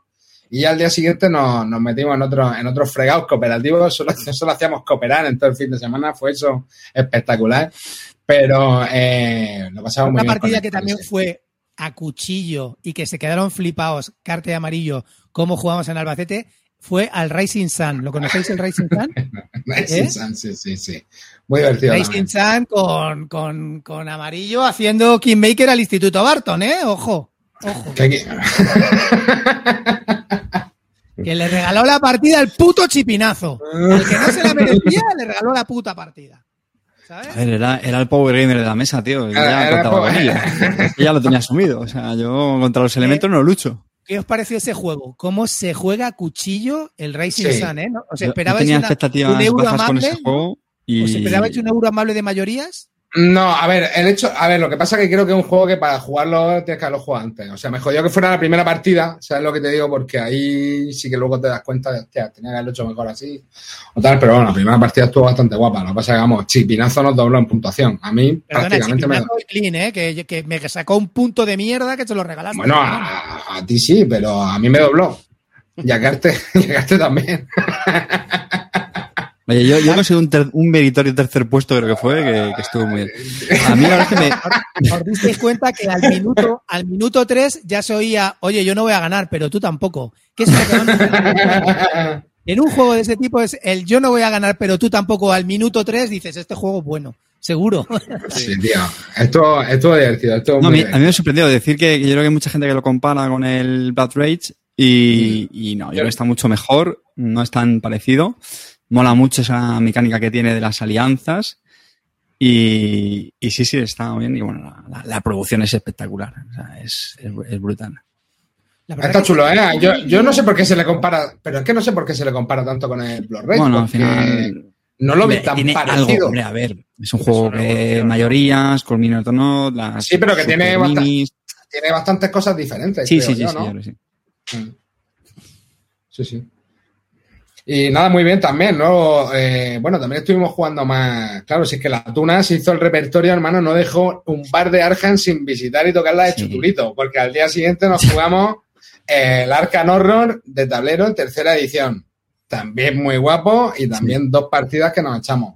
Speaker 1: Y ya al día siguiente nos, nos metimos en otros en otros fregados cooperativos. Solo, solo hacíamos cooperar en todo el fin de semana. Fue eso espectacular. Pero eh, lo pasamos muy
Speaker 3: Una
Speaker 1: bien. con
Speaker 3: partida que también fue a cuchillo y que se quedaron flipados, carta de amarillo, cómo jugamos en Albacete, fue al Racing Sun. ¿Lo conocéis el Racing Sun?
Speaker 1: Racing
Speaker 3: ¿Eh?
Speaker 1: Sun, sí, sí, sí. Muy divertido.
Speaker 3: Racing
Speaker 1: también.
Speaker 3: Sun con, con, con amarillo haciendo Kingmaker al Instituto Barton, ¿eh? Ojo, ojo.
Speaker 1: Que
Speaker 3: le regaló la partida al puto chipinazo. El que no se la merecía, le regaló la puta partida. ¿Sabes?
Speaker 5: A ver, era, era el Power Gamer de la mesa, tío. Yo ya
Speaker 1: era
Speaker 5: contaba con ello. Yo ya lo tenía asumido. O sea, yo contra los elementos no lucho.
Speaker 3: ¿Qué os pareció ese juego? ¿Cómo se juega a cuchillo el Racing
Speaker 1: Sí.
Speaker 3: Sun, eh? ¿No? ¿Os esperabais
Speaker 5: tenía
Speaker 3: una-
Speaker 5: expectativas
Speaker 3: un euro
Speaker 5: bajas con
Speaker 3: amable?
Speaker 5: ese juego y...
Speaker 3: ¿Os esperabais un euro amable de mayorías?
Speaker 1: No, a ver, el hecho, a ver, lo que pasa es que creo que es un juego que para jugarlo tienes que haberlo jugado antes. O sea, me jodió que fuera la primera partida, ¿sabes lo que te digo? Porque ahí sí que luego te das cuenta de, hostia, tenía que haberlo hecho mejor así o tal, pero bueno, la primera partida estuvo bastante guapa. Lo que pasa es que, vamos, Chipinazo nos dobló en puntuación. A mí
Speaker 3: Perdona,
Speaker 1: prácticamente me...
Speaker 3: clean, ¿eh? Que, que me sacó un punto de mierda que te lo regalaste.
Speaker 1: Bueno, a, a ti sí, pero a mí me dobló. Y a Carte, y a Carte también.
Speaker 5: Oye, yo, yo conseguí un, ter- un meritorio tercer puesto, creo que fue, que, que estuvo muy bien. A mí la verdad es que me,
Speaker 3: ¿Os disteis cuenta que al minuto, al minuto 3 ya se oía, oye, yo no voy a ganar, pero tú tampoco? ¿Qué es lo que En un juego de ese tipo es el yo no voy a ganar, pero tú tampoco. Al minuto 3 dices, este juego es bueno, seguro.
Speaker 1: Sí, tío. Esto estuvo divertido. Estuvo
Speaker 5: No, a, mí, a mí me sorprendió decir que, que yo creo que hay mucha gente que lo compara con el Blood Rage Y, y no, yo creo que está mucho mejor, no es tan parecido. Mola mucho esa mecánica que tiene de las alianzas. Y, y sí, sí, está bien. Y bueno, la, la- la producción es espectacular. O sea, es, es, es brutal.
Speaker 3: La verdad
Speaker 1: Está
Speaker 3: que-
Speaker 1: chulo, ¿eh? Yo, yo no sé por qué se le compara, pero es que no sé por qué se le compara tanto con el Blu-ray.
Speaker 5: bueno, al final.
Speaker 1: No lo
Speaker 5: hombre,
Speaker 1: tan
Speaker 5: tiene
Speaker 1: parecido.
Speaker 5: algo, hombre, a ver, es un juego que mayorías, con no, las
Speaker 1: Sí, pero que tiene. Tiene bastantes cosas diferentes.
Speaker 5: Sí,
Speaker 1: creo
Speaker 5: sí, sí,
Speaker 1: yo,
Speaker 5: sí, sí.
Speaker 1: Mm. Sí, sí. Y nada, muy bien también, ¿no? Eh, bueno, también estuvimos jugando más. Claro, si es que la Tuna se hizo el repertorio, hermano, no dejó un bar de Arkham sin visitar y tocarla de
Speaker 5: Sí.
Speaker 1: chutulito, porque al día siguiente nos jugamos eh, el Arkham Horror de tablero en tercera edición. También muy guapo y también dos partidas que nos echamos.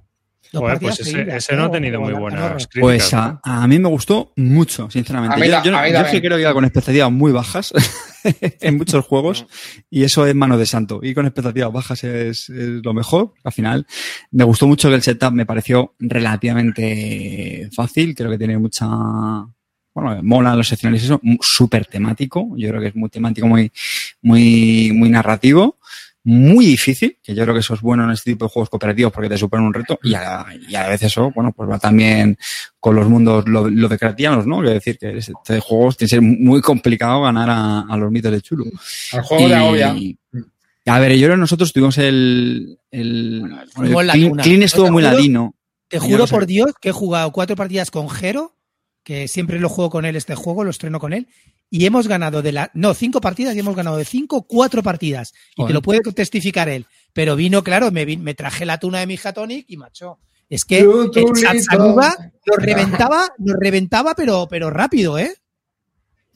Speaker 3: Dos
Speaker 4: Joder,
Speaker 3: partidas
Speaker 4: pues ese,
Speaker 3: seguidas,
Speaker 4: ese no ha tenido muy buenas críticas.
Speaker 5: Pues a, a mí me gustó mucho, sinceramente. Yo sí creo que iba con expectativas muy bajas en muchos juegos y eso es mano de santo. Y con expectativas bajas es, es lo mejor. Al final me gustó mucho que el setup me pareció relativamente fácil. Creo que tiene mucha... Bueno, mola los escenarios, eso, súper temático. Yo creo que es muy temático, muy, muy, muy narrativo. Muy difícil, que yo creo que eso es bueno en este tipo de juegos cooperativos porque te superan un reto y a, y a la vez eso, bueno, pues va también con los mundos lo, lo de creatianos, ¿no? Que decir que este juego tiene que ser muy complicado ganar a, a los mitos de Chulu.
Speaker 1: Al juego de agobia.
Speaker 5: Y- A ver, yo creo que nosotros tuvimos el, el, bueno, Clean, estuvo muy
Speaker 3: juro-
Speaker 5: ladino.
Speaker 3: Te juro por Dios que he jugado cuatro partidas con Jero, que siempre lo juego con él este juego, lo estreno con él, y hemos ganado de la. No, cinco partidas y hemos ganado de cinco, cuatro partidas. Y
Speaker 5: Joder.
Speaker 3: te lo puede testificar él. Pero vino, claro, me, me traje la tuna de mi Hatonic y macho. Es que el nos reventaba, nos reventaba, pero, pero rápido, ¿eh?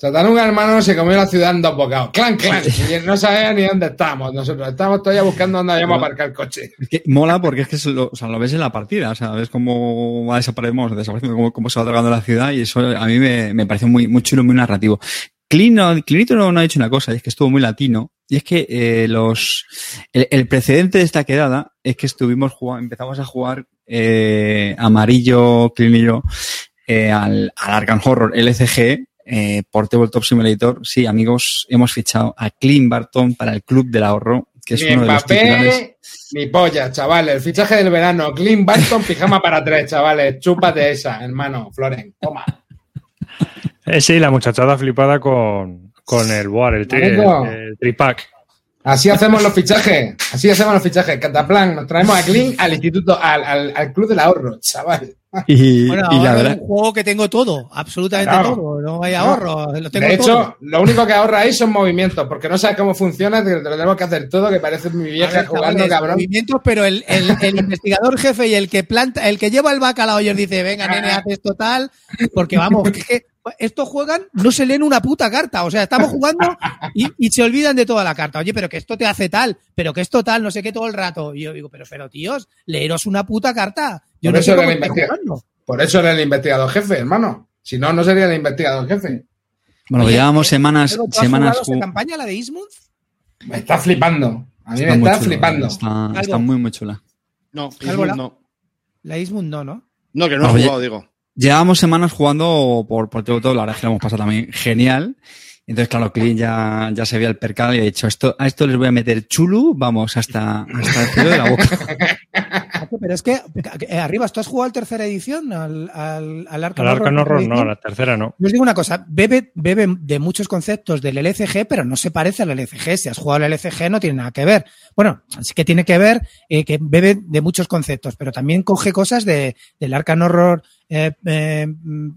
Speaker 1: Satanuga, hermano, se comió la ciudad en dos bocados. ¡Clan, clan! Y no sabía ni dónde estábamos. Nosotros estábamos todavía buscando dónde habíamos aparcado el coche.
Speaker 5: Es que mola porque es que lo, o sea, lo ves en la partida, o sea, ves cómo va desapareciendo, desapareciendo, cómo, cómo se va tragando la ciudad y eso a mí me, me pareció muy, muy chulo, muy narrativo. Clean no, Cleanito no, no ha dicho una cosa, y es que estuvo muy latino, y es que eh, los el, el precedente de esta quedada es que estuvimos jugando, empezamos a jugar eh, amarillo, y yo, eh, al, al Arkham Horror LCG, eh, Portable Top Simulator. Sí, amigos, hemos fichado a Clean Barton para el Club del Ahorro, que es
Speaker 1: Ni
Speaker 5: uno de los titulares.
Speaker 1: Ni polla, chavales. El fichaje del verano. Clint Barton, pijama para tres, chavales. Chúpate esa, hermano. Floren, toma.
Speaker 4: Eh, sí, la muchachada flipada con, con el Boar, el, tri, el tripack.
Speaker 1: Así hacemos los fichajes. Así hacemos los fichajes. Cataplan, nos traemos a Clint al instituto, al, al, al club del ahorro, chaval.
Speaker 5: Y,
Speaker 3: Bueno,
Speaker 5: y la
Speaker 3: ahora
Speaker 5: verdad,
Speaker 3: es un juego que tengo todo, absolutamente
Speaker 1: Claro.
Speaker 3: todo. No hay
Speaker 1: No.
Speaker 3: ahorro, lo tengo
Speaker 1: De hecho,
Speaker 3: todo.
Speaker 1: lo único que ahorra ahí son movimientos, porque no sabes cómo funciona, te lo tenemos que hacer todo, que parece mi vieja
Speaker 3: ver,
Speaker 1: jugando, cabrón.
Speaker 3: movimientos, pero el, el- el investigador jefe y el que planta, el que lleva el bacalao y os dice, venga, nene, haz esto tal, porque vamos, que estos juegan, no se leen una puta carta. O sea, estamos jugando y, y se olvidan de toda la carta. Oye, pero que esto te hace tal, pero que esto tal, no sé qué todo el rato. Y yo digo, pero, pero tíos, leeros una puta carta. Yo
Speaker 1: Por
Speaker 3: no
Speaker 1: eso
Speaker 3: sé
Speaker 1: era
Speaker 3: cómo.
Speaker 1: Por eso era el investigador jefe, hermano. Si no, no sería el investigador jefe.
Speaker 5: bueno,
Speaker 3: Oye,
Speaker 5: llevamos
Speaker 3: eh,
Speaker 5: semanas,
Speaker 3: Pero, ¿tú has
Speaker 5: semanas ju-
Speaker 3: campaña, la de Eastmouth?
Speaker 1: Me está flipando. A mí me está flipando.
Speaker 5: Está, muy, muy chula.
Speaker 10: No,
Speaker 3: la-
Speaker 10: no.
Speaker 3: La Eastmouth no, ¿no?
Speaker 10: No, que no he
Speaker 5: Oye.
Speaker 10: jugado, digo.
Speaker 5: Llevábamos semanas jugando por, por todo, todo, la verdad es que lo hemos pasado también genial. Entonces, claro, Clint ya, ya se veía el percal y ha dicho, esto, a esto les voy a meter chulu, vamos, hasta, hasta el cielo de la boca.
Speaker 3: Pero es que, eh, Arribas, ¿tú has jugado al tercera edición? Al, al, al Arkham
Speaker 4: Al
Speaker 3: Horror
Speaker 4: Horror no,
Speaker 3: edición?
Speaker 4: la tercera no.
Speaker 3: Yo os digo una cosa, bebe, bebe de muchos conceptos del LCG, pero no se parece al LCG. Si has jugado al LCG no tiene nada que ver. Bueno, sí que tiene que ver eh, que bebe de muchos conceptos, pero también coge cosas de, del Arkham Horror eh, eh,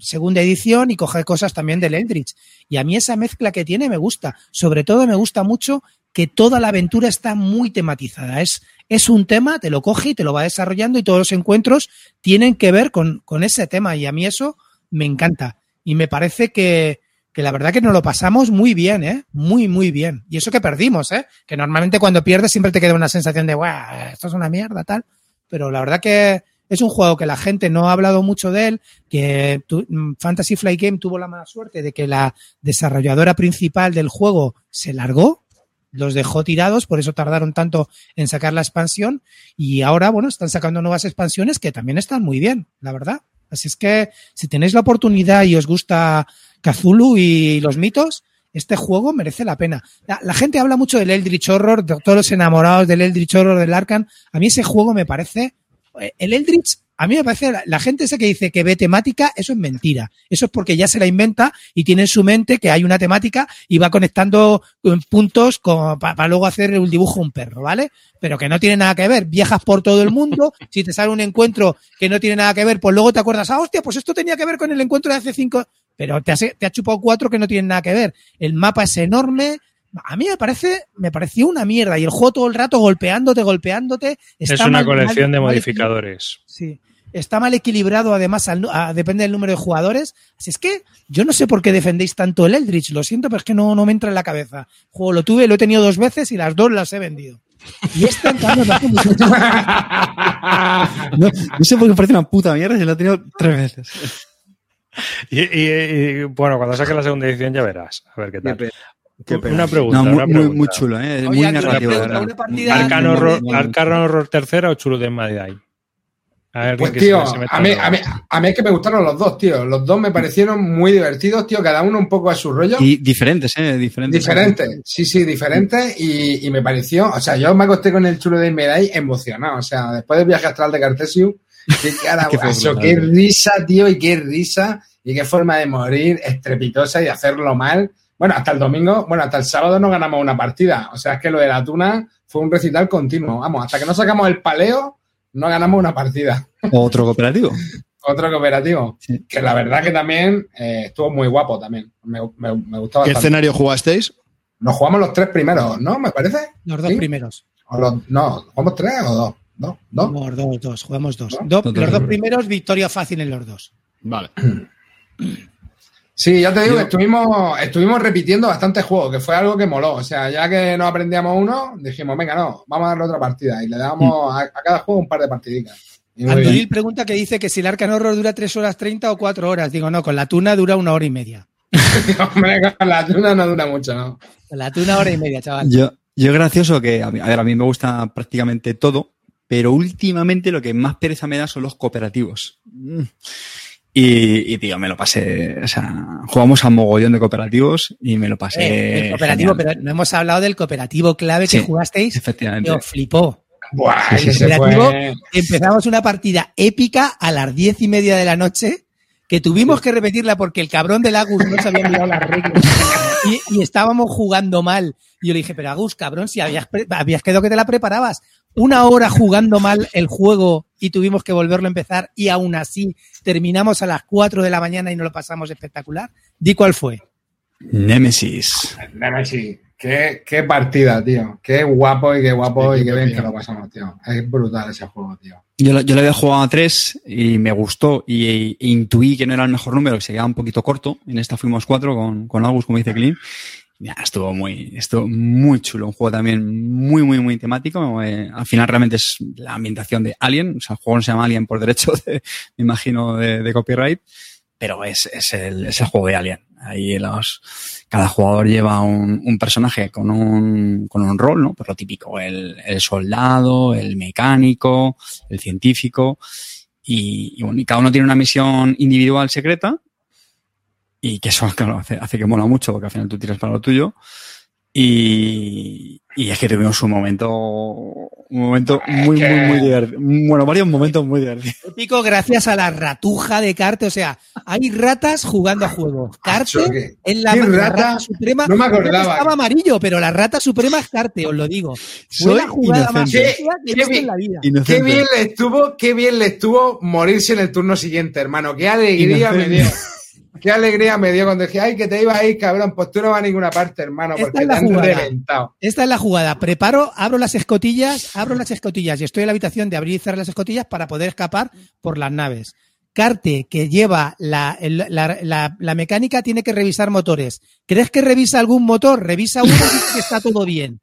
Speaker 3: segunda edición y coge cosas también del Eldritch. Y a mí esa mezcla que tiene me gusta. Sobre todo me gusta mucho que toda la aventura está muy tematizada. Es, es un tema, te lo coge y te lo va desarrollando y todos los encuentros tienen que ver con, con ese tema. Y a mí eso me encanta. Y me parece que, que la verdad que nos lo pasamos muy bien, ¿eh? Muy, muy bien. Y eso que perdimos, ¿eh? Que normalmente cuando pierdes siempre te queda una sensación de, "Buah, esto es una mierda, tal. Pero la verdad que es un juego que la gente no ha hablado mucho de él, que mm, Fantasy Flight Game tuvo la mala suerte de que la desarrolladora principal del juego se largó, los dejó tirados, por eso tardaron tanto en sacar la expansión y ahora, bueno, están sacando nuevas expansiones que también están muy bien, la verdad. Así es que si tenéis la oportunidad y os gusta Cthulhu y los mitos, este juego merece la pena. La, gente habla mucho del Eldritch Horror, de todos los enamorados del Eldritch Horror del Arkham. A mí ese juego me parece, el Eldritch, a mí me parece, la, gente esa que dice que ve temática, eso es mentira. Eso es porque ya se la inventa y tiene en su mente que hay una temática y va conectando eh, puntos para luego hacer un dibujo un perro, ¿vale? Pero que no tiene nada que ver. Viajas por todo el mundo, si te sale un encuentro que no tiene nada que ver, pues luego te acuerdas, ah, hostia, pues esto tenía que ver con el encuentro de hace cinco, pero te, has- te ha chupado cuatro que no tienen nada que ver. El mapa es enorme. A mí me parece, me pareció una mierda. Y el juego todo el rato golpeándote, golpeándote.
Speaker 4: Es una
Speaker 3: mal-
Speaker 4: colección
Speaker 3: mal-
Speaker 4: de
Speaker 3: mal
Speaker 4: modificadores.
Speaker 3: Sí. Está mal equilibrado, además, al a- depende del número de jugadores. Así es que yo no sé por qué defendéis tanto el Eldritch. Lo siento, pero es que no, no me entra en la cabeza. Juego lo tuve, lo he tenido dos veces y las dos las he vendido. Y esta en cambio,
Speaker 5: No, no sé por qué parece una puta mierda si lo he tenido tres veces.
Speaker 4: Y, y- y, bueno, cuando saque la segunda edición ya verás. A ver qué tal.
Speaker 5: Qué pena.
Speaker 4: Una pregunta.
Speaker 5: No, muy,
Speaker 4: una
Speaker 5: muy,
Speaker 4: pregunta.
Speaker 5: muy chulo, ¿eh?
Speaker 3: Oye,
Speaker 5: muy
Speaker 3: partida-
Speaker 4: ¿Arcano
Speaker 5: Muy,
Speaker 4: Horror,
Speaker 5: muy, muy,
Speaker 4: Arcano Horror tercera o Chulu de Madai? A ver,
Speaker 1: Pues tío,
Speaker 4: se- se
Speaker 1: a mí, a, mí, a mí es que me gustaron los dos, tío. Los dos me parecieron muy divertidos, tío. Cada uno un poco a su rollo.
Speaker 5: Y diferentes, ¿eh? Diferentes.
Speaker 1: Diferentes, sí, sí, diferentes. Y, y me pareció, o sea, yo me acosté con el chulo de Medai emocionado. O sea, después del viaje astral de Cartesius, qué cara, guaso, qué
Speaker 5: tío.
Speaker 1: risa, tío, y qué risa, y qué forma de morir estrepitosa y de hacerlo mal. Bueno, hasta el domingo, bueno, hasta el sábado no ganamos una partida. O sea, es que lo de la tuna fue un recital continuo. Vamos, hasta que no sacamos el paleo, no ganamos una partida.
Speaker 5: Otro cooperativo.
Speaker 1: Otro cooperativo.
Speaker 5: Sí.
Speaker 1: Que la verdad que también eh, estuvo muy guapo también. Me, me, me gustó
Speaker 2: ¿Qué
Speaker 1: bastante.
Speaker 2: escenario jugasteis?
Speaker 1: Nos jugamos los tres primeros, ¿no? Me parece.
Speaker 3: Los dos
Speaker 1: ¿Sí?
Speaker 3: primeros.
Speaker 1: O los- no, ¿jugamos tres o dos? ¿Dos? ¿Dos?
Speaker 3: Los dos, dos, jugamos dos.
Speaker 1: ¿No?
Speaker 3: Do-
Speaker 5: Dos,
Speaker 3: los
Speaker 5: dos.
Speaker 3: dos primeros, victoria fácil en los dos.
Speaker 2: Vale.
Speaker 1: Sí, ya te digo,
Speaker 5: Yo-
Speaker 1: que estuvimos, estuvimos repitiendo bastantes juegos, que fue algo que moló. O sea, ya que no aprendíamos uno, dijimos, venga, no, vamos a darle otra partida. Y le damos a, a cada juego un par de
Speaker 3: Andoril
Speaker 1: bien.
Speaker 3: pregunta que dice que si el Arcan Horror dura 3 horas 30 o 4 horas. Digo, no, con la tuna dura una hora y media.
Speaker 1: Hombre, con la tuna no dura mucho, ¿no?
Speaker 3: Con la tuna hora y media, chaval.
Speaker 5: Yo, yo gracioso que, a, mí- a ver, a mí me gusta prácticamente todo, pero últimamente lo que más pereza me da son los cooperativos. Mm. Y, y, tío, me lo pasé, o sea, jugamos a mogollón de cooperativos y me lo pasé.
Speaker 3: Eh, el cooperativo,
Speaker 5: genial.
Speaker 3: pero no hemos hablado del cooperativo clave que jugasteis.
Speaker 5: Efectivamente.
Speaker 3: Yo flipó.
Speaker 1: Buah,
Speaker 3: Sí, sí.
Speaker 1: fue...
Speaker 3: Empezamos una partida épica a las diez y media de la noche que tuvimos que repetirla porque el cabrón del Agus no se había mirado las reglas y, y estábamos jugando mal. Y yo le dije, pero Agus, cabrón, si habías, habías quedado que te la preparabas. Una hora jugando mal el juego y tuvimos que volverlo a empezar y aún así terminamos a las 4 de la mañana y nos lo pasamos espectacular. Di cuál fue.
Speaker 5: Nemesis.
Speaker 1: Nemesis. Qué, qué partida, tío. Qué guapo y qué guapo y qué bien que lo pasamos, tío. Es brutal ese juego, tío.
Speaker 5: Yo, lo- yo le había jugado a tres y me gustó y, e intuí que no era el mejor número, que se quedaba un poquito corto. En esta fuimos cuatro con, con Agus, como dice Clean. Ya, estuvo muy, estuvo muy chulo. Un juego también muy, muy, muy temático. Eh, al final realmente es la ambientación de Alien. O sea, el juego no se llama Alien por derecho, de- me imagino, de, de copyright. Pero es, es, el, es el juego de Alien. Ahí los, cada jugador lleva un, un personaje con un, con un rol, ¿no? Pues lo típico, el, el soldado, el mecánico, el científico. Y, y bueno, y cada uno tiene una misión individual secreta. Y que eso, claro, hace, hace que mola mucho, porque al final tú tiras para lo tuyo. Y, y es que tuvimos un momento, un momento muy, muy, muy divertido. Bueno, varios momentos muy divertidos.
Speaker 3: Épico gracias a la ratuja de Carte. O sea, hay ratas jugando a juego. Carte
Speaker 1: Macho, ¿qué-
Speaker 3: es la,
Speaker 1: qué
Speaker 3: la
Speaker 1: rata?
Speaker 3: rata suprema.
Speaker 1: No me
Speaker 3: que
Speaker 1: acordaba.
Speaker 3: Estaba amarillo, pero la rata suprema es Carte, os lo digo. Fue
Speaker 5: Soy
Speaker 3: la jugada más que he
Speaker 1: Qué
Speaker 3: visto
Speaker 1: bien.
Speaker 3: en la vida.
Speaker 1: Qué bien le estuvo, qué bien le estuvo morirse en el turno siguiente, hermano. Qué alegría me dio. Qué alegría me dio cuando dije, ay, que te iba a ir, cabrón. Pues tú no vas a ninguna parte, hermano, porque te han
Speaker 3: jugada.
Speaker 1: reventado.
Speaker 3: Esta es la jugada. Preparo, abro las escotillas, abro las escotillas y estoy en la habitación de abrir y cerrar las escotillas para poder escapar por las naves. Carte, que lleva la, la- la- la mecánica, tiene que revisar motores. ¿Crees que revisa algún motor? Revisa uno y dice que está todo bien.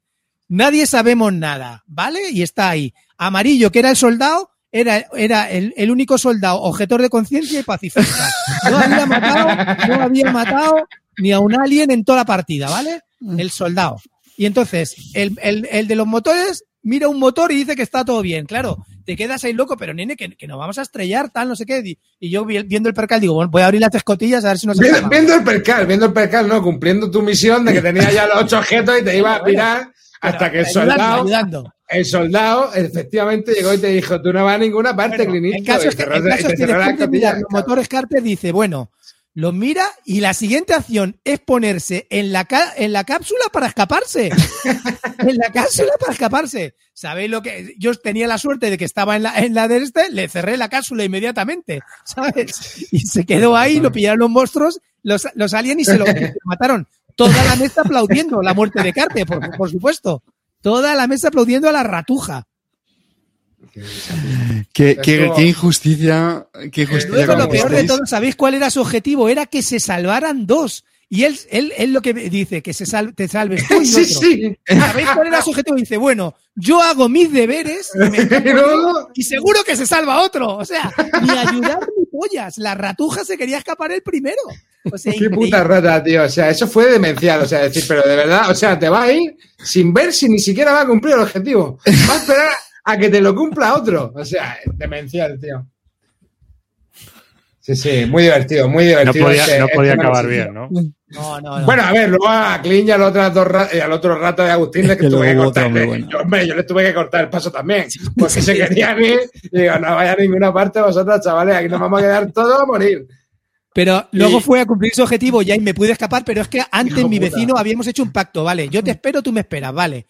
Speaker 3: Nadie sabemos nada, ¿vale? Y está ahí. Amarillo, que era el soldado, era, era el, el único soldado objetor de conciencia y pacifista. No había matado, no había matado ni a un alien en toda la partida, ¿vale? El soldado. Y entonces, el, el- el de los motores mira un motor y dice que está todo bien. Claro, te quedas ahí loco, pero nene, que, que nos vamos a estrellar, tal, no sé qué. Y, yo vi- viendo el percal digo, bueno, voy a abrir las escotillas a ver si nos
Speaker 1: Viendo, viendo el percal, viendo el percal, no, cumpliendo tu misión de que tenía ya los ocho objetos y te iba a mirar hasta que el soldado,
Speaker 3: ayudando.
Speaker 1: el soldado efectivamente llegó y te dijo, tú no vas a ninguna parte,
Speaker 3: Bueno, el caso
Speaker 1: Eastwood",
Speaker 3: es que, el caso es que después de mirar
Speaker 1: escotilla.
Speaker 3: los motores Carter dice, bueno, los mira y la siguiente acción es ponerse en la, en la cápsula para escaparse. en la cápsula para escaparse. ¿Sabéis lo que? Yo tenía la suerte de que estaba en la, en la de este, le cerré la cápsula inmediatamente, ¿sabes? Y se quedó ahí, lo pillaron los monstruos, los, los aliens y se lo mataron. Toda la mesa aplaudiendo la muerte de Carter, por, por supuesto. Toda la mesa aplaudiendo a la ratuja.
Speaker 5: Qué, qué- injusticia, qué injusticia.
Speaker 3: Luego lo peor de todo, ¿sabéis cuál era su objetivo? Era que se salvaran dos. Y él, él, él lo que dice, que se sal- te salves tú y
Speaker 1: Sí,
Speaker 3: otro.
Speaker 1: sí.
Speaker 3: ¿Sabéis cuál era su objetivo? Dice, bueno, yo hago mis deberes y, me y seguro que se salva otro. O sea, ni ayudar ni pollas. La ratuja se quería escapar el primero. O sea,
Speaker 1: Qué
Speaker 3: increíble.
Speaker 1: puta rata, tío. O sea, eso fue demencial. O sea, decir, pero de verdad, o sea, te vas a ir sin ver si ni siquiera va a cumplir el objetivo. Va a esperar a que te lo cumpla otro. O sea, demencial, tío. Sí, sí, muy divertido, muy
Speaker 4: No
Speaker 1: divertido.
Speaker 4: podía,
Speaker 1: este-
Speaker 4: no
Speaker 1: este
Speaker 4: podía acabar bien. ¿no?
Speaker 3: No, no, no.
Speaker 1: Bueno, a ver, luego a Clint y al otro, al otro rato de Agustín le
Speaker 5: Que
Speaker 1: tuve que
Speaker 5: luego otra
Speaker 1: cortar.
Speaker 5: muy
Speaker 1: le-
Speaker 5: buena.
Speaker 1: yo, hombre, yo le tuve que cortar el paso también. Porque se querían ir. Y digo, no vaya a ninguna parte vosotros, chavales. Aquí nos vamos a quedar todos a morir.
Speaker 3: Pero luego
Speaker 1: Y-
Speaker 3: fue a cumplir su objetivo ya y me pude escapar, pero es que antes
Speaker 1: Hijo
Speaker 3: mi
Speaker 1: puta.
Speaker 3: vecino habíamos hecho un pacto, vale, yo te espero, tú me esperas, vale.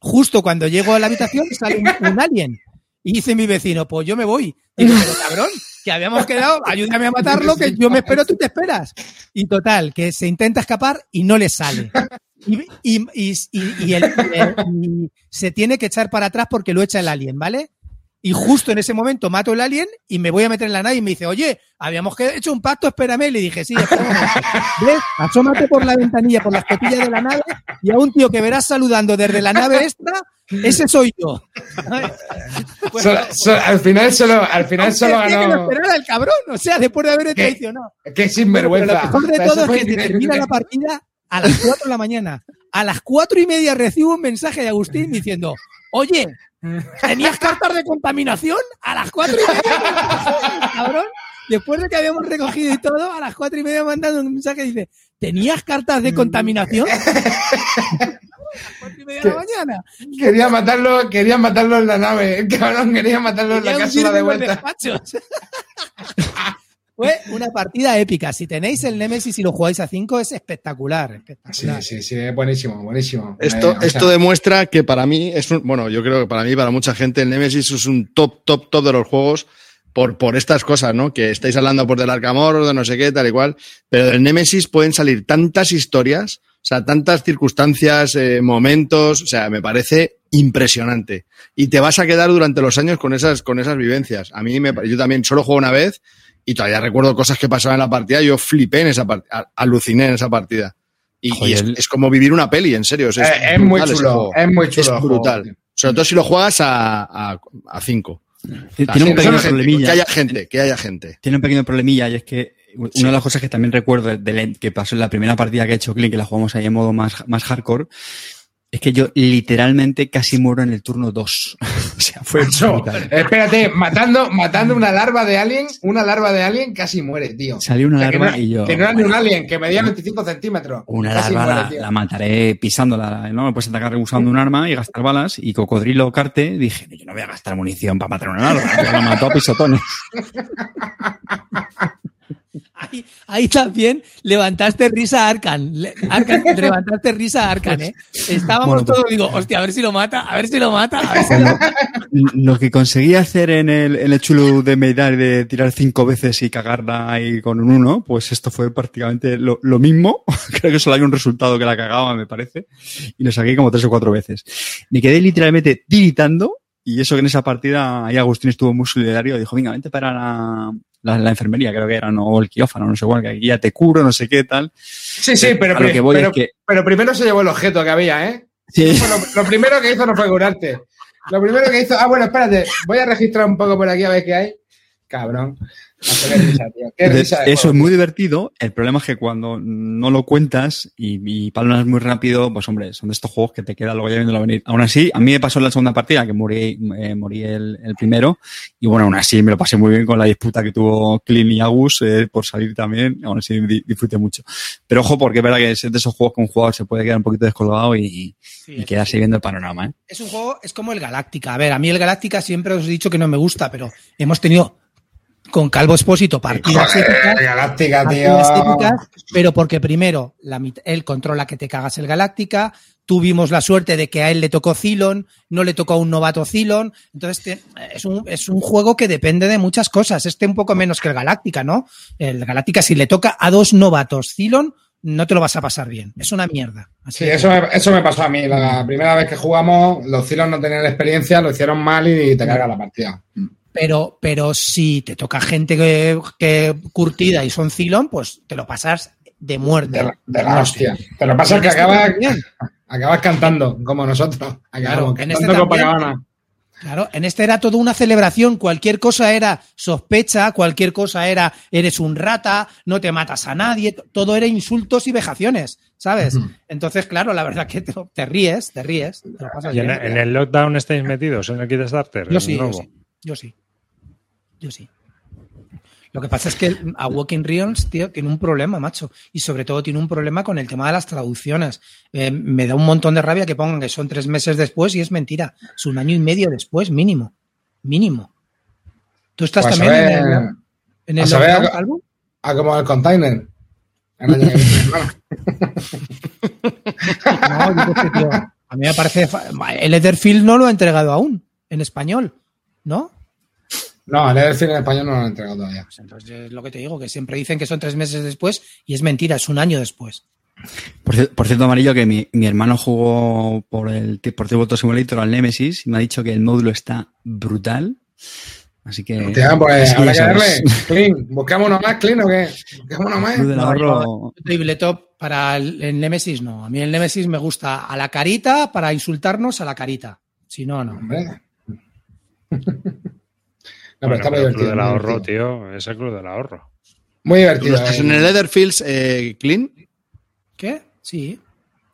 Speaker 3: Justo cuando llego a la habitación sale un, un alien y dice mi vecino, pues yo me voy. Digo, pero cabrón, que habíamos quedado, ayúdame a matarlo, que yo me espero, tú te esperas. Y total, que se intenta escapar y no le sale. Y, y- y- y- y el- y se tiene que echar para atrás porque lo echa el alien, ¿vale? Y justo en ese momento mato el alien y me voy a meter en la nave y me dice, oye, habíamos que- hecho un pacto, espérame. Y le dije, sí. ¿Ves? Asómate por la ventanilla, por la escotilla de la nave y a un tío que verás saludando desde la nave extra, ese soy yo. Pues,
Speaker 1: al final solo, al final solo
Speaker 3: que
Speaker 1: ganó.
Speaker 3: esperara el cabrón, o sea, después de haberme
Speaker 1: ¿Qué?
Speaker 3: traicionado.
Speaker 1: Qué
Speaker 3: Pero
Speaker 1: sinvergüenza.
Speaker 3: lo mejor
Speaker 1: O
Speaker 3: de
Speaker 1: sea,
Speaker 3: todo es que se termina la partida a las 4 de la mañana. A las cuatro y media recibo un mensaje de Agustín diciendo, oye, ¿tenías cartas de contaminación? A las cuatro y media, cabrón. Después de que habíamos recogido y todo, a las cuatro y media mandando un mensaje y dice, ¿tenías cartas de contaminación? A las cuatro y media de la mañana.
Speaker 1: Quería matarlo, quería matarlo en la nave. El cabrón quería matarlo en la cápsula de vuelta.
Speaker 3: Fue una partida épica. Si tenéis el Nemesis y lo jugáis a 5 es espectacular.
Speaker 1: Sí,
Speaker 3: espectacular.
Speaker 1: sí, sí, es buenísimo, buenísimo.
Speaker 2: Esto,
Speaker 1: Eh, sea,
Speaker 2: esto demuestra que para mí es un, bueno, yo creo que para mí, para mucha gente, el Nemesis es un top, top, top de los juegos por, por estas cosas, ¿no? Que estáis hablando por del Arcamor, de no sé qué, tal y cual. Pero del Nemesis pueden salir tantas historias, o sea, tantas circunstancias, eh, momentos, o sea, me parece impresionante. Y te vas a quedar durante los años con esas, con esas vivencias. A mí me, yo también solo juego una vez y todavía recuerdo cosas que pasaban en la partida. Yo flipé en esa partida, aluciné en esa partida. Y, y es, es como vivir una peli, en serio. o sea,
Speaker 1: Eh, es muy
Speaker 2: brutal
Speaker 1: chulo, es muy chulo juego,
Speaker 2: brutal. Sobre todo si lo juegas a, a, a cinco.
Speaker 5: Tiene un pequeño
Speaker 2: gente,
Speaker 5: problemilla.
Speaker 2: Que haya gente, que haya gente.
Speaker 5: Tiene un pequeño problemilla y es que una de las cosas que también recuerdo de, de- que pasó en la primera partida que ha hecho Clint, que la jugamos ahí en modo más, más hardcore, es que yo literalmente casi muero en el turno 2. o sea, fue
Speaker 1: Macho, espérate, matando, matando una larva de alien, una larva de alien casi muere, tío.
Speaker 5: Salió una
Speaker 1: O sea, que
Speaker 5: larva
Speaker 1: no-
Speaker 5: y yo.
Speaker 1: Que no era ni un alien, que medía 25 centímetros.
Speaker 5: Una larva
Speaker 1: muere,
Speaker 5: la, la mataré pisándola, ¿no? Me puedes atacar usando un arma y gastar balas. Y Cocodrilo Carte dije, yo no voy a gastar munición para matar una larva. Ya la mató a pisotones.
Speaker 3: Ahí, ahí también levantaste risa a Arkan. Arkan, levantaste risa a Arkan, ¿eh? Estábamos
Speaker 5: Bueno, pues-
Speaker 3: todos, digo, hostia, a ver si lo mata, a ver si lo mata, a ver si lo mata.
Speaker 5: Lo que conseguí hacer en el, en el chulo de Meidar de tirar cinco veces y cagarla ahí con un uno, pues esto fue prácticamente lo, lo mismo. Creo que solo hay un resultado que la cagaba, me parece. Y lo saqué como tres o cuatro veces. Me quedé literalmente tiritando. Y eso que en esa partida ahí Agustín estuvo muy solidario. Dijo, venga, vente para la, la, la enfermería, creo que era, no, o el quirófano, no sé cuál, que aquí ya te cubro, no sé qué tal.
Speaker 1: Sí, sí, pero,
Speaker 5: que voy
Speaker 1: pero,
Speaker 5: es que-
Speaker 1: pero primero se llevó el objeto que había, ¿eh?
Speaker 5: Sí.
Speaker 1: Bueno, lo primero que hizo no fue curarte. Lo primero que hizo. Ah, bueno, espérate. Voy a registrar un poco por aquí a ver qué hay. Cabrón. Qué risa, tío. Qué
Speaker 5: Entonces,
Speaker 1: risa de
Speaker 5: eso es muy divertido. El problema es que cuando no lo cuentas y, y palmas muy rápido, pues hombre, son de estos juegos que te quedan luego ya viéndolo venir. Aún así, a mí me pasó en la segunda partida, que morí, eh, morí el, el primero, y bueno, aún así me lo pasé muy bien con la disputa que tuvo Clean y Agus eh, por salir también, aún así di- disfruté mucho. Pero ojo, porque es verdad que es de esos juegos que un jugador se puede quedar un poquito descolgado y, y quedarse viendo el panorama, ¿eh?
Speaker 3: Es un juego, es como el Galáctica. A ver, a mí el Galáctica siempre os he dicho que no me gusta, pero hemos tenido con Calvo Expósito partidas épicas,
Speaker 1: Galáctica,
Speaker 3: partidas
Speaker 1: tío.
Speaker 3: épicas, pero porque primero la él controla que te cagas el Galáctica, tuvimos la suerte de que a él le tocó Cylon, no le tocó a un novato Cylon, entonces te- es, un, es un juego que depende de muchas cosas, este un poco menos que el Galáctica, ¿no? El Galáctica si le toca a dos novatos Cylon, no te lo vas a pasar bien, es una mierda. Así
Speaker 1: Sí,
Speaker 3: que-
Speaker 1: eso me, eso me pasó a mí. La primera vez que jugamos, los Zilos no tenían experiencia, lo hicieron mal y te carga la partida.
Speaker 3: Pero, pero si te toca gente que, que curtida y son Cylon, pues te lo pasas de muerte.
Speaker 1: De la, de la hostia. Pero pasa que acabas, acabas cantando, como nosotros. Acabamos
Speaker 3: Claro, en este también. Claro, en este era toda una celebración. Cualquier cosa era sospecha, cualquier cosa era eres un rata, no te matas a nadie. Todo era insultos y vejaciones, ¿sabes? Entonces, claro, la verdad que te, te ríes, te ríes. te lo pasas
Speaker 4: ¿Y en,
Speaker 3: bien.
Speaker 4: en el lockdown estáis metidos en el kit starter?
Speaker 3: Yo
Speaker 4: ¿El
Speaker 3: sí, yo
Speaker 4: nuevo?
Speaker 3: sí, yo sí. Yo sí. Lo que pasa es que a Walking Realms, tío, tiene un problema, macho. Y sobre todo tiene un problema con el tema de las traducciones. Eh, me da un montón de rabia que pongan que son tres meses después y es mentira. Es un año y medio después, mínimo. Mínimo. ¿Tú estás
Speaker 1: Pues a
Speaker 3: también en el, en el
Speaker 1: a saber-
Speaker 3: Calvo?
Speaker 1: Ah, como el container. Que.
Speaker 3: No, tío. A mí me parece... El Etherfield no lo ha entregado aún, en español, ¿no?
Speaker 1: No, el Everfield en español no lo han entregado todavía.
Speaker 3: Pues entonces es lo que te digo, que siempre dicen que son tres meses después y es mentira, es un año después.
Speaker 5: Por, cier- por cierto, Amarillo, que mi, mi hermano jugó por el por Tabletop Simulator al Nemesis y me ha dicho que el módulo está brutal. Así que.
Speaker 1: Hostia, pues habrá que darle. Clean. ¿Buscamos uno más, Clean o qué? ¿Buscamos uno más?
Speaker 3: No,
Speaker 5: ahorro.
Speaker 3: Tabletop para el, el Nemesis no. A mí el Nemesis me gusta a la carita para insultarnos a la carita. Si no, no.
Speaker 1: Hombre. No,
Speaker 4: Bueno,
Speaker 1: pero está muy
Speaker 4: pero el club
Speaker 1: divertido.
Speaker 4: del ahorro,
Speaker 1: divertido.
Speaker 4: tío. Es el club del ahorro.
Speaker 1: Muy
Speaker 2: ¿Tú
Speaker 1: divertido.
Speaker 2: no estás
Speaker 1: eh.
Speaker 2: en el Etherfields, eh, Clean?
Speaker 3: ¿Qué? Sí.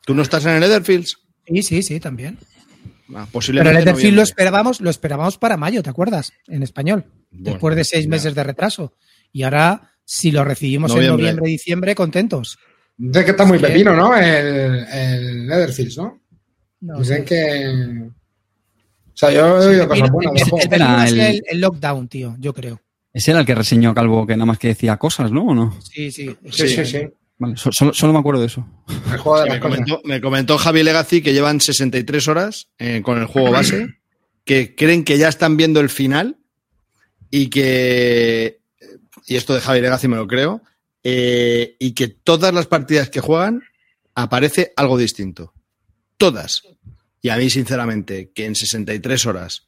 Speaker 2: ¿Tú no estás en el Etherfields?
Speaker 3: Sí, sí, sí, también.
Speaker 2: Ah,
Speaker 3: Pero
Speaker 2: posiblemente.
Speaker 3: el Etherfield lo esperábamos, lo esperábamos para mayo, ¿te acuerdas? En español.
Speaker 2: Bueno,
Speaker 3: después de seis
Speaker 2: ya.
Speaker 3: meses de retraso. Y ahora, si lo recibimos en
Speaker 2: Noviembre.
Speaker 3: diciembre, contentos.
Speaker 1: Dicen que está muy pepino, ¿no? El, el Netherfields, ¿no?
Speaker 3: No,
Speaker 1: Dicen
Speaker 3: sí.
Speaker 1: que. O sea, yo he oído cosas buenas
Speaker 3: el- el
Speaker 5: Era
Speaker 3: es
Speaker 5: el-
Speaker 3: el, el lockdown, tío, yo creo.
Speaker 5: Ese era el que reseñó Calvo, que nada más que decía cosas, ¿no? ¿O no?
Speaker 3: Sí, sí.
Speaker 1: Sí, sí, sí.
Speaker 5: Vale, so- solo, solo me acuerdo de eso.
Speaker 1: De
Speaker 2: Me comentó, me comentó Javi Legacy que llevan 63 horas eh, con el juego base, que creen que ya están viendo el final y que, y esto de Javi Legacy me lo creo, eh, y que todas las partidas que juegan aparece algo distinto. Todas. Y a mí, sinceramente, que en 63 horas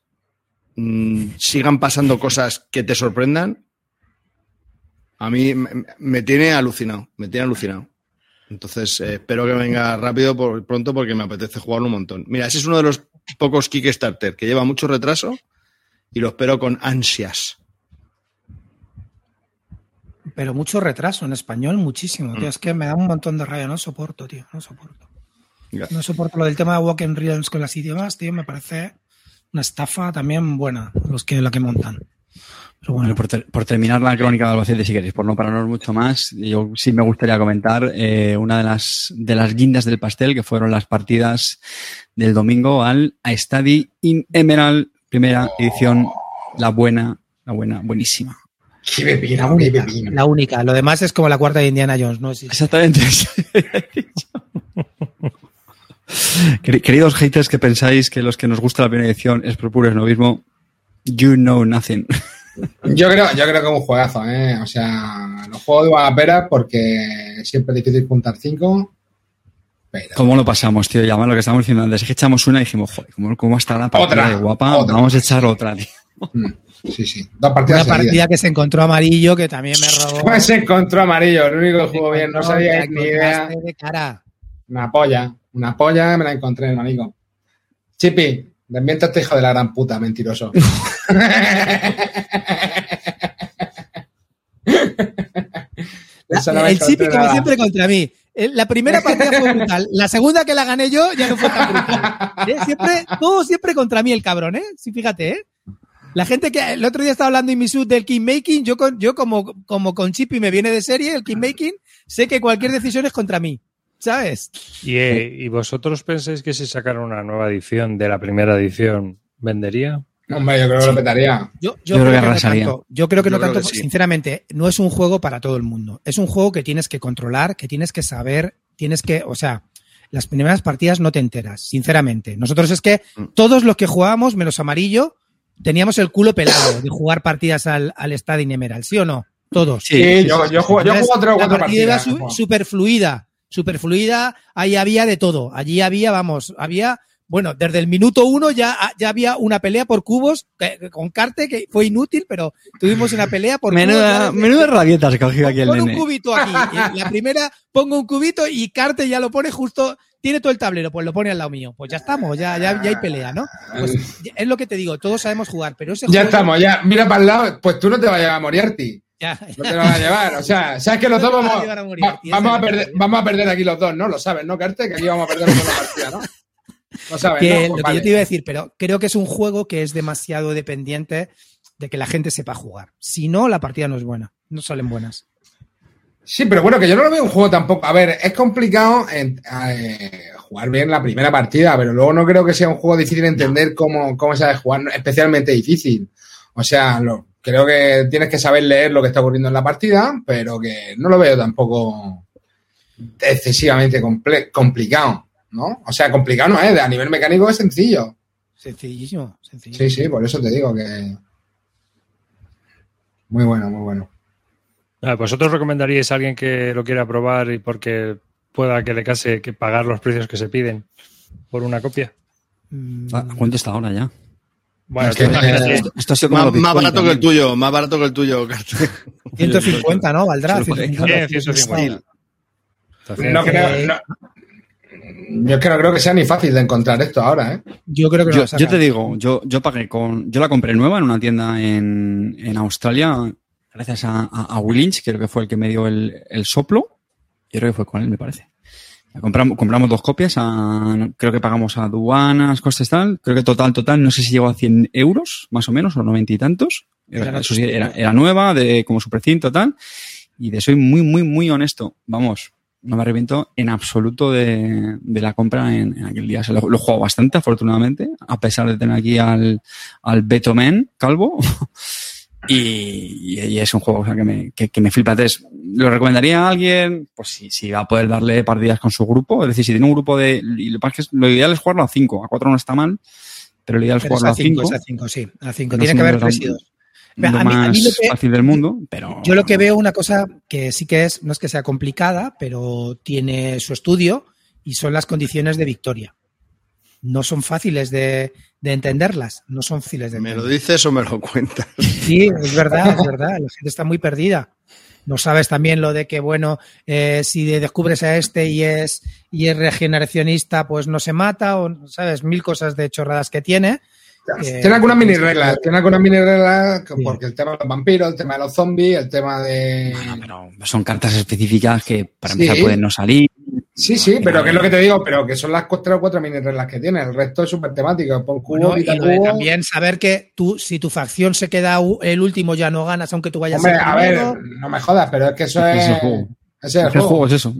Speaker 2: mm, sigan pasando cosas que te sorprendan, a mí me, me tiene alucinado, me tiene alucinado. Entonces, eh, espero que venga rápido por pronto porque me apetece jugarlo un montón. Mira, ese es uno de los pocos Kickstarter que lleva mucho retraso y lo espero con ansias.
Speaker 3: Pero mucho retraso en español, muchísimo.
Speaker 1: Mm.
Speaker 3: Tío. Es que me da un montón de rabia, no soporto, tío. No soporto. No soporto lo del tema de Walking Realms con las idiomas, tío. Me parece una estafa también buena, los que la que montan. Pero bueno,
Speaker 5: Bueno, por, ter- por terminar la crónica de Albacete, si queréis, por no pararnos mucho más, yo sí me gustaría comentar eh, una de las, de las guindas del pastel, que fueron las partidas del domingo al A Study in Emerald, primera edición, la buena, la buena, buenísima.
Speaker 1: Qué
Speaker 3: la
Speaker 1: qué
Speaker 3: única, la única. Lo demás es como la cuarta de Indiana Jones, ¿no? Sí, sí.
Speaker 5: Exactamente. Queri- Queridos haters que pensáis que los que nos gusta la primera edición es por puro esnovismo, you know nothing.
Speaker 1: Yo creo, yo creo que es un juegazo, ¿eh? O sea, los juegos de Guadalajara porque siempre es difícil juntar cinco. Pero
Speaker 5: ¿Cómo lo pasamos, tío? Ya lo que estábamos diciendo antes, es que echamos una y dijimos, joder, ¿cómo, cómo está la partida
Speaker 1: Otra,
Speaker 5: de guapa?
Speaker 1: otra.
Speaker 5: Vamos a echar otra, tío.
Speaker 1: Mm, sí, sí. Dos partidas
Speaker 3: Una partida que se encontró amarillo que también me robó.
Speaker 1: Se encontró amarillo, el único que jugó bien, no sabía ni idea.
Speaker 3: de cara.
Speaker 1: Una polla, una polla, me la encontré, hermanico. Chipi, desmienta a este hijo de la gran puta, mentiroso.
Speaker 3: El Chipi, como
Speaker 1: nada.
Speaker 3: siempre, contra mí. Eh, La primera partida fue brutal. La segunda que la gané yo ya no fue tan brutal. Eh, Siempre, todo siempre contra mí el cabrón, ¿eh? Sí, fíjate, ¿eh? La gente que el otro día estaba hablando en mi sud del Kingmaking, yo, con, yo como, como con Chippy me viene de serie el Kingmaking, sé que cualquier decisión es contra mí. ¿Sabes?
Speaker 4: ¿Y, eh, ¿Y vosotros pensáis que si sacaran una nueva edición de la primera edición, vendería?
Speaker 1: Hombre, yo creo que lo petaría.
Speaker 3: Yo,
Speaker 5: Yo creo que
Speaker 3: no
Speaker 5: arrasaría.
Speaker 3: tanto. Yo creo que
Speaker 2: Yo
Speaker 3: no
Speaker 2: creo
Speaker 3: tanto.
Speaker 2: que sí.
Speaker 3: Sinceramente, no es un juego para todo el mundo. Es un juego que tienes que controlar, que tienes que saber, tienes que, o sea, las primeras partidas no te enteras, sinceramente. Nosotros es que
Speaker 2: Mm.
Speaker 3: todos los que jugábamos, menos amarillo, teníamos el culo pelado de jugar partidas al, al Stadium Emerald, ¿sí o no? Todos.
Speaker 1: Sí, yo, yo juego, yo tres o
Speaker 3: la
Speaker 1: cuatro
Speaker 3: partida iba
Speaker 1: partidas.
Speaker 3: su-
Speaker 1: Juan.
Speaker 3: súper fluida, súper fluida. Ahí había de todo. Allí había, vamos, había, bueno, desde el minuto uno ya, ya había una pelea por cubos que- con Carte que fue inútil, pero tuvimos una pelea por.
Speaker 5: Menuda, menuda rabieta se cogió aquí el
Speaker 3: Pon un cubito aquí. Y La primera pongo un cubito y Carte ya lo pone justo, tiene todo el tablero, pues lo pone al lado mío. Pues ya estamos, ya, ya, ya hay pelea, ¿no? Pues es lo que te digo, todos sabemos jugar, pero ese
Speaker 1: Ya
Speaker 3: juego-
Speaker 1: estamos, ya. Mira para el lado. Pues tú no te llevar a Moriarty.
Speaker 3: Ya,
Speaker 1: No te lo vas a llevar. O sea, sabes que los
Speaker 3: No
Speaker 1: dos
Speaker 3: a
Speaker 1: vamos,
Speaker 3: a
Speaker 1: va-
Speaker 3: esa
Speaker 1: vamos, a
Speaker 3: la
Speaker 1: perder, vamos a perder aquí los dos, ¿no? Lo sabes, ¿no, Carte? Que aquí vamos a perder una partida, ¿no? Lo sabes,
Speaker 3: que
Speaker 1: ¿no?
Speaker 3: lo
Speaker 1: Pues
Speaker 3: que
Speaker 1: vale.
Speaker 3: yo te iba a decir, pero creo que es un juego que es demasiado dependiente de que la gente sepa jugar. Si no, la partida no es buena, no salen buenas.
Speaker 1: Sí, pero bueno, que yo no lo veo un juego tampoco. A ver, es complicado en- eh, jugar bien la primera partida, pero luego no creo que sea un juego difícil de entender cómo, cómo se ha de jugar, no- especialmente difícil. O sea, lo- creo que tienes que saber leer lo que está ocurriendo en la partida, pero que no lo veo tampoco excesivamente comple- complicado, ¿no? O sea, complicado no es, a nivel mecánico es sencillo.
Speaker 3: Sencillísimo, sencillísimo.
Speaker 1: Sí, sí, por eso te digo que... Muy bueno, muy bueno.
Speaker 4: ¿Vosotros recomendaríais a alguien que lo quiera probar y porque pueda que le case que pagar los precios que se piden por una copia?
Speaker 3: Mm,
Speaker 5: Ah, ¿Cuánto está ahora ya?
Speaker 4: Bueno,
Speaker 1: Es que-
Speaker 4: imagínate,
Speaker 5: Esto, esto ha sido
Speaker 2: Más, barato que el tuyo, más barato que el tuyo, Carte.
Speaker 3: 150, ¿no? Valdrá.
Speaker 5: Se lo puede
Speaker 3: 150.
Speaker 4: Bien, 150. Entonces,
Speaker 1: No creo,
Speaker 3: Eh,
Speaker 1: no- yo es que no creo que sea ni fácil de encontrar esto ahora, ¿eh?
Speaker 3: Yo creo que
Speaker 5: Yo, yo te digo, yo, yo pagué con. Yo la compré nueva en una tienda en, en Australia, gracias a, a, a Willinch, creo que fue el que me dio el, el soplo. Yo creo que fue con él, me parece. Compramos, compramos dos copias, a, creo que pagamos aduanas, costes tal. Creo que total, total, no sé si llegó a 100 euros, más o menos, o 90 y tantos. Era, eso sí, era, era nueva, de como su precinto, tal. Y de soy muy, muy, muy honesto. Vamos, no me arrepiento en absoluto de, de la compra en, en aquel día. O sea, lo, he jugado bastante, afortunadamente, a pesar de tener aquí al, al Beto Men calvo. y, y es un juego o sea, que, me, que, que me flipa. Entonces, ¿lo recomendaría a alguien? Pues si, si va a poder darle partidas con su grupo. Es decir, si tiene un grupo de... y lo, lo ideal es jugarlo a 5. A 4 no está mal, pero lo ideal es
Speaker 3: Pero es
Speaker 5: jugarlo
Speaker 3: a
Speaker 5: a
Speaker 3: 5,
Speaker 5: 5.
Speaker 3: es a 5, sí. A 5.
Speaker 5: No
Speaker 3: Tiene que haber
Speaker 5: tan-
Speaker 3: residuos.
Speaker 5: Lo
Speaker 3: A mí- a
Speaker 5: más
Speaker 3: mí lo que-
Speaker 5: fácil del mundo, pero...
Speaker 3: Yo lo que veo una cosa que sí que es, no es que sea complicada, pero tiene su estudio y son las condiciones de victoria. No son fáciles de, de entenderlas, no son fáciles de
Speaker 2: ¿Me lo
Speaker 3: entender.
Speaker 2: dices o me lo cuentas?
Speaker 3: Sí, es verdad, es verdad. La gente está muy perdida. No sabes también lo de que, bueno, eh, si descubres a este y es, y es regeneracionista, pues no se mata, o sabes, mil cosas de chorradas que tiene. que-
Speaker 1: Tiene algunas mini reglas, tiene algunas mini reglas,
Speaker 3: Sí.
Speaker 1: porque el tema de los vampiros, el tema de los zombies, el tema de...
Speaker 5: Bueno, pero son cartas específicas que para
Speaker 1: Sí.
Speaker 5: empezar pueden no salir.
Speaker 1: Sí, sí, pero que es lo que te digo, pero que son las cu- tres o cuatro mini reglas que tiene, el resto es súper temático, pon cubo,
Speaker 3: Bueno, y
Speaker 1: cubo.
Speaker 3: también saber que tú, si tu facción se queda el último, ya no ganas, aunque tú vayas
Speaker 1: Hombre, a ver, no me jodas, pero es que eso es...
Speaker 5: Ese es el juego.
Speaker 1: Ese es el juego.
Speaker 5: juego es eso.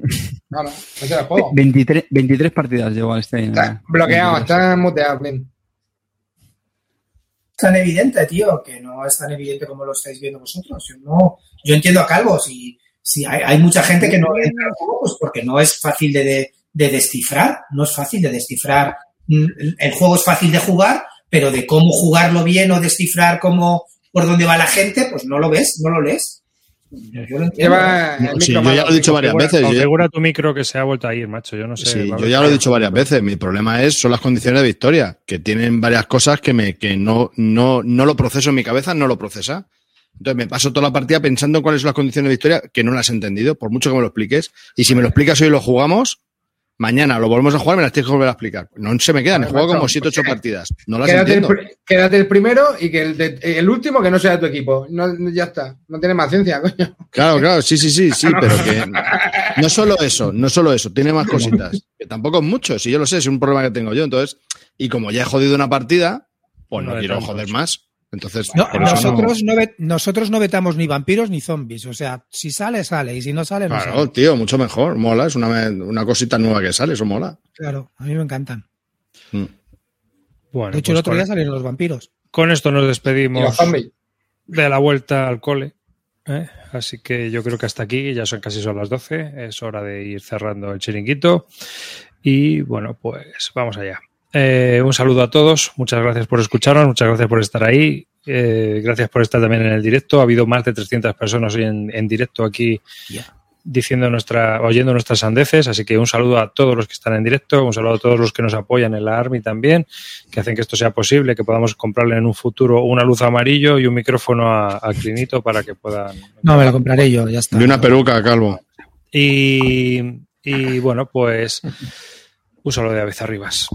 Speaker 1: No, no, ese es el juego.
Speaker 5: 23, 23 partidas llevo a este.
Speaker 1: Está bloqueado, está muteado, Clint.
Speaker 10: tan evidente, tío, que no es tan evidente como lo estáis viendo vosotros. Yo, no, yo entiendo a Calvo, si, si hay, hay mucha gente que no entra al juego, pues porque no es fácil de, de, de descifrar, no es fácil de descifrar. Mm, El, juego es fácil de jugar, pero de cómo jugarlo bien o descifrar cómo, por dónde va la gente, pues no lo ves, no lo lees. Yo lo entiendo.
Speaker 1: Lleva
Speaker 2: No, sí, yo ya lo he dicho varias veces.
Speaker 4: configura tu micro que se ha vuelto a ir, macho. Yo no sé.
Speaker 2: Sí, yo ya lo he dicho varias veces. Mi problema es son las condiciones de victoria, que tienen varias cosas que me que no no no lo proceso en mi cabeza, no lo procesa. Entonces me paso toda la partida pensando cuáles son las condiciones de victoria que no las he entendido, por mucho que me lo expliques. Y si me lo explicas hoy y lo jugamos, mañana lo volvemos a jugar, me las tienes que volver a explicar. No se me quedan, he jugado como 7 8
Speaker 1: pues,
Speaker 2: partidas. No las
Speaker 1: Quédate el,
Speaker 2: entiendo.
Speaker 1: pri- quédate el primero y que el, de- el último que no sea de tu equipo. No, no- ya está. No tienes más ciencia, coño.
Speaker 2: Claro, claro, sí, sí, sí, sí, pero que no solo eso, no solo eso, tiene más cositas. Que tampoco es mucho, si yo lo sé, es un problema que tengo yo. Entonces, y como ya he jodido una partida, pues no,
Speaker 4: No
Speaker 2: quiero
Speaker 4: tantos.
Speaker 2: joder más. Entonces,
Speaker 3: No,
Speaker 2: no-
Speaker 3: nosotros, no. ve- nosotros no vetamos ni vampiros ni zombies. O sea, si sale, sale. Y si no sale, no
Speaker 2: Claro,
Speaker 3: sale.
Speaker 2: tío, mucho mejor, mola, es una, una cosita nueva que sale, eso mola.
Speaker 3: Claro, a mí me encantan.
Speaker 2: Mm.
Speaker 4: Bueno,
Speaker 3: De hecho, el
Speaker 4: pues
Speaker 3: otro día salieron los vampiros.
Speaker 4: con esto nos despedimos de la vuelta al cole. ¿eh? Así que yo creo que hasta aquí, ya son casi son las 12, es hora de ir cerrando el chiringuito. Y bueno, pues vamos allá. Eh, un saludo a todos, muchas gracias por escucharnos, muchas gracias por estar ahí, eh, gracias por estar también en el directo. Ha habido más de 300 personas hoy en, en directo aquí diciendo nuestra, oyendo nuestras sandeces, así que un saludo a todos los que están en directo, un saludo a todos los que nos apoyan en la Army también, que hacen que esto sea posible, que podamos comprarle en un futuro una luz amarillo y un micrófono a, a Clinito para que puedan
Speaker 3: No, me lo compraré yo, ya está.
Speaker 2: De una peluca, Calvo.
Speaker 4: y, y, bueno, pues un saludo de David Arribas.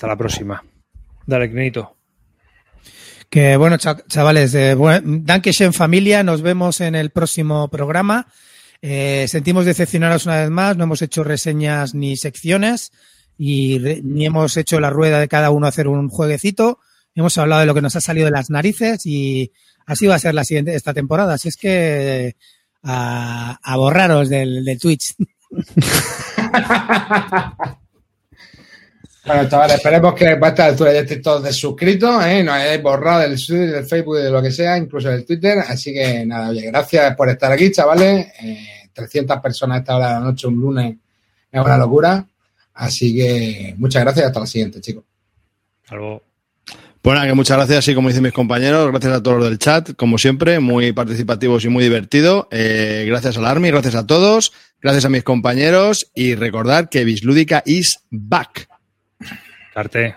Speaker 4: Hasta la próxima. Dale, Clinito.
Speaker 3: Que bueno, cha- chavales, eh, buen- Dankeschön familia, nos vemos en el próximo programa. Eh, sentimos decepcionaros una vez más, no hemos hecho reseñas ni secciones y re- ni hemos hecho la rueda de cada uno hacer un jueguecito. Hemos hablado de lo que nos ha salido de las narices y así va a ser la siguiente esta temporada. Así es que a, a borraros del, del Twitch.
Speaker 1: Bueno, chavales, esperemos que para esta altura ya estéis todos desuscritos, ¿eh? No hayáis borrado del, del Facebook y de lo que sea, incluso del Twitter. Así que nada, oye, gracias por estar aquí, chavales. Eh, 300 personas a esta hora de la noche, un lunes, es una locura. Así que muchas gracias y hasta la siguiente, chicos.
Speaker 4: Algo.
Speaker 2: Pues nada, que muchas gracias, y como dicen mis compañeros, gracias a todos los del chat, como siempre, muy participativos y muy divertido. Eh, gracias al Army, gracias a todos, gracias a mis compañeros y recordar que Bislúdica is back.
Speaker 4: Carte.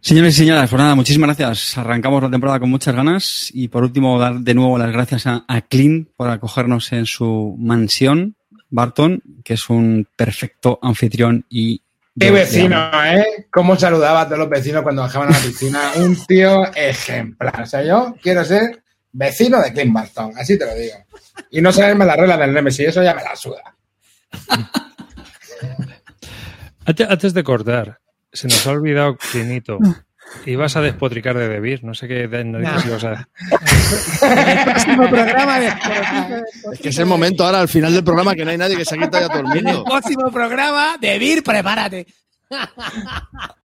Speaker 5: Señores y señoras, pues nada, muchísimas gracias. Arrancamos la temporada con muchas ganas y por último dar de nuevo las gracias a, a Clean por acogernos en su mansión, Barton, que es un perfecto anfitrión y...
Speaker 1: Qué vecino. ¿eh? Cómo saludaba a todos los vecinos cuando bajaban a la piscina. Un tío ejemplar. O sea, yo quiero ser vecino de Clint Barton, así te lo digo. Y no saberme las reglas del Nemesis, eso ya me la suda.
Speaker 4: Antes de cortar, se nos ha olvidado Clinito. Y vas a despotricar de Debir. No sé qué narices ibas a.
Speaker 3: El próximo programa de
Speaker 2: Es que es el momento ahora, al final del programa, que no hay nadie que se ha quitado ya todo el
Speaker 3: En el
Speaker 2: mundo.
Speaker 3: próximo programa de Vir, prepárate.